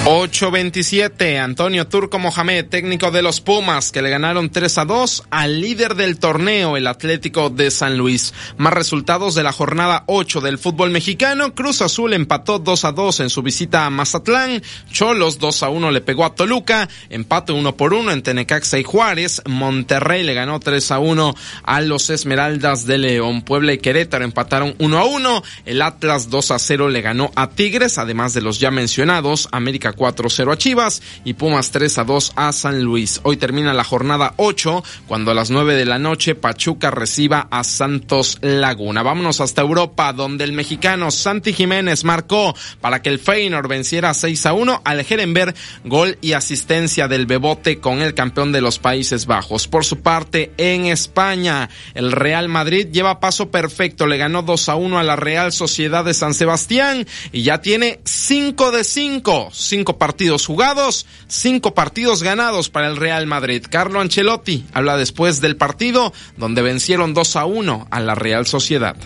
8-27, Antonio Turco Mohamed, técnico de los Pumas, que le ganaron 3 a 2 al líder del torneo, el Atlético de San Luis. Más resultados de la jornada 8 del fútbol mexicano. Cruz Azul empató 2 a 2 en su visita a Mazatlán. Cholos 2 a 1 le pegó a Toluca. Empate 1 por 1 en Tenecaxa y Juárez. Monterrey le ganó 3 a 1 a los Esmeraldas de León. Puebla y Querétaro empataron 1 a 1. El Atlas 2 a 0 le ganó a Tigres, además de los ya mencionados. América 4-0 a Chivas y Pumas 3 a 2 a San Luis. Hoy termina la jornada 8 cuando a las 9 de la noche Pachuca reciba a Santos Laguna. Vámonos hasta Europa donde el mexicano Santi Jiménez marcó para que el Feyenoord venciera 6 a 1 al Herenberg, gol y asistencia del Bebote con el campeón de los Países Bajos. Por su parte, en España, el Real Madrid lleva paso perfecto, le ganó 2 a 1 a la Real Sociedad de San Sebastián y ya tiene 5 de 5, 5 partidos jugados, cinco partidos ganados para el Real Madrid. Carlo Ancelotti habla después del partido donde vencieron 2 a 1 a la Real Sociedad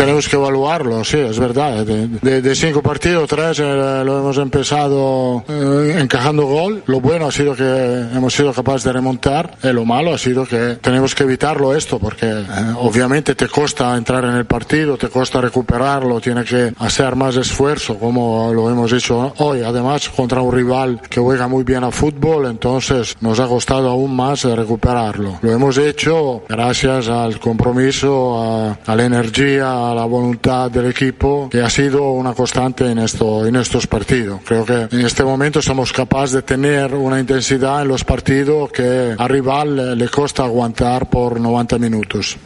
tenemos que evaluarlo, sí, es verdad. De, cinco partidos, tres eh, lo hemos empezado eh, encajando gol. Lo bueno ha sido que hemos sido capaces de remontar. Y lo malo ha sido que tenemos que evitarlo esto, porque eh, obviamente te cuesta entrar en el partido, te cuesta recuperarlo, tiene que hacer más esfuerzo, como lo hemos hecho hoy. Además, contra un rival que juega muy bien a fútbol, entonces nos ha costado aún más recuperarlo. Lo hemos hecho gracias al compromiso, a, a la energía, la voluntad del equipo que ha sido una constante en, esto, en estos partidos. Creo que en este momento somos capaces de tener una intensidad en los partidos que al rival le cuesta aguantar por 90 minutos.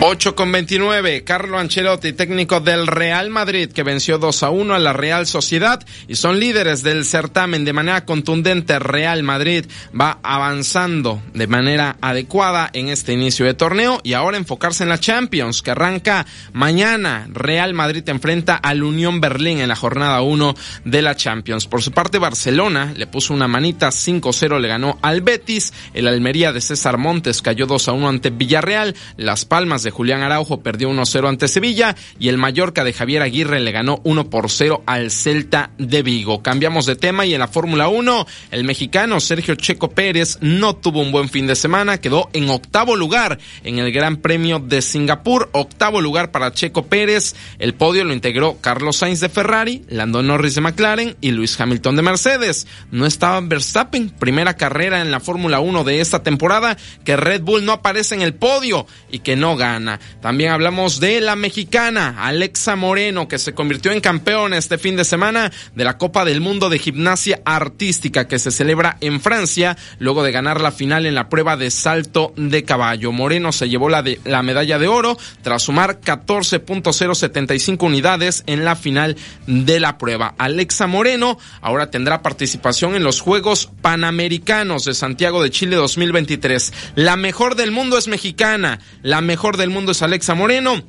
8 con 29, Carlo Ancelotti, técnico del Real Madrid, que venció 2 a 1 a la Real Sociedad y son líderes del certamen de manera contundente. Real Madrid va avanzando de manera adecuada en este inicio de torneo y ahora enfocarse en la Champions, que arranca mañana. Real Madrid enfrenta al Unión Berlín en la jornada 1 de la Champions. Por su parte, Barcelona le puso una manita 5-0, le ganó al Betis. El Almería de César Montes cayó 2 a 1 ante Villarreal. Las Palmas de Julián Araujo perdió 1-0 ante Sevilla y el Mallorca de Javier Aguirre le ganó 1 por 0 al Celta de Vigo. Cambiamos de tema y en la Fórmula 1 el mexicano Sergio Checo Pérez no tuvo un buen fin de semana, quedó en octavo lugar en el Gran Premio de Singapur, octavo lugar para Checo Pérez. El podio lo integró Carlos Sainz de Ferrari, Lando Norris de McLaren y Luis Hamilton de Mercedes. No estaba Verstappen, primera carrera en la Fórmula 1 de esta temporada que Red Bull no aparece en el podio y que no gana. También hablamos de la mexicana Alexa Moreno, que se convirtió en campeona este fin de semana de la Copa del Mundo de Gimnasia Artística que se celebra en Francia, luego de ganar la final en la prueba de salto de caballo. Moreno se llevó la, de, la medalla de oro tras sumar 14.075 unidades en la final de la prueba. Alexa Moreno ahora tendrá participación en los Juegos Panamericanos de Santiago de Chile 2023. La mejor del mundo es mexicana, la mejor del mundo es Alexa Moreno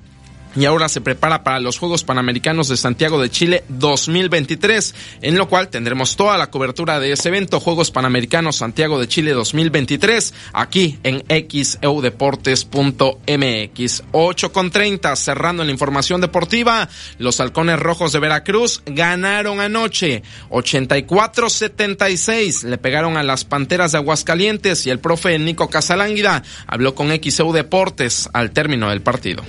y ahora se prepara para los Juegos Panamericanos de Santiago de Chile 2023, en lo cual tendremos toda la cobertura de ese evento, Juegos Panamericanos Santiago de Chile 2023, aquí en xeudeportes.mx. 8 con 30, cerrando la información deportiva, los halcones rojos de Veracruz ganaron anoche 84-76, le pegaron a las Panteras de Aguascalientes y el profe Nico Casalánguida habló con XEU Deportes al término del partido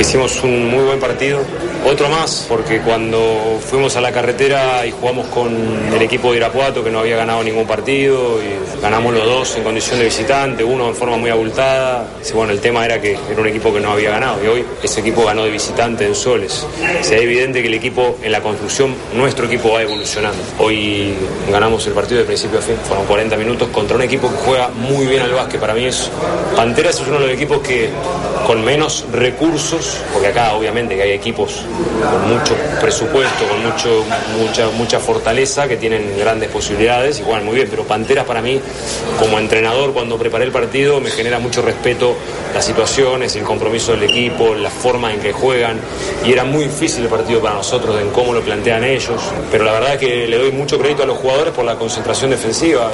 hicimos un muy buen partido. Otro más, porque cuando fuimos a la carretera y jugamos con el equipo de Irapuato, que no había ganado ningún partido, y ganamos los dos en condición de visitante, uno en forma muy abultada. Bueno, el tema era que era un equipo que no había ganado, y hoy ese equipo ganó de visitante en Soles. Se es evidente que el equipo en la construcción, nuestro equipo va evolucionando. Hoy ganamos el partido de principio a fin, fueron 40 minutos contra un equipo que juega muy bien al básquet. Para mí es. Panteras es uno de los equipos que con menos recursos porque acá obviamente que hay equipos con mucho presupuesto, con mucho, mucha, mucha fortaleza, que tienen grandes posibilidades juegan muy bien, pero Panteras para mí, como entrenador, cuando preparé el partido, me genera mucho respeto las situaciones, el compromiso del equipo, la forma en que juegan, y era muy difícil el partido para nosotros en cómo lo plantean ellos, pero la verdad que le doy mucho crédito a los jugadores por la concentración defensiva.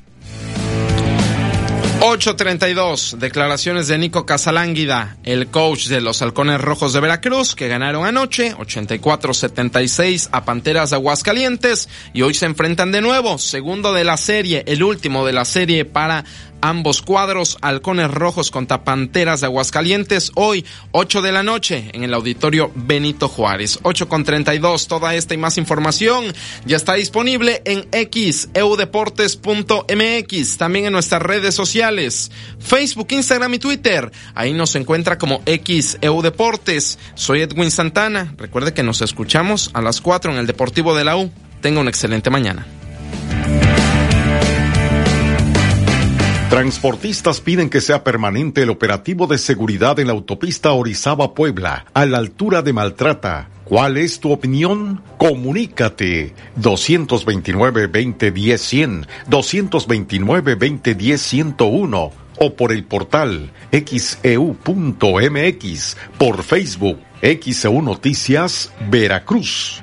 8.32, declaraciones de Nico Casalánguida, el coach de los Halcones Rojos de Veracruz, que ganaron anoche 84-76 a Panteras de Aguascalientes y hoy se enfrentan de nuevo, segundo de la serie, el último de la serie para ambos cuadros, Halcones Rojos contra Panteras de Aguascalientes, hoy 8 de la noche en el auditorio Benito Juárez. 8 con 32, toda esta y más información ya está disponible en xeudeportes.mx, también en nuestras redes sociales, Facebook, Instagram y Twitter. Ahí nos encuentra como xeudeportes. Soy Edwin Santana. Recuerde que nos escuchamos a las 4 en el Deportivo de la U. Tenga una excelente mañana. Transportistas piden que sea permanente el operativo de seguridad en la autopista Orizaba-Puebla, a la altura de Maltrata. ¿Cuál es tu opinión? Comunícate 229-2010-100, 229-2010-101 o por el portal xeu.mx, e por Facebook, XEU Noticias, Veracruz.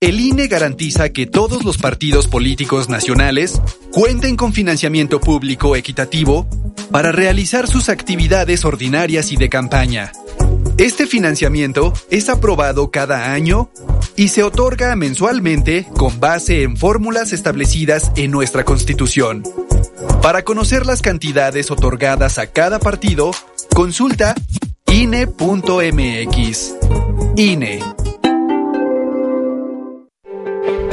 El INE garantiza que todos los partidos políticos nacionales cuenten con financiamiento público equitativo para realizar sus actividades ordinarias y de campaña. Este financiamiento es aprobado cada año y se otorga mensualmente con base en fórmulas establecidas en nuestra Constitución. Para conocer las cantidades otorgadas a cada partido, consulta INE.mx. INE.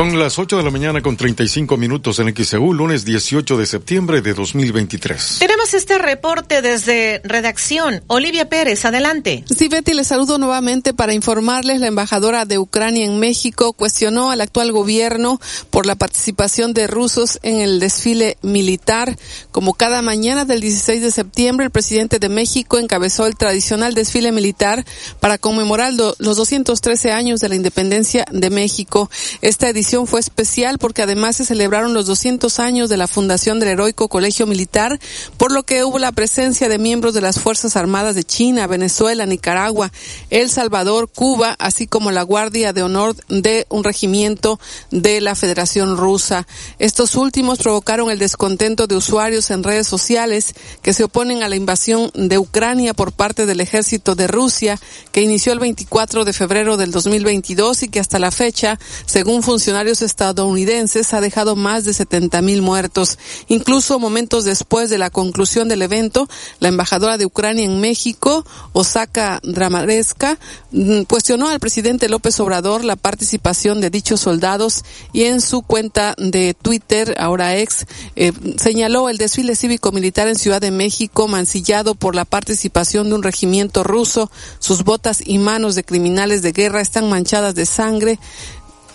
Son las 8 de la mañana con 35 minutos en XEU, lunes 18 de septiembre de 2023. Tenemos este reporte desde redacción. Olivia Pérez, adelante. Sí, Betty, les saludo nuevamente para informarles. La embajadora de Ucrania en México cuestionó al actual gobierno por la participación de rusos en el desfile militar. Como cada mañana del 16 de septiembre, el presidente de México encabezó el tradicional desfile militar para conmemorar los 213 años de la independencia de México. Esta edición fue especial porque además se celebraron los 200 años de la fundación del heroico Colegio Militar, por lo que hubo la presencia de miembros de las Fuerzas Armadas de China, Venezuela, Nicaragua, El Salvador, Cuba, así como la Guardia de Honor de un regimiento de la Federación Rusa. Estos últimos provocaron el descontento de usuarios en redes sociales que se oponen a la invasión de Ucrania por parte del ejército de Rusia, que inició el 24 de febrero del 2022 y que hasta la fecha, según funcionarios estadounidenses ha dejado más de 70 mil muertos. Incluso momentos después de la conclusión del evento, la embajadora de Ucrania en México, Osaka Dramareska, mm, cuestionó al presidente López Obrador la participación de dichos soldados y en su cuenta de Twitter, ahora ex, eh, señaló el desfile cívico-militar en Ciudad de México mancillado por la participación de un regimiento ruso. Sus botas y manos de criminales de guerra están manchadas de sangre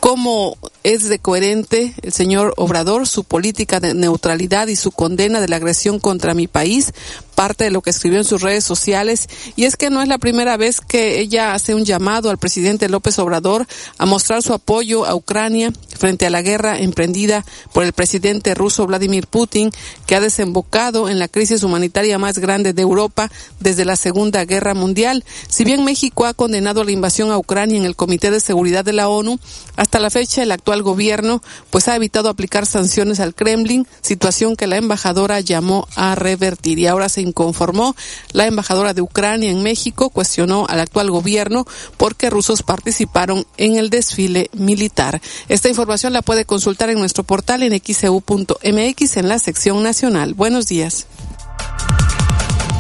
cómo es de coherente el señor Obrador, su política de neutralidad y su condena de la agresión contra mi país, parte de lo que escribió en sus redes sociales. Y es que no es la primera vez que ella hace un llamado al presidente López Obrador a mostrar su apoyo a Ucrania frente a la guerra emprendida por el presidente ruso Vladimir Putin, que ha desembocado en la crisis humanitaria más grande de Europa desde la Segunda Guerra Mundial. Si bien México ha condenado la invasión a Ucrania en el Comité de Seguridad de la ONU, hasta la fecha el actual gobierno pues ha evitado aplicar sanciones al Kremlin, situación que la embajadora llamó a revertir. Y ahora se inconformó. La embajadora de Ucrania en México cuestionó al actual gobierno porque rusos participaron en el desfile militar. Esta información la puede consultar en nuestro portal en xeu.mx en la sección nacional. Buenos días.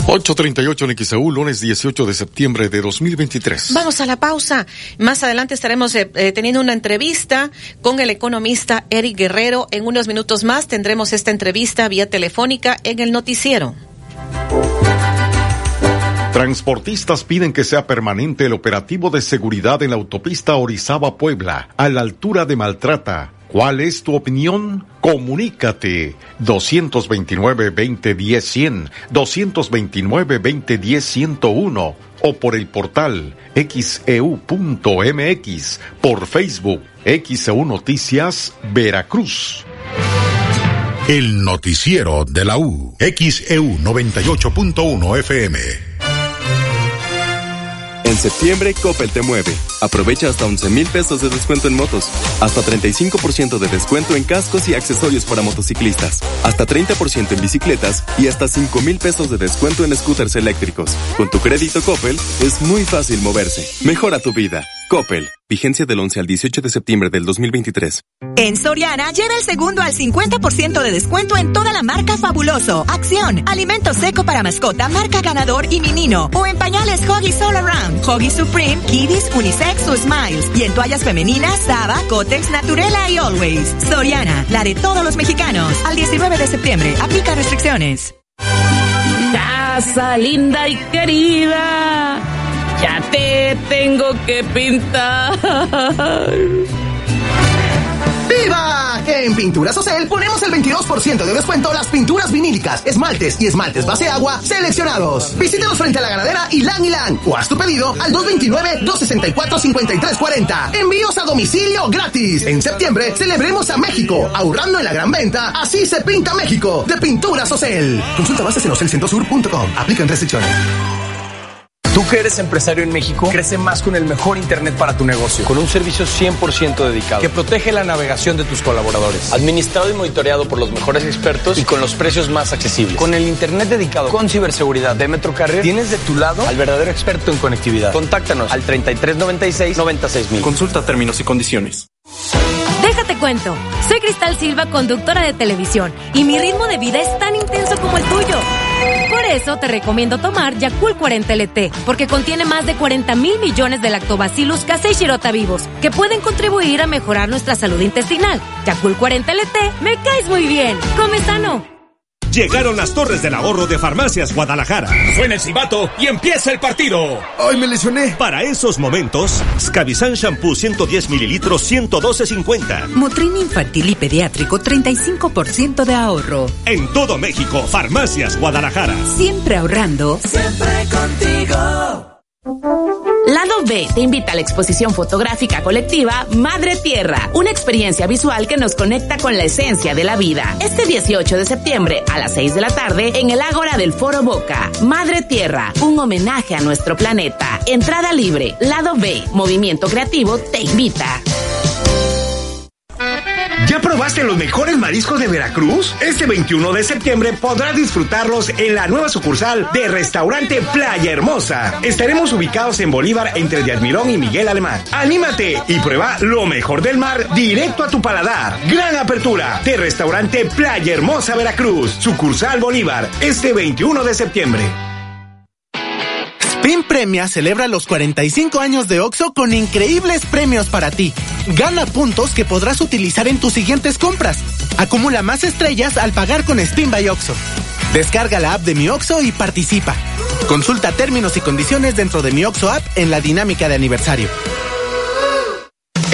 838 en XEU, lunes 18 de septiembre de 2023. Vamos a la pausa. Más adelante estaremos eh, eh, teniendo una entrevista con el economista Eric Guerrero. En unos minutos más tendremos esta entrevista vía telefónica en el noticiero. Transportistas piden que sea permanente el operativo de seguridad en la autopista Orizaba-Puebla, a la altura de Maltrata. ¿Cuál es tu opinión? Comunícate 229-2010-100, 229-2010-101 o por el portal xeu.mx, por Facebook, XEU Noticias, Veracruz. El noticiero de la U. XEU 98.1 FM. En septiembre, Coppel te mueve. Aprovecha hasta 11 mil pesos de descuento en motos, hasta 35% de descuento en cascos y accesorios para motociclistas, hasta 30% en bicicletas y hasta 5 mil pesos de descuento en scooters eléctricos. Con tu crédito Coppel es muy fácil moverse. Mejora tu vida. Coppel. Vigencia del 11 al 18 de septiembre del 2023. En Soriana, lleva el segundo al 50% de descuento en toda la marca Fabuloso, Acción, Alimento Seco para Mascota, marca Ganador y Minino, o en pañales Hoggies All Around, Hoggies Supreme, Kiddies, Unisex o Smiles, y en toallas femeninas, Saba, Cotex, Naturela y Always. Soriana, la de todos los mexicanos. Al 19 de septiembre, aplica restricciones. Casa linda y querida ya te tengo que pintar. ¡Viva! En Pinturas Ocel ponemos el 22% de descuento las pinturas vinílicas, esmaltes y esmaltes base agua seleccionados. Visítanos frente a la ganadera Ilan Ilan o haz tu pedido al 229-264-5340. Envíos a domicilio gratis. En septiembre celebremos a México, ahorrando en la gran venta. Así se pinta México de Pinturas Ocel. Consulta bases en ocelcentosur.com. Aplican restricciones. Tú que eres empresario en México, crece más con el mejor Internet para tu negocio, con un servicio 100% dedicado, que protege la navegación de tus colaboradores, administrado y monitoreado por los mejores expertos y con los precios más accesibles. Con el Internet dedicado con ciberseguridad de Metrocarrier, tienes de tu lado al verdadero experto en conectividad. Contáctanos al 3396 96000. Consulta términos y condiciones. Déjate cuento. Soy Cristal Silva, conductora de televisión, y mi ritmo de vida es tan intenso como el tuyo. Por eso te recomiendo tomar Yakult 40 LT, porque contiene más de 40 mil millones de lactobacillus casei shirota vivos, que pueden contribuir a mejorar nuestra salud intestinal. Yakult 40 LT, me caes muy bien. Come sano. Llegaron las torres del ahorro de Farmacias Guadalajara. Suena el cibato y empieza el partido. ¡Ay, me lesioné! Para esos momentos, Scavizan Shampoo 110 mililitros 112.50. Motrin infantil y pediátrico 35% de ahorro. En todo México, Farmacias Guadalajara. Siempre ahorrando. Siempre contigo. Lado B te invita a la exposición fotográfica colectiva Madre Tierra, una experiencia visual que nos conecta con la esencia de la vida. Este 18 de septiembre a las 6 de la tarde en el Ágora del Foro Boca. Madre Tierra, un homenaje a nuestro planeta. Entrada libre. Lado B, Movimiento Creativo te invita. ¿Ya probaste los mejores mariscos de Veracruz? Este 21 de septiembre podrás disfrutarlos en la nueva sucursal de Restaurante Playa Hermosa. Estaremos ubicados en Bolívar entre de Admirón y Miguel Alemán. Anímate y prueba lo mejor del mar directo a tu paladar. Gran apertura de Restaurante Playa Hermosa Veracruz, sucursal Bolívar, este 21 de septiembre. Spin Premia celebra los 45 años de OXO con increíbles premios para ti. Gana puntos que podrás utilizar en tus siguientes compras. Acumula más estrellas al pagar con Spin by OXO. Descarga la app de Mi OXO y participa. Consulta términos y condiciones dentro de Mi OXO app en la dinámica de aniversario.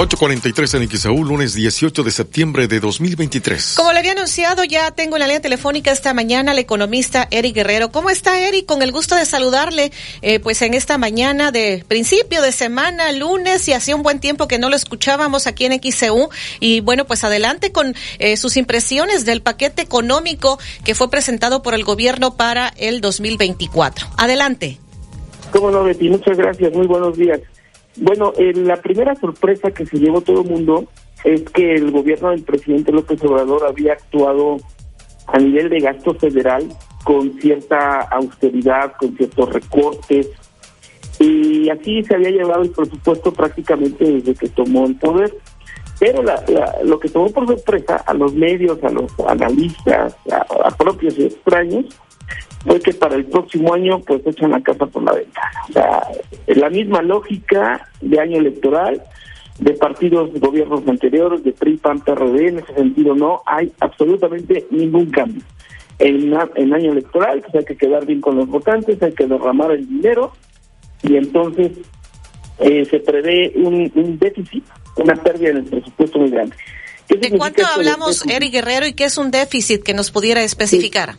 843 en XAU, lunes 18 de septiembre de 2023. Como le había anunciado, ya tengo en la línea telefónica esta mañana al economista Eric Guerrero. ¿Cómo está Eric? Con el gusto de saludarle, eh, pues en esta mañana de principio de semana, lunes, y hacía un buen tiempo que no lo escuchábamos aquí en XEU. Y bueno, pues adelante con eh, sus impresiones del paquete económico que fue presentado por el gobierno para el 2024. Adelante. Cómo no, Betty, muchas gracias. Muy buenos días. Bueno, eh, la primera sorpresa que se llevó todo el mundo es que el gobierno del presidente López Obrador había actuado a nivel de gasto federal con cierta austeridad, con ciertos recortes, y así se había llevado el presupuesto prácticamente desde que tomó el poder. Pero la, lo que tomó por sorpresa a los medios, a los analistas, a, a propios y extraños, fue que para el próximo año pues echan la casa por la ventana. O sea, la misma lógica de año electoral, de partidos de gobiernos anteriores, de PRI, PAN, PRD, en ese sentido no hay absolutamente ningún cambio. En, en año electoral pues hay que quedar bien con los votantes, hay que derramar el dinero y entonces eh, se prevé un, un déficit, una pérdida en el presupuesto muy grande. ¿De cuánto hablamos, Eric Guerrero, y qué es un déficit que nos pudiera especificar?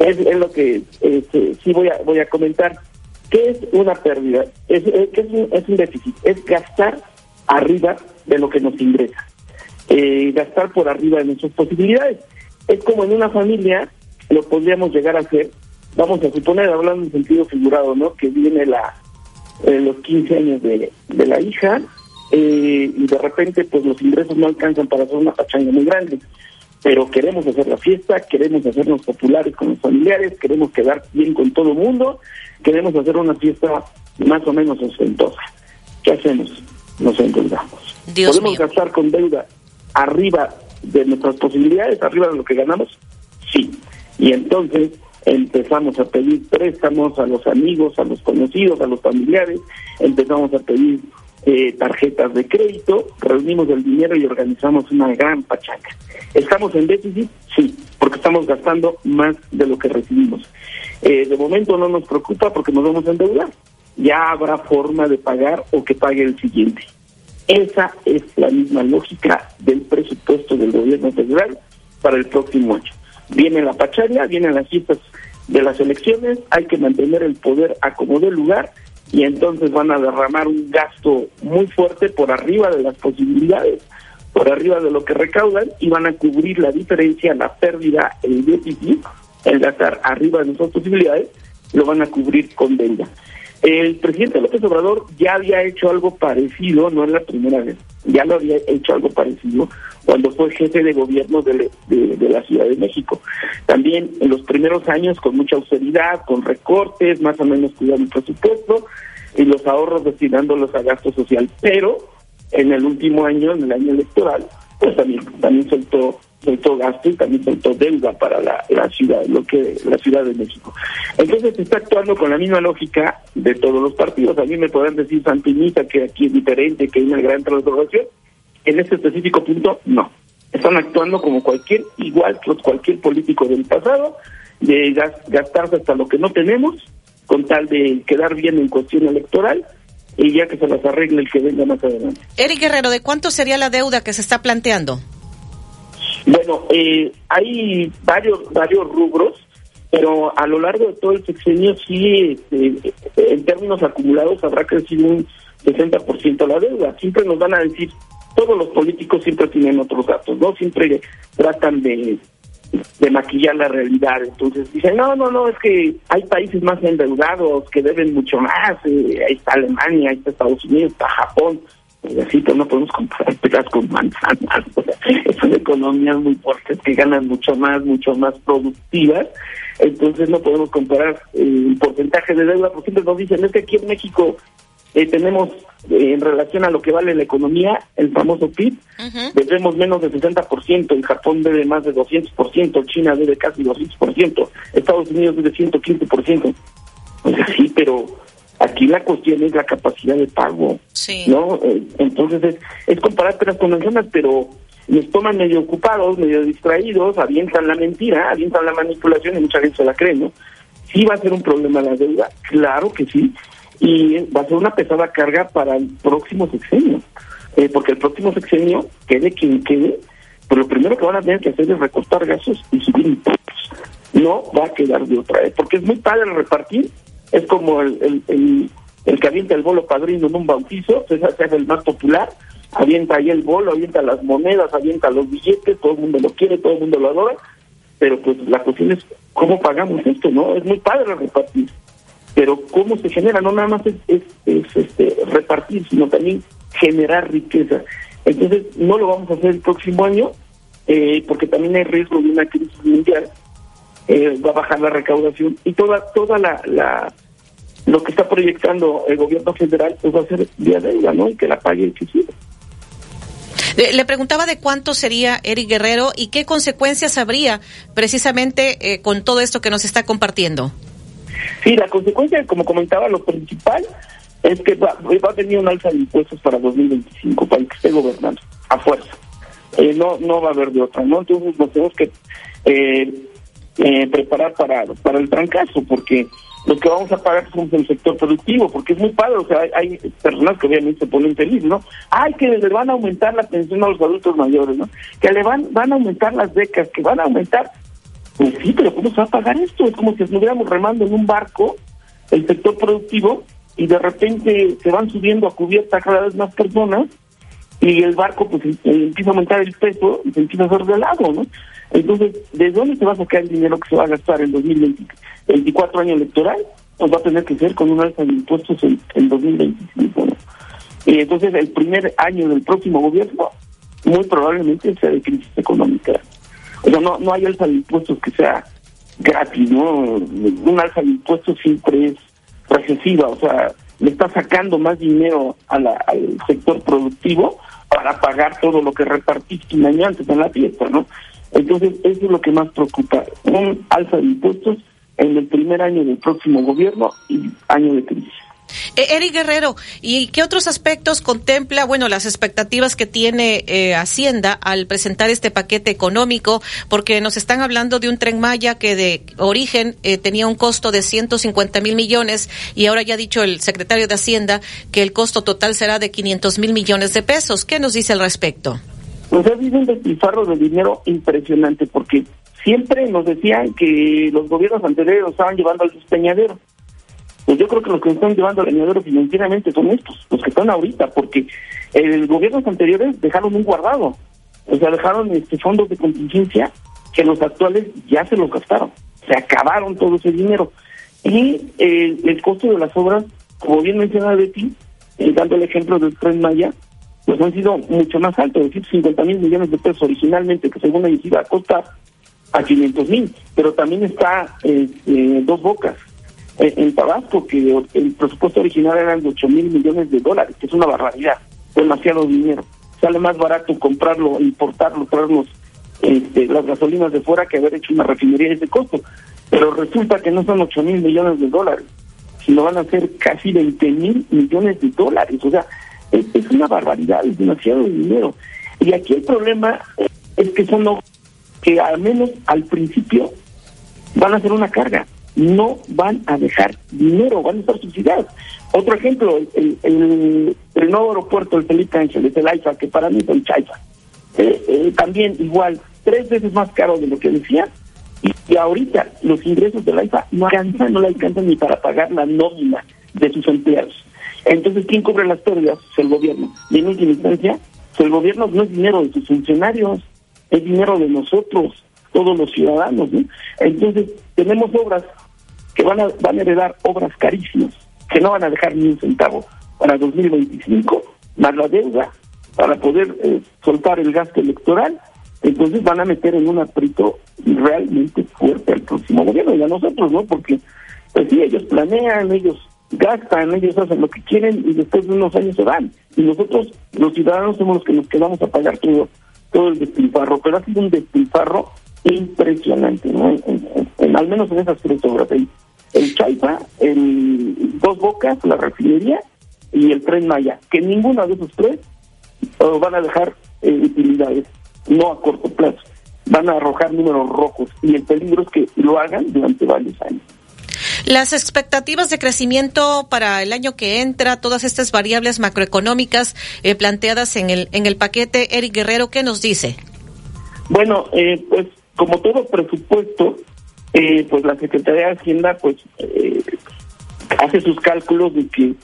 Es, es, lo que este, sí voy a voy a comentar. ¿Qué es una pérdida? Es, es, es, un, es un déficit. Es gastar arriba de lo que nos ingresa. Eh, gastar por arriba de nuestras posibilidades. Es como en una familia lo podríamos llegar a hacer. Vamos a suponer, hablando en sentido figurado, ¿no? Que viene la eh, los 15 años de, de la hija eh, y de repente pues los ingresos no alcanzan para hacer una pachanga muy grande pero queremos hacer la fiesta, queremos hacernos populares con los familiares, queremos quedar bien con todo el mundo, queremos hacer una fiesta más o menos ostentosa. ¿Qué hacemos? Nos endeudamos. Dios ¿Podemos mío. gastar con deuda arriba de nuestras posibilidades, arriba de lo que ganamos? Sí. Y entonces empezamos a pedir préstamos a los amigos, a los conocidos, a los familiares, empezamos a pedir eh, tarjetas de crédito, reunimos el dinero y organizamos una gran pachaca. ¿Estamos en déficit? Sí, porque estamos gastando más de lo que recibimos. Eh, de momento no nos preocupa porque nos vamos a endeudar. Ya habrá forma de pagar o que pague el siguiente. Esa es la misma lógica del presupuesto del gobierno federal para el próximo año. Viene la pachanga, vienen las citas de las elecciones, hay que mantener el poder a como de lugar y entonces van a derramar un gasto muy fuerte por arriba de las posibilidades, por arriba de lo que recaudan y van a cubrir la diferencia, la pérdida, el déficit, el gastar arriba de nuestras posibilidades, lo van a cubrir con deuda. El presidente López Obrador ya había hecho algo parecido, no es la primera vez, ya lo había hecho algo parecido cuando fue jefe de gobierno de, la Ciudad de México. También en los primeros años con mucha austeridad, con recortes, más o menos cuidando el presupuesto y los ahorros destinándolos a gasto social. Pero en el último año, en el año electoral, pues también, también soltó soltó gasto y también soltó deuda para la, la, ciudad, lo que la Ciudad de México. Entonces se está actuando con la misma lógica de todos los partidos. A mí me podrán decir Santinita que aquí es diferente, que hay una gran transformación. En este específico punto, no. Están actuando como cualquier, igual que cualquier político del pasado, de gastarse hasta lo que no tenemos, con tal de quedar bien en cuestión electoral, y ya que se las arregle el que venga más adelante. Eric Guerrero, ¿de cuánto sería la deuda que se está planteando? Bueno, eh, hay varios varios rubros, pero a lo largo de todo el sexenio sí, este, en términos acumulados habrá crecido un 60% la deuda. Siempre nos van a decir, todos los políticos siempre tienen otros datos, ¿no? Siempre tratan de, de maquillar la realidad. Entonces dicen, no, no, no, es que hay países más endeudados que deben mucho más. Eh, ahí está Alemania, ahí está Estados Unidos, está Japón no podemos comparar peras con manzanas. son economías muy fuertes que ganan mucho más, mucho más productivas. Entonces no podemos comparar eh, el porcentaje de deuda, porque siempre nos dicen, es que aquí en México eh, tenemos, eh, en relación a lo que vale la economía, el famoso PIB, debemos menos del 60%, en Japón debe más de 200%, China debe casi 200%, Estados Unidos debe 115%. Pues así, pero Aquí la cuestión es la capacidad de pago, ¿no? Eh, entonces es, es comparar peras con manzanas, pero nos toman medio ocupados, medio distraídos, avientan la mentira, avientan la manipulación y mucha gente se la cree, ¿no? Sí va a ser un problema la deuda, claro que sí, y va a ser una pesada carga para el próximo sexenio, eh, porque el próximo sexenio, quede quien quede, pues lo primero que van a tener que hacer es recortar gastos y subir impuestos. No va a quedar de otra vez, porque es muy padre repartir, es como el, el, el, que avienta el bolo padrino en un bautizo, ese es el más popular, avienta ahí el bolo, avienta las monedas, avienta los billetes, todo el mundo lo quiere, todo el mundo lo adora, pero pues la cuestión es cómo pagamos esto, ¿no? Es muy padre repartir, pero cómo se genera, no nada más es, es, este, repartir, sino también generar riqueza. Entonces, no lo vamos a hacer el próximo año, eh, porque también hay riesgo de una crisis mundial eh, va a bajar la recaudación y toda toda la, la lo que está proyectando el gobierno federal pues va a ser vía deuda, ¿no? Y que la pague el que Le preguntaba de cuánto sería Eric Guerrero y qué consecuencias habría precisamente eh, con todo esto que nos está compartiendo. Sí, la consecuencia, como comentaba, lo principal es que va, va a tener un alza de impuestos para 2025 para el que esté gobernando, a fuerza. Eh, no no va a haber de otra, ¿no? Entonces nos tenemos que eh, eh, preparar para, para el trancazo, porque lo que vamos a pagar somos el sector productivo, porque es muy padre, o sea, hay, personas que obviamente se ponen felices, ¿no? Ay, que le van a aumentar la pensión a los adultos mayores, ¿no? Que le van, van a aumentar las becas, que van a aumentar. Pues sí, pero ¿cómo se va a pagar esto? Es como si estuviéramos remando en un barco, el sector productivo, y de repente se van subiendo a cubierta cada vez más personas, y el barco pues em, empieza a aumentar el peso y se empieza a hacer de lado, ¿no? Entonces, ¿de dónde se va a sacar el dinero que se va a gastar en 2024 año electoral? Pues va a tener que ser con un alza de impuestos en, en 2025. Y entonces, el primer año del próximo gobierno, muy probablemente sea de crisis económica. O sea, no, no hay alza de impuestos que sea gratis, ¿no? Un alza de impuestos siempre es recesiva, o sea, le está sacando más dinero al sector productivo para pagar todo lo que repartiste un año antes en la fiesta, ¿no? Entonces, eso es lo que más preocupa, un alza de impuestos en el primer año del próximo gobierno y año de crisis. Eh, Eric Guerrero, ¿y qué otros aspectos contempla, bueno, las expectativas que tiene eh, Hacienda al presentar este paquete económico? Porque nos están hablando de un tren Maya que de origen eh, tenía un costo de 150 mil millones y ahora ya ha dicho el secretario de Hacienda que el costo total será de 500 mil millones de pesos. ¿Qué nos dice al respecto? Pues habido un despilfarro de dinero impresionante porque siempre nos decían que los gobiernos anteriores estaban llevando al despeñadero. Pues yo creo que los que están llevando al leñadero financieramente son estos, los que están ahorita, porque el gobiernos anteriores dejaron un guardado, o sea, dejaron este fondos de contingencia que los actuales ya se los gastaron, se acabaron todo ese dinero. Y el costo de las obras, como bien mencionaba Betty, eh, dando el ejemplo del Tren Maya, pues han sido mucho más altos, de 150 mil millones de pesos originalmente, que según ellos iba a costar a 500 mil, pero también está eh, eh, Dos Bocas, en Tabasco, que el presupuesto original era de 8 mil millones de dólares, que es una barbaridad, demasiado dinero. Sale más barato comprarlo, importarlo, traernos este, las gasolinas de fuera que haber hecho una refinería de ese costo. Pero resulta que no son 8 mil millones de dólares, sino van a ser casi 20 mil millones de dólares. O sea, es, una barbaridad, es demasiado dinero. Y aquí el problema es que son que al menos al principio van a ser una carga no van a dejar dinero, van a estar subsidiados. Otro ejemplo, el, el, nuevo aeropuerto, el Felipe Ángeles, el AIFA, que para mí es el Chaifa, eh, eh, también igual, tres veces más caro de lo que decía, y, ahorita los ingresos del AIFA no alcanzan, no le alcanzan ni para pagar la nómina de sus empleados. Entonces, ¿quién cubre las pérdidas? el gobierno. Y en última instancia, el gobierno no es dinero de sus funcionarios, es dinero de nosotros, todos los ciudadanos. Entonces, tenemos obras que van a, van a heredar obras carísimas, que no van a dejar ni un centavo para 2025, más la deuda para poder eh, soltar el gasto electoral, entonces van a meter en un aprieto realmente fuerte al próximo gobierno y a nosotros, ¿no? Porque, pues sí, ellos planean, ellos gastan, ellos hacen lo que quieren y después de unos años se van. Y nosotros, los ciudadanos, somos los que nos quedamos a pagar todo, todo el despilfarro, pero ha sido un despilfarro impresionante, ¿no? En, al menos en esas tres obras. El, el Chaipa, el Dos Bocas, la refinería y el Tren Maya, que ninguno de esos tres uh, van a dejar eh, utilidades, no a corto plazo. Van a arrojar números rojos y el peligro es que lo hagan durante varios años. Las expectativas de crecimiento para el año que entra, todas estas variables macroeconómicas eh, planteadas en el en el paquete, Eric Guerrero, ¿qué nos dice? Bueno, eh, pues como todo presupuesto, eh, pues la Secretaría de Hacienda pues eh, hace sus cálculos de que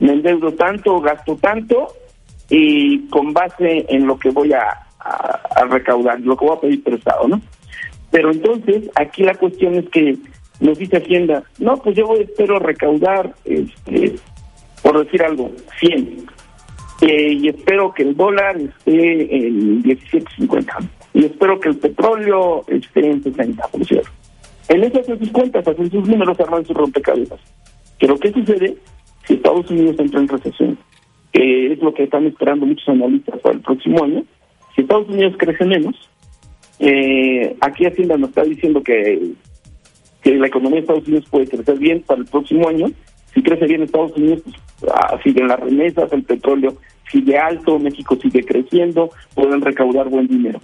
me endeudo tanto, gasto tanto y con base en lo que voy a, recaudar, lo que voy a pedir prestado, ¿no? Pero entonces aquí la cuestión es que nos dice Hacienda, no, pues yo espero recaudar, este, por decir algo, 100. Eh, y espero que el dólar esté en 17.50 y espero que el petróleo esté en 60, por cierto. En hacen sus cuentas, hacen sus números, arman sus rompecabezas. Pero ¿qué sucede si Estados Unidos entra en recesión? Que es lo que están esperando muchos analistas para el próximo año. Si Estados Unidos crece menos, eh, aquí Hacienda nos está diciendo que, que la economía de Estados Unidos puede crecer bien para el próximo año. Si crece bien Estados Unidos, pues, ah, siguen las remesas, el petróleo sigue alto, México sigue creciendo, pueden recaudar buen dinero.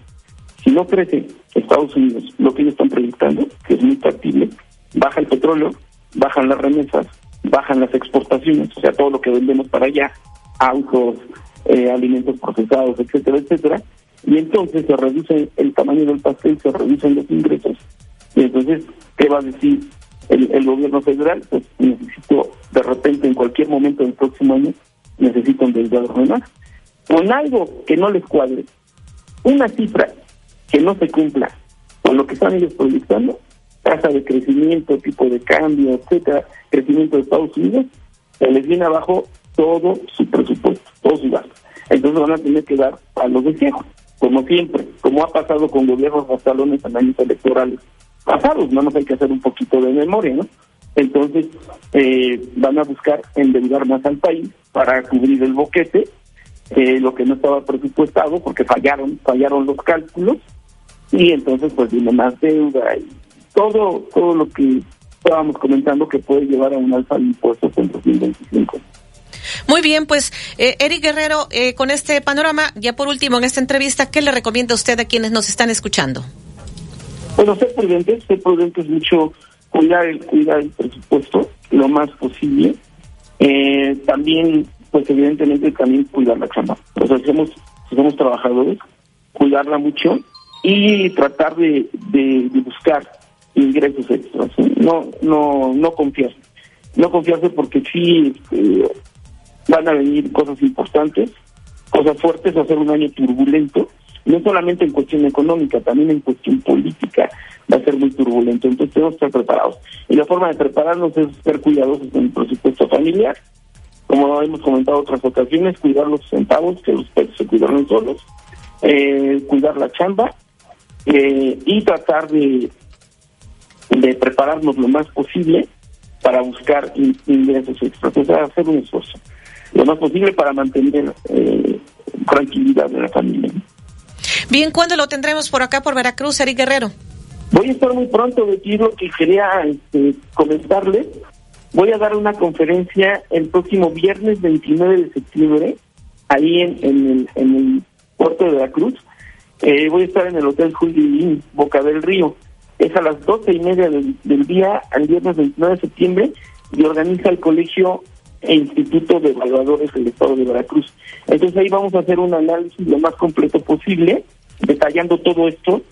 Si no crece Estados Unidos lo que ellos están proyectando, que es muy factible, baja el petróleo, bajan las remesas, bajan las exportaciones, o sea, todo lo que vendemos para allá, autos, eh, alimentos procesados, etcétera, etcétera, y entonces se reduce el tamaño del pastel, se reducen los ingresos, y entonces, ¿qué va a decir el, el gobierno federal? Pues necesito, de repente, en cualquier momento del próximo año, necesito endeudarme más, con algo que no les cuadre, una cifra que no se cumpla con lo que están ellos proyectando, tasa de crecimiento, tipo de cambio, etcétera, crecimiento de Estados Unidos, se les viene abajo todo su presupuesto, todo su gasto. Entonces van a tener que dar a los de como siempre, como ha pasado con gobiernos bastalones en años electorales pasados, no nos hay que hacer un poquito de memoria, ¿no? Entonces eh, van a buscar endeudar más al país para cubrir el boquete, eh, lo que no estaba presupuestado, porque fallaron, fallaron los cálculos, y entonces pues viene más deuda y todo todo lo que estábamos comentando que puede llevar a un alza de impuestos en 2025. Muy bien, pues eh, Eric Guerrero, eh, con este panorama, ya por último en esta entrevista, ¿qué le recomienda usted a quienes nos están escuchando? Bueno, ser prudentes, ser prudentes mucho, cuidar el, cuidar el presupuesto lo más posible. Eh, también, pues evidentemente también cuidar la chamba. O sea, si somos, trabajadores, cuidarla mucho y tratar de, de, buscar ingresos extras. ¿sí? No, no, no confiarse. No confiarse porque sí este, van a venir cosas importantes, cosas fuertes, va a ser un año turbulento, no solamente en cuestión económica, también en cuestión política. Va a ser muy turbulento, entonces tenemos que estar preparados. Y la forma de prepararnos es ser cuidadosos en el presupuesto familiar, como hemos comentado otras ocasiones, cuidar los centavos, que los pesos se cuidaron solos, eh, cuidar la chamba. Eh, y tratar de, de prepararnos lo más posible para buscar in- ingresos extras, o sea, hacer un esfuerzo. Lo más posible para mantener eh, tranquilidad de la familia. Bien, ¿cuándo lo tendremos por acá, por Veracruz, Eric Guerrero? Voy a estar muy pronto, Betty, lo que quería este, comentarles. Voy a dar una conferencia el próximo viernes 29 de septiembre, ahí en, el, en el puerto de Veracruz. Eh, voy a estar en el Hotel Julín, Boca del Río. Es a las doce y media del, del día, al viernes 29 de septiembre, y organiza el Colegio e Instituto de Evaluadores del Estado de Veracruz. Entonces ahí vamos a hacer un análisis lo más completo posible, detallando todo esto,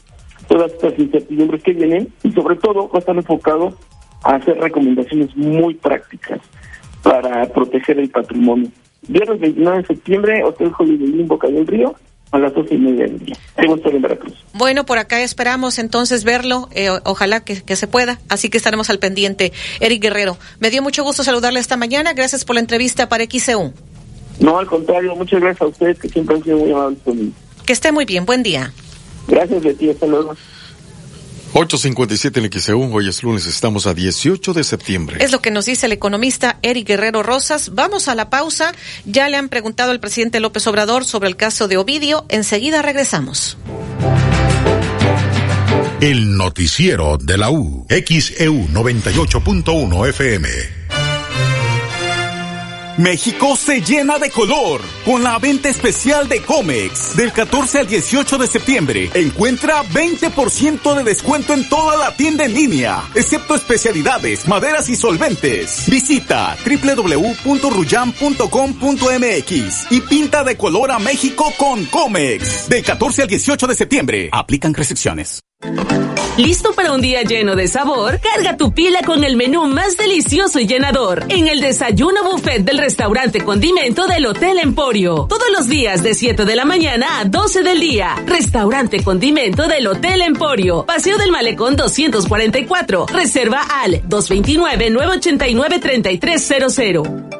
todas estas incertidumbres que vienen, y sobre todo va a estar enfocado a hacer recomendaciones muy prácticas para proteger el patrimonio. Viernes 29 de septiembre, Hotel Holiday Inn, Boca del Río, a las doce y media del día. En Veracruz. Bueno, por acá esperamos entonces verlo, eh, ojalá que, que se pueda, así que estaremos al pendiente. Eric Guerrero, me dio mucho gusto saludarle esta mañana, gracias por la entrevista para XEU. No, al contrario, muchas gracias a ustedes que siempre han sido muy amables conmigo. Que esté muy bien, buen día. Gracias, Betty, hasta luego. 857 en XEU, hoy es lunes, estamos a 18 de septiembre. Es lo que nos dice el economista Eric Guerrero Rosas. Vamos a la pausa. Ya le han preguntado al presidente López Obrador sobre el caso de Ovidio. Enseguida regresamos. El noticiero de la U. XEU 98.1 FM. México se llena de color con la venta especial de Comex del 14 al 18 de septiembre. Encuentra 20% de descuento en toda la tienda en línea, excepto especialidades, maderas y solventes. Visita www.ruyan.com.mx y pinta de color a México con Comex del 14 al 18 de septiembre. Aplican restricciones. ¿Listo para un día lleno de sabor? Carga tu pila con el menú más delicioso y llenador en el desayuno buffet del restaurante Condimento del Hotel Emporio. Todos los días de 7 de la mañana a 12 del día. Restaurante Condimento del Hotel Emporio. Paseo del Malecón 244. Reserva al 229-989-3300.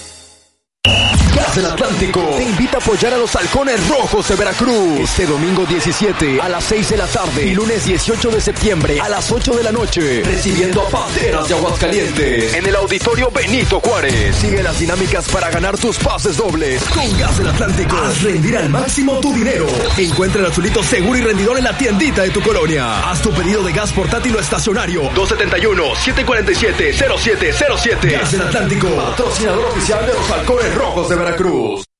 Gas del Atlántico te invita a apoyar a los halcones rojos de Veracruz. Este domingo 17 a las 6 de la tarde y lunes 18 de septiembre a las 8 de la noche. Recibiendo a Panteras de Aguascalientes en el Auditorio Benito Juárez. Sigue las dinámicas para ganar tus pases dobles con Gas del Atlántico. Haz rendir al máximo tu dinero. Encuentra el azulito seguro y rendidor en la tiendita de tu colonia. Haz tu pedido de gas portátil o estacionario. 271-747-0707. Gas del Atlántico, patrocinador oficial de los halcones rojos de Veracruz.